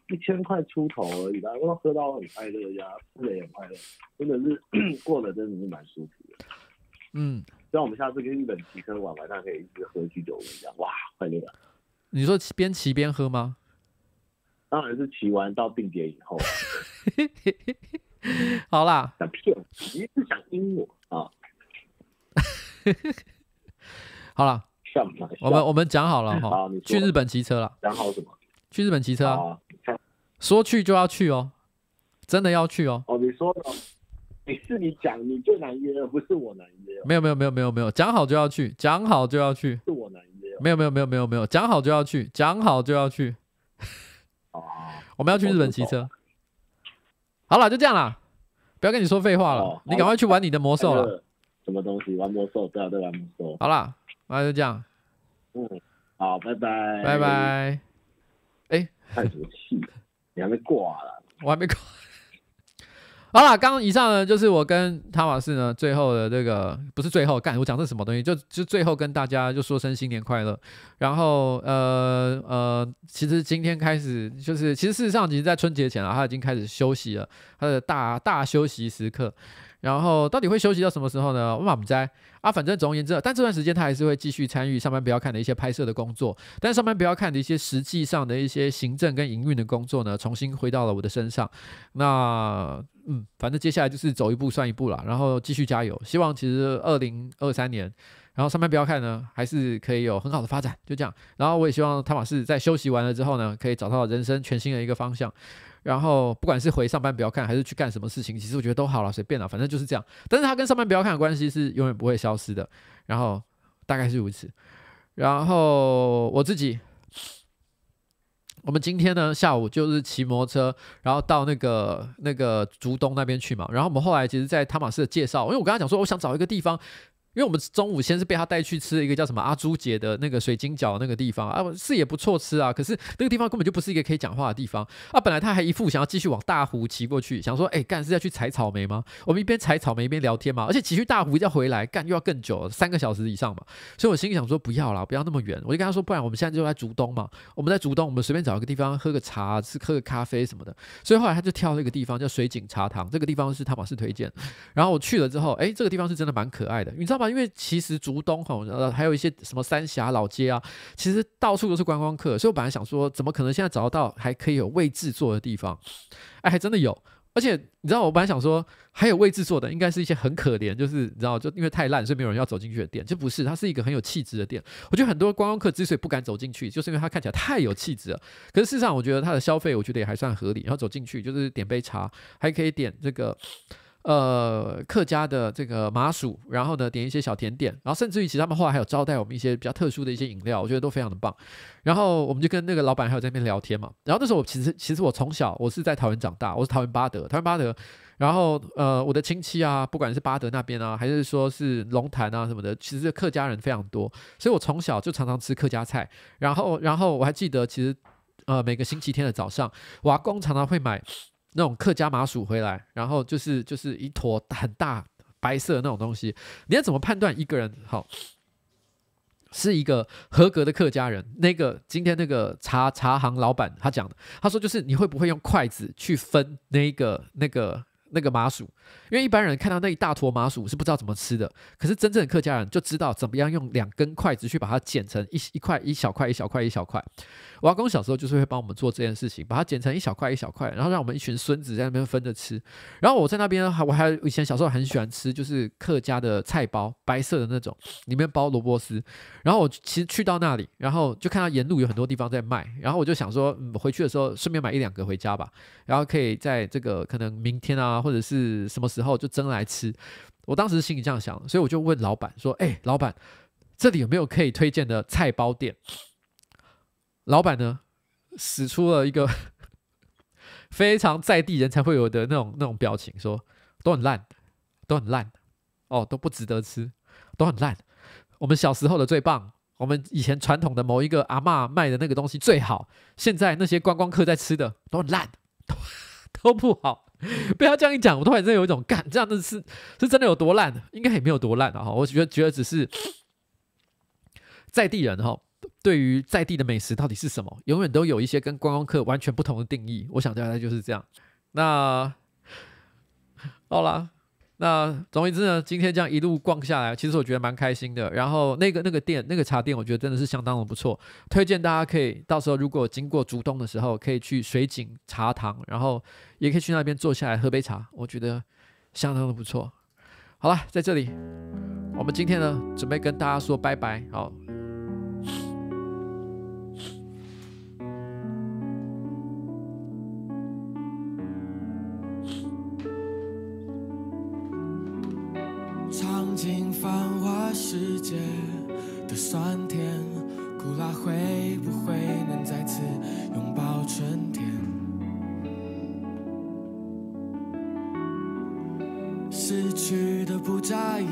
一千块出头而已吧。我都喝到很快乐呀，吃的也很快乐，真的是过得真的是蛮舒服的。嗯，希望我们下次跟日本骑车玩，晚上可以一直喝居酒屋一样，哇，快乐！你说边骑边喝吗？当然是骑完到定点以后。好啦，想骗我，你是想阴我啊？好了，我们我们讲好了哈，去日本骑车了。讲好什么？去日本骑车啊？说去就要去哦，真的要去哦。哦，你说的，你是你讲，你最难约，而不是我难约。没有没有没有没有没有，讲好就要去，讲好就要去。是我难约。没有没有没有没有没有，讲好就要去，讲好就要去。哦，我们要去日本骑车。好了，就这样啦，不要跟你说废话了，哦、你赶快去玩你的魔兽了。什么东西？玩魔兽？对啊，对，玩魔兽。好了，那就这样。嗯，好，拜拜。拜拜。哎、欸，太俗气了，你还没挂了？我还没挂。好了，刚刚以上呢，就是我跟汤马士呢最后的这个，不是最后干，我讲的是什么东西？就就最后跟大家就说声新年快乐。然后呃呃，其实今天开始就是，其实事实上，其实在春节前啊，他已经开始休息了，他的大大休息时刻。然后到底会休息到什么时候呢？我们不知道啊，反正总而言之，但这段时间他还是会继续参与上班不要看的一些拍摄的工作。但上班不要看的一些实际上的一些行政跟营运的工作呢，重新回到了我的身上。那嗯，反正接下来就是走一步算一步了，然后继续加油。希望其实二零二三年，然后上班不要看呢，还是可以有很好的发展。就这样。然后我也希望汤马士在休息完了之后呢，可以找到人生全新的一个方向。然后不管是回上班不要看，还是去干什么事情，其实我觉得都好了，随便了，反正就是这样。但是他跟上班不要看的关系是永远不会消失的。然后大概是如此。然后我自己，我们今天呢下午就是骑摩托车，然后到那个那个竹东那边去嘛。然后我们后来其实，在汤玛斯的介绍，因为我跟他讲说，我想找一个地方。因为我们中午先是被他带去吃了一个叫什么阿朱姐的那个水晶饺那个地方啊，是也不错吃啊，可是那个地方根本就不是一个可以讲话的地方啊。本来他还一副想要继续往大湖骑过去，想说，哎，干是要去采草莓吗？我们一边采草莓一边聊天嘛，而且骑去大湖要回来，干又要更久，三个小时以上嘛。所以我心里想说，不要啦，不要那么远。我就跟他说，不然我们现在就在竹东嘛，我们在竹东，我们随便找一个地方喝个茶，吃喝个咖啡什么的。所以后来他就挑了一个地方叫水井茶堂，这个地方是汤玛士推荐。然后我去了之后，哎，这个地方是真的蛮可爱的，你知道吗？因为其实。竹东哈，呃，还有一些什么三峡老街啊，其实到处都是观光客，所以我本来想说，怎么可能现在找得到还可以有位置坐的地方？哎，还真的有，而且你知道，我本来想说还有位置坐的，应该是一些很可怜，就是你知道，就因为太烂，所以没有人要走进去的店，就不是，它是一个很有气质的店。我觉得很多观光客之所以不敢走进去，就是因为它看起来太有气质了。可是事实上，我觉得它的消费，我觉得也还算合理。然后走进去就是点杯茶，还可以点这个。呃客家的这个麻薯，然后呢点一些小甜点，然后甚至于其实他们后来还有招待我们一些比较特殊的一些饮料，我觉得都非常的棒。然后我们就跟那个老板还有在那边聊天嘛。然后那时候我其实其实我从小我是在桃园长大，我是桃园八德，桃园八德。然后呃我的亲戚啊，不管是八德那边啊，还是说是龙潭啊什么的，其实客家人非常多，所以我从小就常常吃客家菜。然后然后我还记得其实。呃，每个星期天的早上，我阿公常常会买那种客家麻薯回来，然后就是就是一坨很大白色那种东西。你要怎么判断一个人好是一个合格的客家人？那个今天那个茶茶行老板他讲的，他说就是你会不会用筷子去分那个那个。那个麻薯，因为一般人看到那一大坨麻薯是不知道怎么吃的，可是真正的客家人就知道怎么样用两根筷子去把它剪成一一块一小块一小块一小块。我阿公小时候就是会帮我们做这件事情，把它剪成一小块一小块，然后让我们一群孙子在那边分着吃。然后我在那边还我还以前小时候很喜欢吃，就是客家的菜包，白色的那种，里面包萝卜丝。然后我其实去到那里，然后就看到沿路有很多地方在卖，然后我就想说，嗯，回去的时候顺便买一两个回家吧，然后可以在这个可能明天啊。或者是什么时候就蒸来吃，我当时心里这样想，所以我就问老板说：“哎、老板，这里有没有可以推荐的菜包店？”老板呢，使出了一个 非常在地人才会有的那种那种表情，说：“都很烂，都很烂，哦，都不值得吃，都很烂。我们小时候的最棒，我们以前传统的某一个阿嬷卖的那个东西最好，现在那些观光客在吃的都很烂，都 都不好。” 不要这样一讲，我突然间有一种干，这样的是是真的有多烂？应该也没有多烂啊！哈，我觉得觉得只是在地人哈，对于在地的美食到底是什么，永远都有一些跟观光客完全不同的定义。我想大概就是这样。那好啦。那总而言之呢，今天这样一路逛下来，其实我觉得蛮开心的。然后那个那个店，那个茶店，我觉得真的是相当的不错，推荐大家可以到时候如果经过竹东的时候，可以去水井茶堂，然后也可以去那边坐下来喝杯茶，我觉得相当的不错。好了，在这里，我们今天呢准备跟大家说拜拜，好。世界的酸甜苦辣，会不会能再次拥抱春天？失去的不眨眼，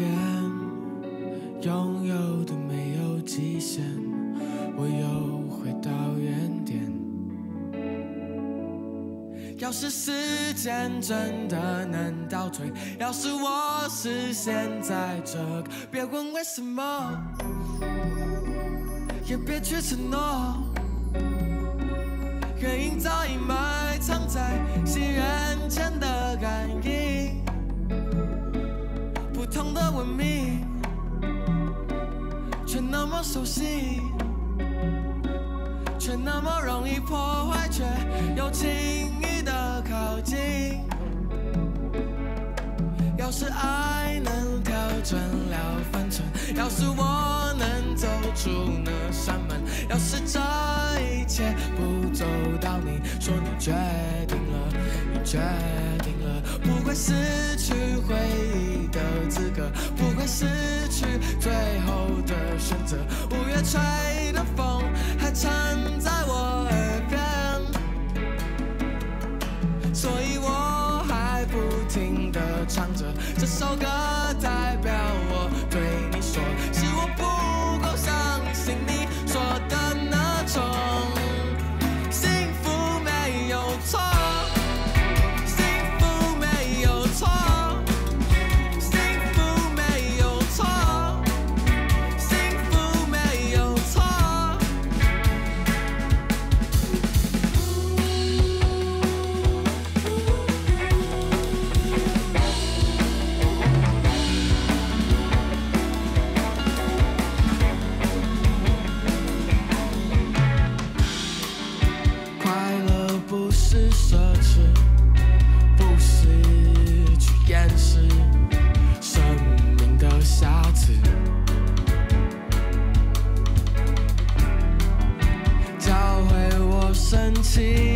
要是时间真的能倒退，要是我是现在这个，别问为什么，也别去承诺，原因早已埋藏在心人间的感应。不同的文明，却那么熟悉，却那么容易破坏，却又轻易。靠近，要是爱能调整了分寸，要是我能走出那扇门，要是这一切不走到你说你决定了，你决定了，不会失去回忆的资格，不会失去最后的选择。五月吹的风还长首歌。see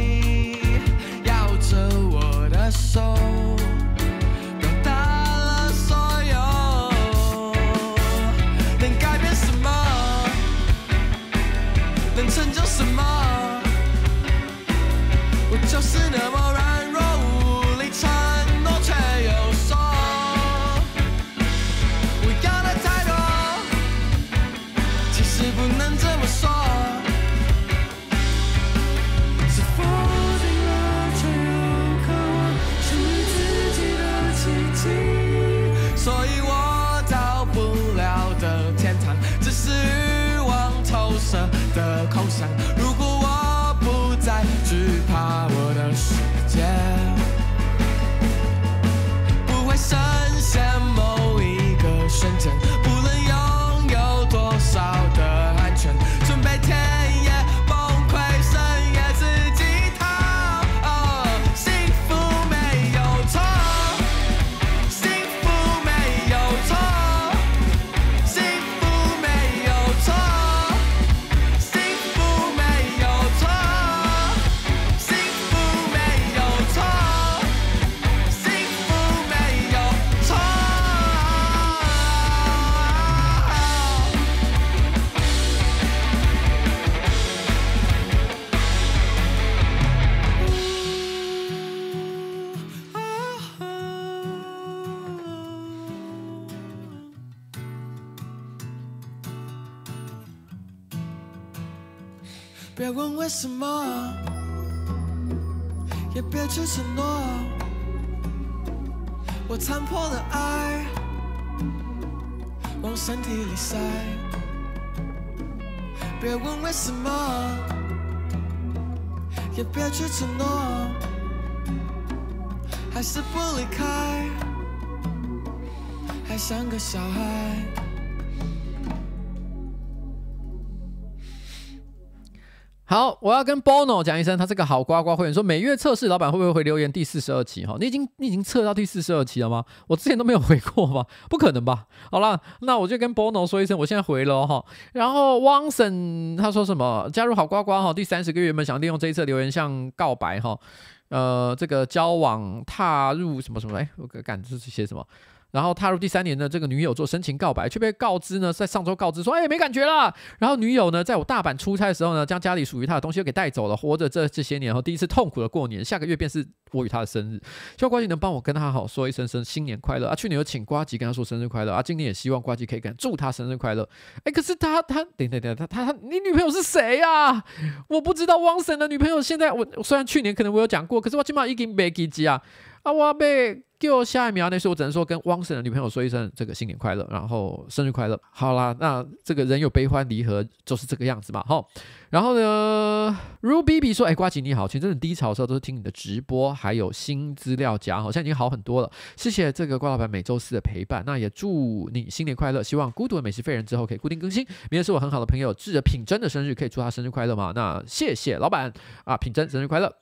别问为什么，也别去承诺。我残破的爱往身体里塞。别问为什么，也别去承诺，还是不离开，还像个小孩。好，我要跟 Bono 讲一声，他是个好呱呱会员，说每月测试老板会不会回留言第四十二期哈？你已经你已经测到第四十二期了吗？我之前都没有回过吧？不可能吧？好了，那我就跟 Bono 说一声，我现在回了哈。然后汪森他说什么？加入好呱呱哈，第三十个月有没有想利用这一次留言向告白哈？呃，这个交往踏入什么什么？哎，我感这是写什么？然后踏入第三年的这个女友做深情告白，却被告知呢，在上周告知说，哎，没感觉了。然后女友呢，在我大阪出差的时候呢，将家里属于她的东西又给带走了。活着这这些年后，第一次痛苦的过年，下个月便是我与她的生日。希望瓜吉能帮我跟她好说一声声新年快乐啊！去年有请瓜吉跟她说生日快乐啊，今年也希望瓜吉可以跟祝她生日快乐。哎，可是他他等等等，他他他，你女朋友是谁啊？我不知道汪神的女朋友。现在我虽然去年可能我有讲过，可是我起码已经没给记啊。啊，我被就下一秒，那时候我只能说跟汪神的女朋友说一声这个新年快乐，然后生日快乐。好啦，那这个人有悲欢离合就是这个样子嘛，哈。然后呢，Ruby B 说，哎，瓜吉你好，前阵子低潮的时候都是听你的直播，还有新资料夹，好像已经好很多了。谢谢这个瓜老板每周四的陪伴，那也祝你新年快乐，希望孤独的美食废人之后可以固定更新。明天是我很好的朋友智者品珍的生日，可以祝他生日快乐吗？那谢谢老板啊，品珍生日快乐。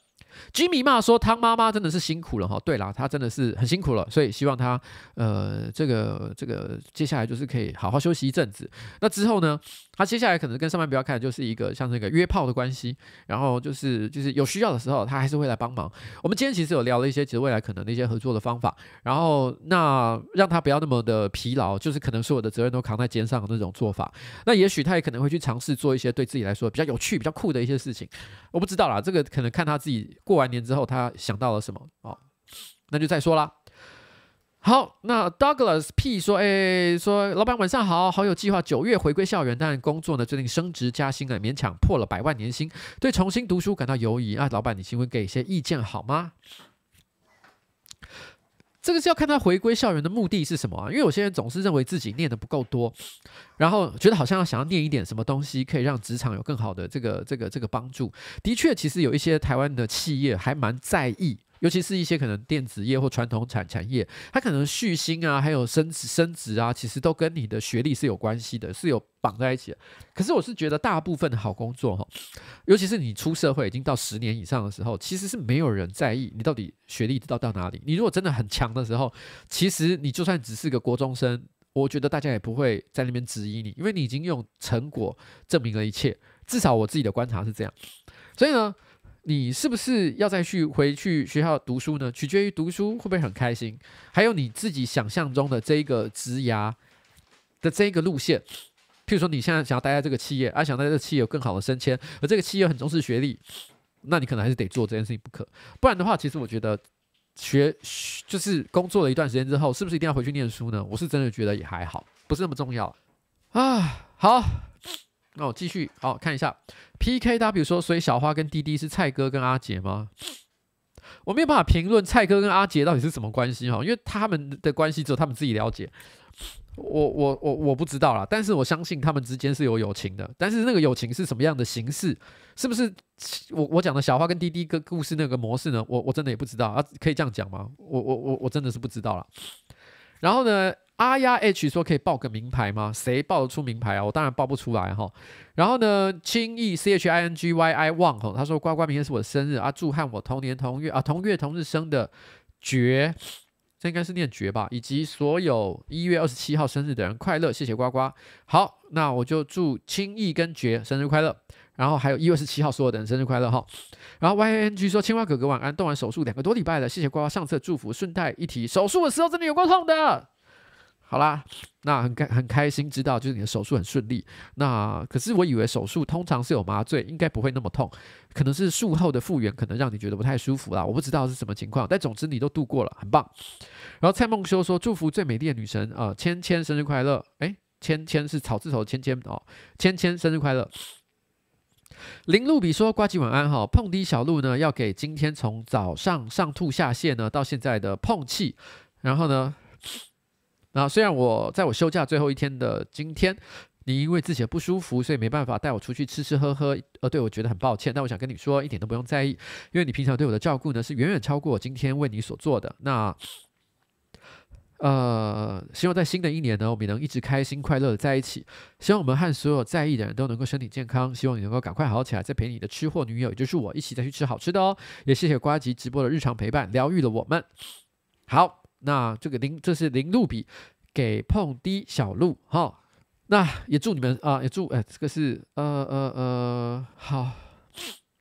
Jimmy 骂说：“汤妈妈真的是辛苦了哈，对啦，她真的是很辛苦了，所以希望她呃，这个这个接下来就是可以好好休息一阵子。那之后呢，她接下来可能跟上班不要看，就是一个像那个约炮的关系，然后就是就是有需要的时候，她还是会来帮忙。我们今天其实有聊了一些，其实未来可能的一些合作的方法，然后那让她不要那么的疲劳，就是可能所有的责任都扛在肩上的那种做法。那也许她也可能会去尝试做一些对自己来说比较有趣、比较酷的一些事情。我不知道啦，这个可能看她自己。”过完年之后，他想到了什么？哦，那就再说啦。好，那 Douglas P 说：“哎，说老板晚上好，好有计划，九月回归校园，但工作呢最近升职加薪啊，勉强破了百万年薪，对重新读书感到犹疑啊。老板，你请问给一些意见好吗？”这个是要看他回归校园的目的是什么啊？因为有些人总是认为自己念的不够多，然后觉得好像要想要念一点什么东西，可以让职场有更好的这个这个这个帮助。的确，其实有一些台湾的企业还蛮在意。尤其是一些可能电子业或传统产产业，它可能续薪啊，还有升职升职啊，其实都跟你的学历是有关系的，是有绑在一起的。可是我是觉得大部分的好工作哈，尤其是你出社会已经到十年以上的时候，其实是没有人在意你到底学历到到哪里。你如果真的很强的时候，其实你就算只是个国中生，我觉得大家也不会在那边质疑你，因为你已经用成果证明了一切。至少我自己的观察是这样。所以呢。你是不是要再去回去学校读书呢？取决于读书会不会很开心，还有你自己想象中的这一个职涯的这一个路线。譬如说，你现在想要待在这个企业，而、想在这个企业有更好的升迁，而这个企业很重视学历，那你可能还是得做这件事情不可。不然的话，其实我觉得学就是工作了一段时间之后，是不是一定要回去念书呢？我是真的觉得也还好，不是那么重要啊。好。那我继续好看一下，PKW 说，所以小花跟滴滴是蔡哥跟阿杰吗？我没有办法评论蔡哥跟阿杰到底是什么关系哈，因为他们的关系只有他们自己了解。我我我我不知道啦，但是我相信他们之间是有友情的。但是那个友情是什么样的形式？是不是我我讲的小花跟滴滴个故事那个模式呢？我我真的也不知道啊，可以这样讲吗？我我我我真的是不知道啦。然后呢，阿丫 H 说可以报个名牌吗？谁报得出名牌啊？我当然报不出来哈。然后呢，轻易 C H I N G Y I 旺哈，他说呱呱明天是我的生日啊，祝和我同年同月啊同月同日生的绝。这应该是念绝吧，以及所有一月二十七号生日的人快乐，谢谢呱呱。好，那我就祝轻易跟绝生日快乐，然后还有一月十七号所有的人生日快乐哈。然后 Y N G 说青蛙哥哥晚安，动完手术两个多礼拜了，谢谢呱呱上次的祝福。顺带一提，手术的时候真的有够痛的。好啦，那很开很开心知道，就是你的手术很顺利。那可是我以为手术通常是有麻醉，应该不会那么痛，可能是术后的复原可能让你觉得不太舒服啦。我不知道是什么情况，但总之你都度过了，很棒。然后蔡梦修说祝福最美丽的女神啊，芊、呃、芊生日快乐。诶，芊芊是草字头芊芊哦，芊芊生日快乐。林露比说呱唧晚安哈，碰滴小鹿呢要给今天从早上上吐下泻呢到现在的碰气，然后呢。那虽然我在我休假最后一天的今天，你因为自己的不舒服，所以没办法带我出去吃吃喝喝，而对我觉得很抱歉。但我想跟你说，一点都不用在意，因为你平常对我的照顾呢，是远远超过我今天为你所做的。那，呃，希望在新的一年呢，我们能一直开心快乐的在一起。希望我们和所有在意的人都能够身体健康。希望你能够赶快好起来，再陪你的吃货女友，也就是我，一起再去吃好吃的哦。也谢谢瓜吉直播的日常陪伴，疗愈了我们。好。那这个林，这是林路比给碰滴小路哈。那也祝你们啊，也祝哎，这个是呃呃呃好。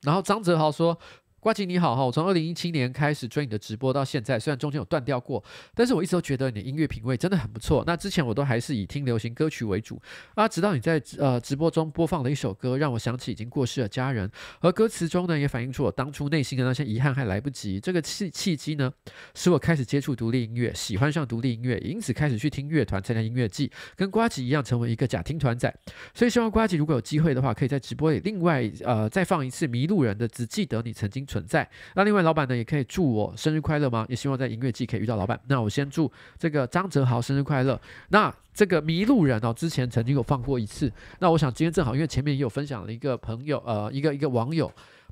然后张泽豪说。瓜吉你好哈，我从二零一七年开始追你的直播到现在，虽然中间有断掉过，但是我一直都觉得你的音乐品味真的很不错。那之前我都还是以听流行歌曲为主啊，直到你在呃直播中播放了一首歌，让我想起已经过世的家人，而歌词中呢也反映出我当初内心的那些遗憾还来不及。这个契契机呢，使我开始接触独立音乐，喜欢上独立音乐，因此开始去听乐团，参加音乐季，跟瓜吉一样成为一个假听团仔。所以希望瓜吉如果有机会的话，可以在直播里另外呃再放一次《迷路人》的《只记得你曾经》。存在。那另外，老板呢也可以祝我生日快乐吗？也希望在音乐季可以遇到老板。那我先祝这个张哲豪生日快乐。那这个迷路人哦，之前曾经有放过一次。那我想今天正好，因为前面也有分享了一个朋友，呃，一个一个网友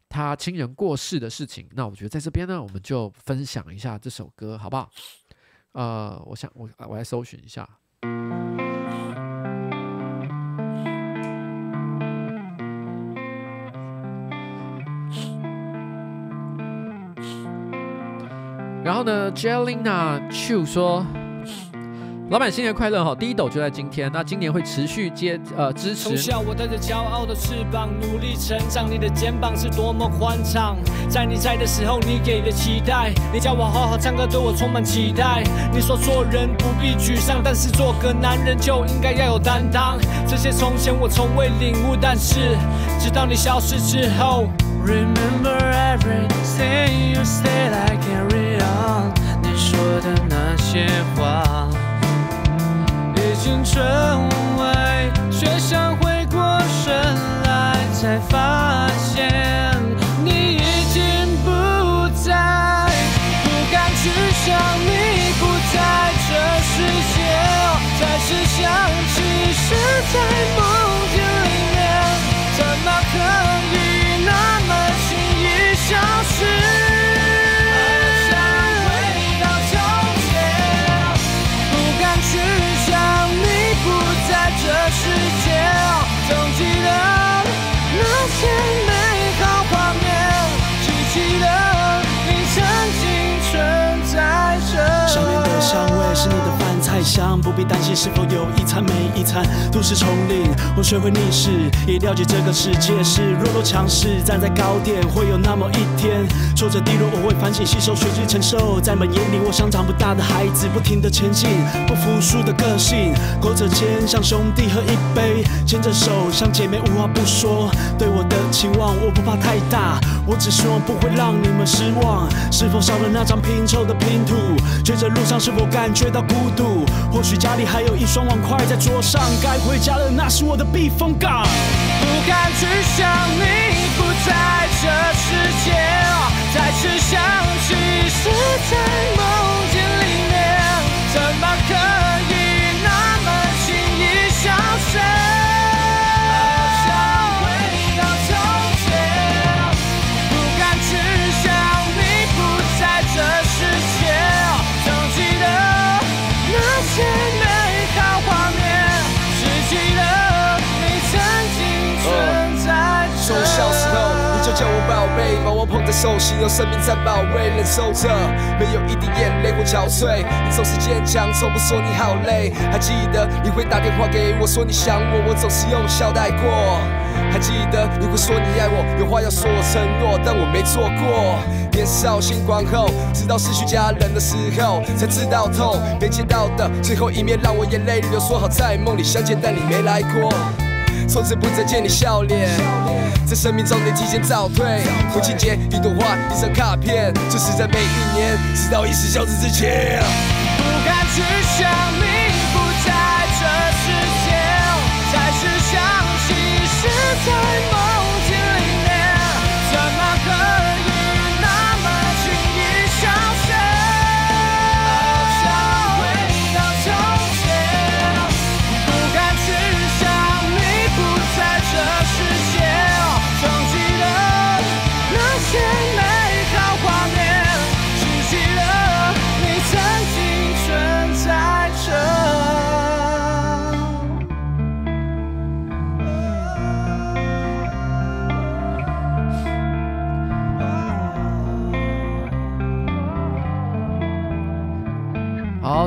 他亲人过世的事情。那我觉得在这边呢，我们就分享一下这首歌，好不好？呃，我想我我来搜寻一下。然后呢，Jelena Chu 说：“老板新年快乐哈！第一斗就在今天，那今年会持续接呃支持。从小我带着骄傲的翅膀努力成长，你的肩膀是多么宽敞，在你在的时候，你给的期待，你叫我好好唱歌，对我充满期待。你说做人不必沮丧，但是做个男人就应该要有担当。这些从前我从未领悟，但是直到你消失之后。” Remember everything you said, I carry on。你说的那些话生想不必担心是否有一餐没一餐，都市丛林，我学会逆势，也了解这个世界是弱肉强食，站在高点会有那么一天，挫折低落我会反省吸收，学习承受，在门眼里我像长不大的孩子，不停地前进，不服输的个性，勾着肩像兄弟喝一杯，牵着手像姐妹无话不说，对我的期望我不怕太大，我只希望不会让你们失望，是否少了那张拼凑的拼图，觉着路上是否感觉到孤独？或许家里还有一双碗筷在桌上，该回家了，那是我的避风港。不敢去想你不在这世界，再次想起是在梦在手心，用生命在保卫，忍受着没有一滴眼泪或憔悴。你总是坚强，从不说你好累。还记得你会打电话给我说你想我，我总是用笑带过。还记得你会说你爱我，有话要说我承诺，但我没做过。年少轻狂后，直到失去家人的时候，才知道痛。没见到的最后一面，让我眼泪流。说好在梦里相见，但你没来过。从此不再见你笑脸，在生命中点提前早退。父亲节一朵花，一张卡片，这是在每一年，直到一世消失之前。不敢去想你不在这世界，再次想起是在梦。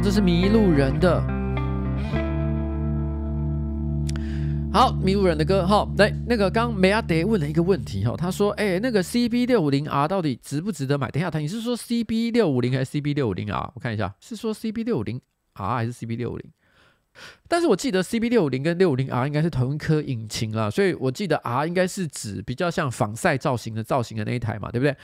这是迷路人的，好，迷路人的歌，哈，来，那个刚梅阿德问了一个问题哈，他说，哎，那个 CB 六五零 R 到底值不值得买？等一下，他你是说 CB 六五零还是 CB 六五零 R？我看一下，是说 CB 六五零 R 还是 CB 六五零？但是我记得 CB 六五零跟六五零 R 应该是同一颗引擎啦，所以我记得 R 应该是指比较像防晒造型的造型的那一台嘛，对不对？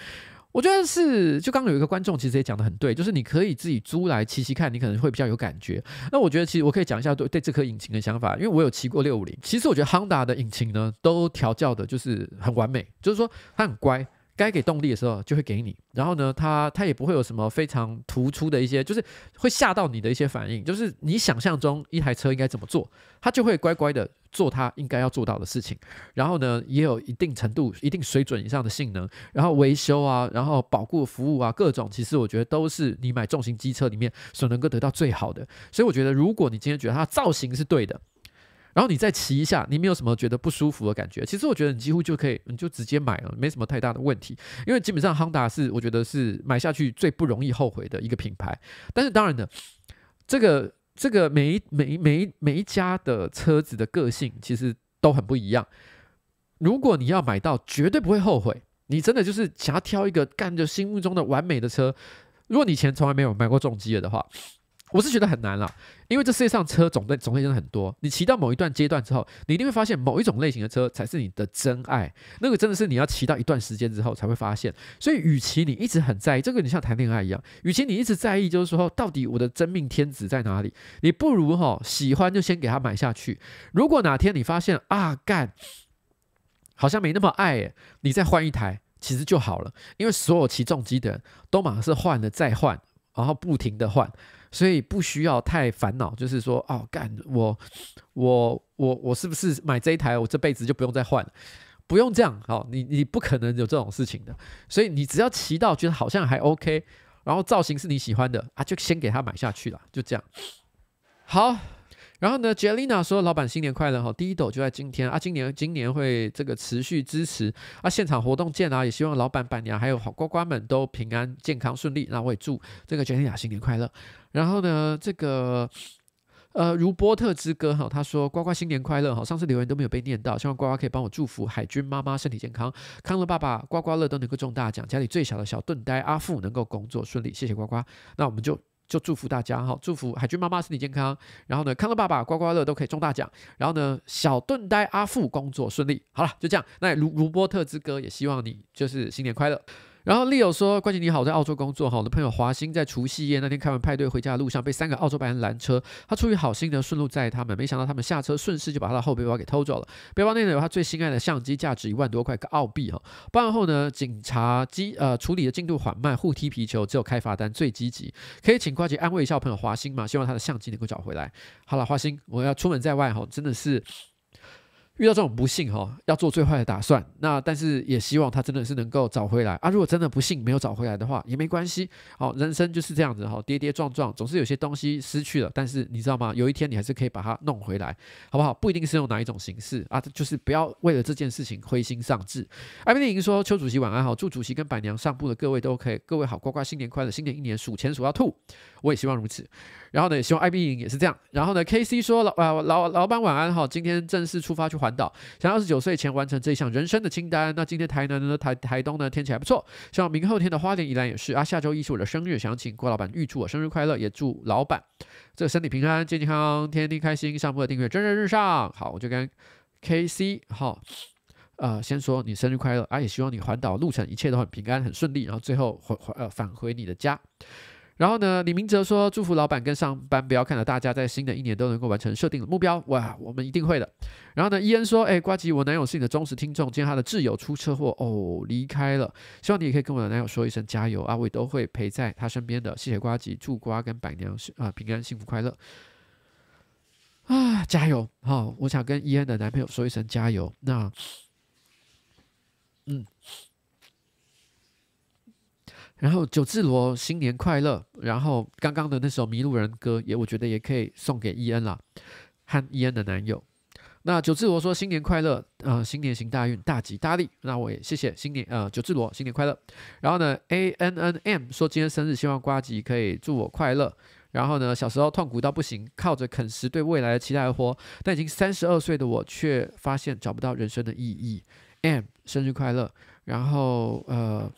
我觉得是，就刚刚有一个观众其实也讲的很对，就是你可以自己租来骑骑看，你可能会比较有感觉。那我觉得其实我可以讲一下对对这颗引擎的想法，因为我有骑过六五零。其实我觉得 Honda 的引擎呢，都调教的就是很完美，就是说它很乖。该给动力的时候就会给你，然后呢，它它也不会有什么非常突出的一些，就是会吓到你的一些反应，就是你想象中一台车应该怎么做，它就会乖乖的做它应该要做到的事情。然后呢，也有一定程度、一定水准以上的性能，然后维修啊，然后保固服务啊，各种其实我觉得都是你买重型机车里面所能够得到最好的。所以我觉得，如果你今天觉得它造型是对的。然后你再骑一下，你没有什么觉得不舒服的感觉，其实我觉得你几乎就可以，你就直接买了，没什么太大的问题。因为基本上亨达是我觉得是买下去最不容易后悔的一个品牌。但是当然的，这个这个每一每每一每一家的车子的个性其实都很不一样。如果你要买到绝对不会后悔，你真的就是想要挑一个干着心目中的完美的车。如果你以前从来没有买过重机的话。我是觉得很难了，因为这世界上车种类种类真的很多。你骑到某一段阶段之后，你一定会发现某一种类型的车才是你的真爱。那个真的是你要骑到一段时间之后才会发现。所以，与其你一直很在意这个，你像谈恋爱一样，与其你一直在意，就是说到底我的真命天子在哪里，你不如哈喜欢就先给他买下去。如果哪天你发现啊干，好像没那么爱，你再换一台其实就好了。因为所有骑重机的人都马上是换了再换，然后不停的换。所以不需要太烦恼，就是说，哦，干我，我，我，我是不是买这一台，我这辈子就不用再换了？不用这样，好，你你不可能有这种事情的。所以你只要骑到觉得好像还 OK，然后造型是你喜欢的啊，就先给他买下去了，就这样。好。然后呢，Jelena 说：“老板新年快乐哈！第一斗就在今天啊，今年今年会这个持续支持啊，现场活动见啊，也希望老板、板娘还有好呱呱们都平安、健康、顺利。那我也祝这个 Jelena 新年快乐。然后呢，这个呃，如波特之歌哈，他说呱呱新年快乐哈！上次留言都没有被念到，希望呱呱可以帮我祝福海军妈妈身体健康，康乐爸爸呱呱乐都能够中大奖，家里最小的小盾呆阿富能够工作顺利，谢谢呱呱。那我们就。”就祝福大家哈，祝福海军妈妈身体健康，然后呢，康乐爸爸刮刮乐都可以中大奖，然后呢，小盾呆阿富工作顺利。好了，就这样。那卢卢波特之歌也希望你就是新年快乐。然后 Leo 说：“关姐你好，我在澳洲工作哈，我的朋友华兴在除夕夜那天开完派对回家的路上被三个澳洲白人拦车，他出于好心呢顺路载他们，没想到他们下车顺势就把他的后背包给偷走了。背包内呢有他最心爱的相机，价值一万多块个澳币哈。报案后呢，警察机呃处理的进度缓慢，互踢皮球，只有开罚单最积极。可以请瓜姐安慰一下我朋友华兴吗？希望他的相机能够找回来。好了，华兴，我要出门在外哈，真的是。”遇到这种不幸哈，要做最坏的打算。那但是也希望他真的是能够找回来啊。如果真的不幸没有找回来的话，也没关系。好，人生就是这样子哈，跌跌撞撞，总是有些东西失去了。但是你知道吗？有一天你还是可以把它弄回来，好不好？不一定是用哪一种形式啊，就是不要为了这件事情灰心丧志。艾米丽莹说：“邱主席晚安好，祝主席跟板娘上部的各位都可以，各位好，呱呱新年快乐，新年一年数钱数到吐，我也希望如此。然后呢，也希望艾米丽莹也是这样。然后呢，K C 说老啊老老板晚安哈，今天正式出发去环岛，想二十九岁前完成这一项人生的清单。那今天台南呢，台台东呢天气还不错，希望明后天的花莲宜兰也是啊。下周一是我的生日，想请郭老板预祝我生日快乐，也祝老板这个身体平安、健健康康、天天开心。上部的订阅蒸蒸日上，好，我就跟 K C 好，呃，先说你生日快乐啊，也希望你环岛路程一切都很平安、很顺利，然后最后回回呃返回你的家。然后呢，李明哲说：“祝福老板跟上班不要看到大家在新的一年都能够完成设定的目标。哇，我们一定会的。”然后呢，伊恩说：“哎，瓜吉，我男友是你的忠实听众，今天他的挚友出车祸哦，离开了。希望你也可以跟我的男友说一声加油啊，我也都会陪在他身边的。谢谢瓜吉，祝瓜跟板娘是啊平安幸福快乐 啊，加油！好、哦，我想跟伊恩的男朋友说一声加油。那，然后九字罗新年快乐，然后刚刚的那首《迷路人》歌也我觉得也可以送给伊恩啦，和伊恩的男友。那九字罗说新年快乐，呃，新年行大运，大吉大利。那我也谢谢新年，呃，九字罗新年快乐。然后呢，A N N M 说今天生日，希望瓜吉可以祝我快乐。然后呢，小时候痛苦到不行，靠着啃食对未来的期待而活，但已经三十二岁的我却发现找不到人生的意义。M 生日快乐。然后呃。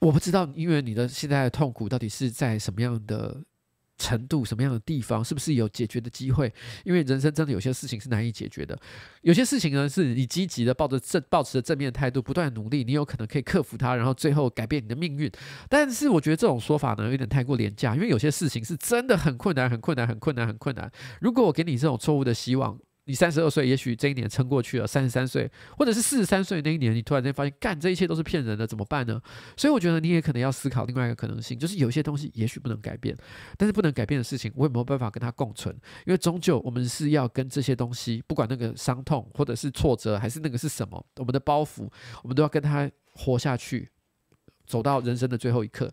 我不知道，因为你的现在的痛苦到底是在什么样的程度、什么样的地方，是不是有解决的机会？因为人生真的有些事情是难以解决的，有些事情呢，是你积极的抱着正、抱持着正面态度，不断努力，你有可能可以克服它，然后最后改变你的命运。但是我觉得这种说法呢，有点太过廉价，因为有些事情是真的很困难、很困难、很困难、很困难。如果我给你这种错误的希望，你三十二岁，也许这一年撑过去了；三十三岁，或者是四十三岁那一年，你突然间发现，干这一切都是骗人的，怎么办呢？所以我觉得你也可能要思考另外一个可能性，就是有些东西也许不能改变，但是不能改变的事情，我有没有办法跟它共存？因为终究我们是要跟这些东西，不管那个伤痛，或者是挫折，还是那个是什么，我们的包袱，我们都要跟它活下去，走到人生的最后一刻。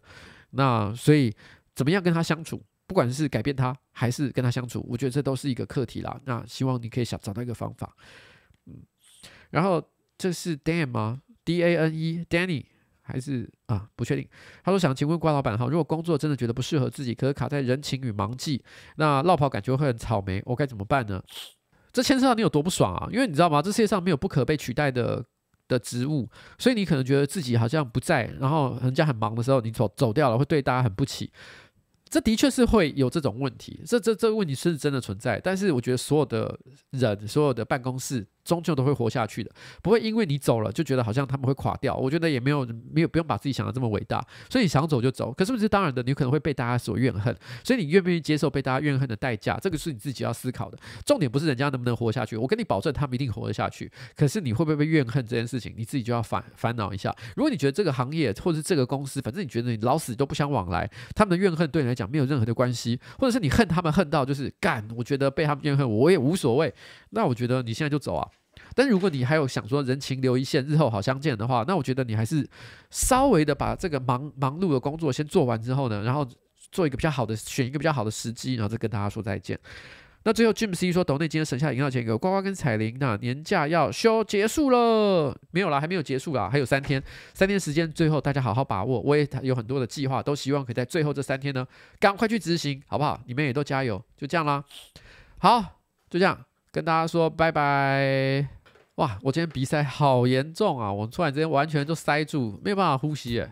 那所以，怎么样跟他相处？不管是改变他，还是跟他相处，我觉得这都是一个课题啦。那希望你可以想找到一个方法，嗯。然后这是 Dan 吗？D A N E，Danny 还是啊？不确定。他说想请问瓜老板哈，如果工作真的觉得不适合自己，可是卡在人情与忙季，那落跑感觉会很草莓，我该怎么办呢？这牵涉到你有多不爽啊？因为你知道吗？这世界上没有不可被取代的的职务，所以你可能觉得自己好像不在，然后人家很忙的时候，你走走掉了，会对大家很不起。这的确是会有这种问题，这这这个问题是真的存在，但是我觉得所有的人，所有的办公室。终究都会活下去的，不会因为你走了就觉得好像他们会垮掉。我觉得也没有没有不用把自己想得这么伟大，所以你想走就走。可是不是当然的，你可能会被大家所怨恨，所以你愿不愿意接受被大家怨恨的代价？这个是你自己要思考的。重点不是人家能不能活下去，我跟你保证他们一定活得下去。可是你会不会被怨恨这件事情，你自己就要烦烦恼一下。如果你觉得这个行业或者是这个公司，反正你觉得你老死都不相往来，他们的怨恨对你来讲没有任何的关系，或者是你恨他们恨到就是干，我觉得被他们怨恨我也无所谓。那我觉得你现在就走啊。但如果你还有想说人情留一线，日后好相见的话，那我觉得你还是稍微的把这个忙忙碌的工作先做完之后呢，然后做一个比较好的，选一个比较好的时机，然后再跟大家说再见。那最后 Jim C 说，斗内今天省下饮料钱给呱呱跟彩铃，那年假要休结束了没有啦？还没有结束啦，还有三天，三天时间，最后大家好好把握。我也有很多的计划，都希望可以在最后这三天呢，赶快去执行，好不好？你们也都加油，就这样啦。好，就这样跟大家说拜拜。哇，我今天鼻塞好严重啊！我突然之间完全就塞住，没有办法呼吸耶。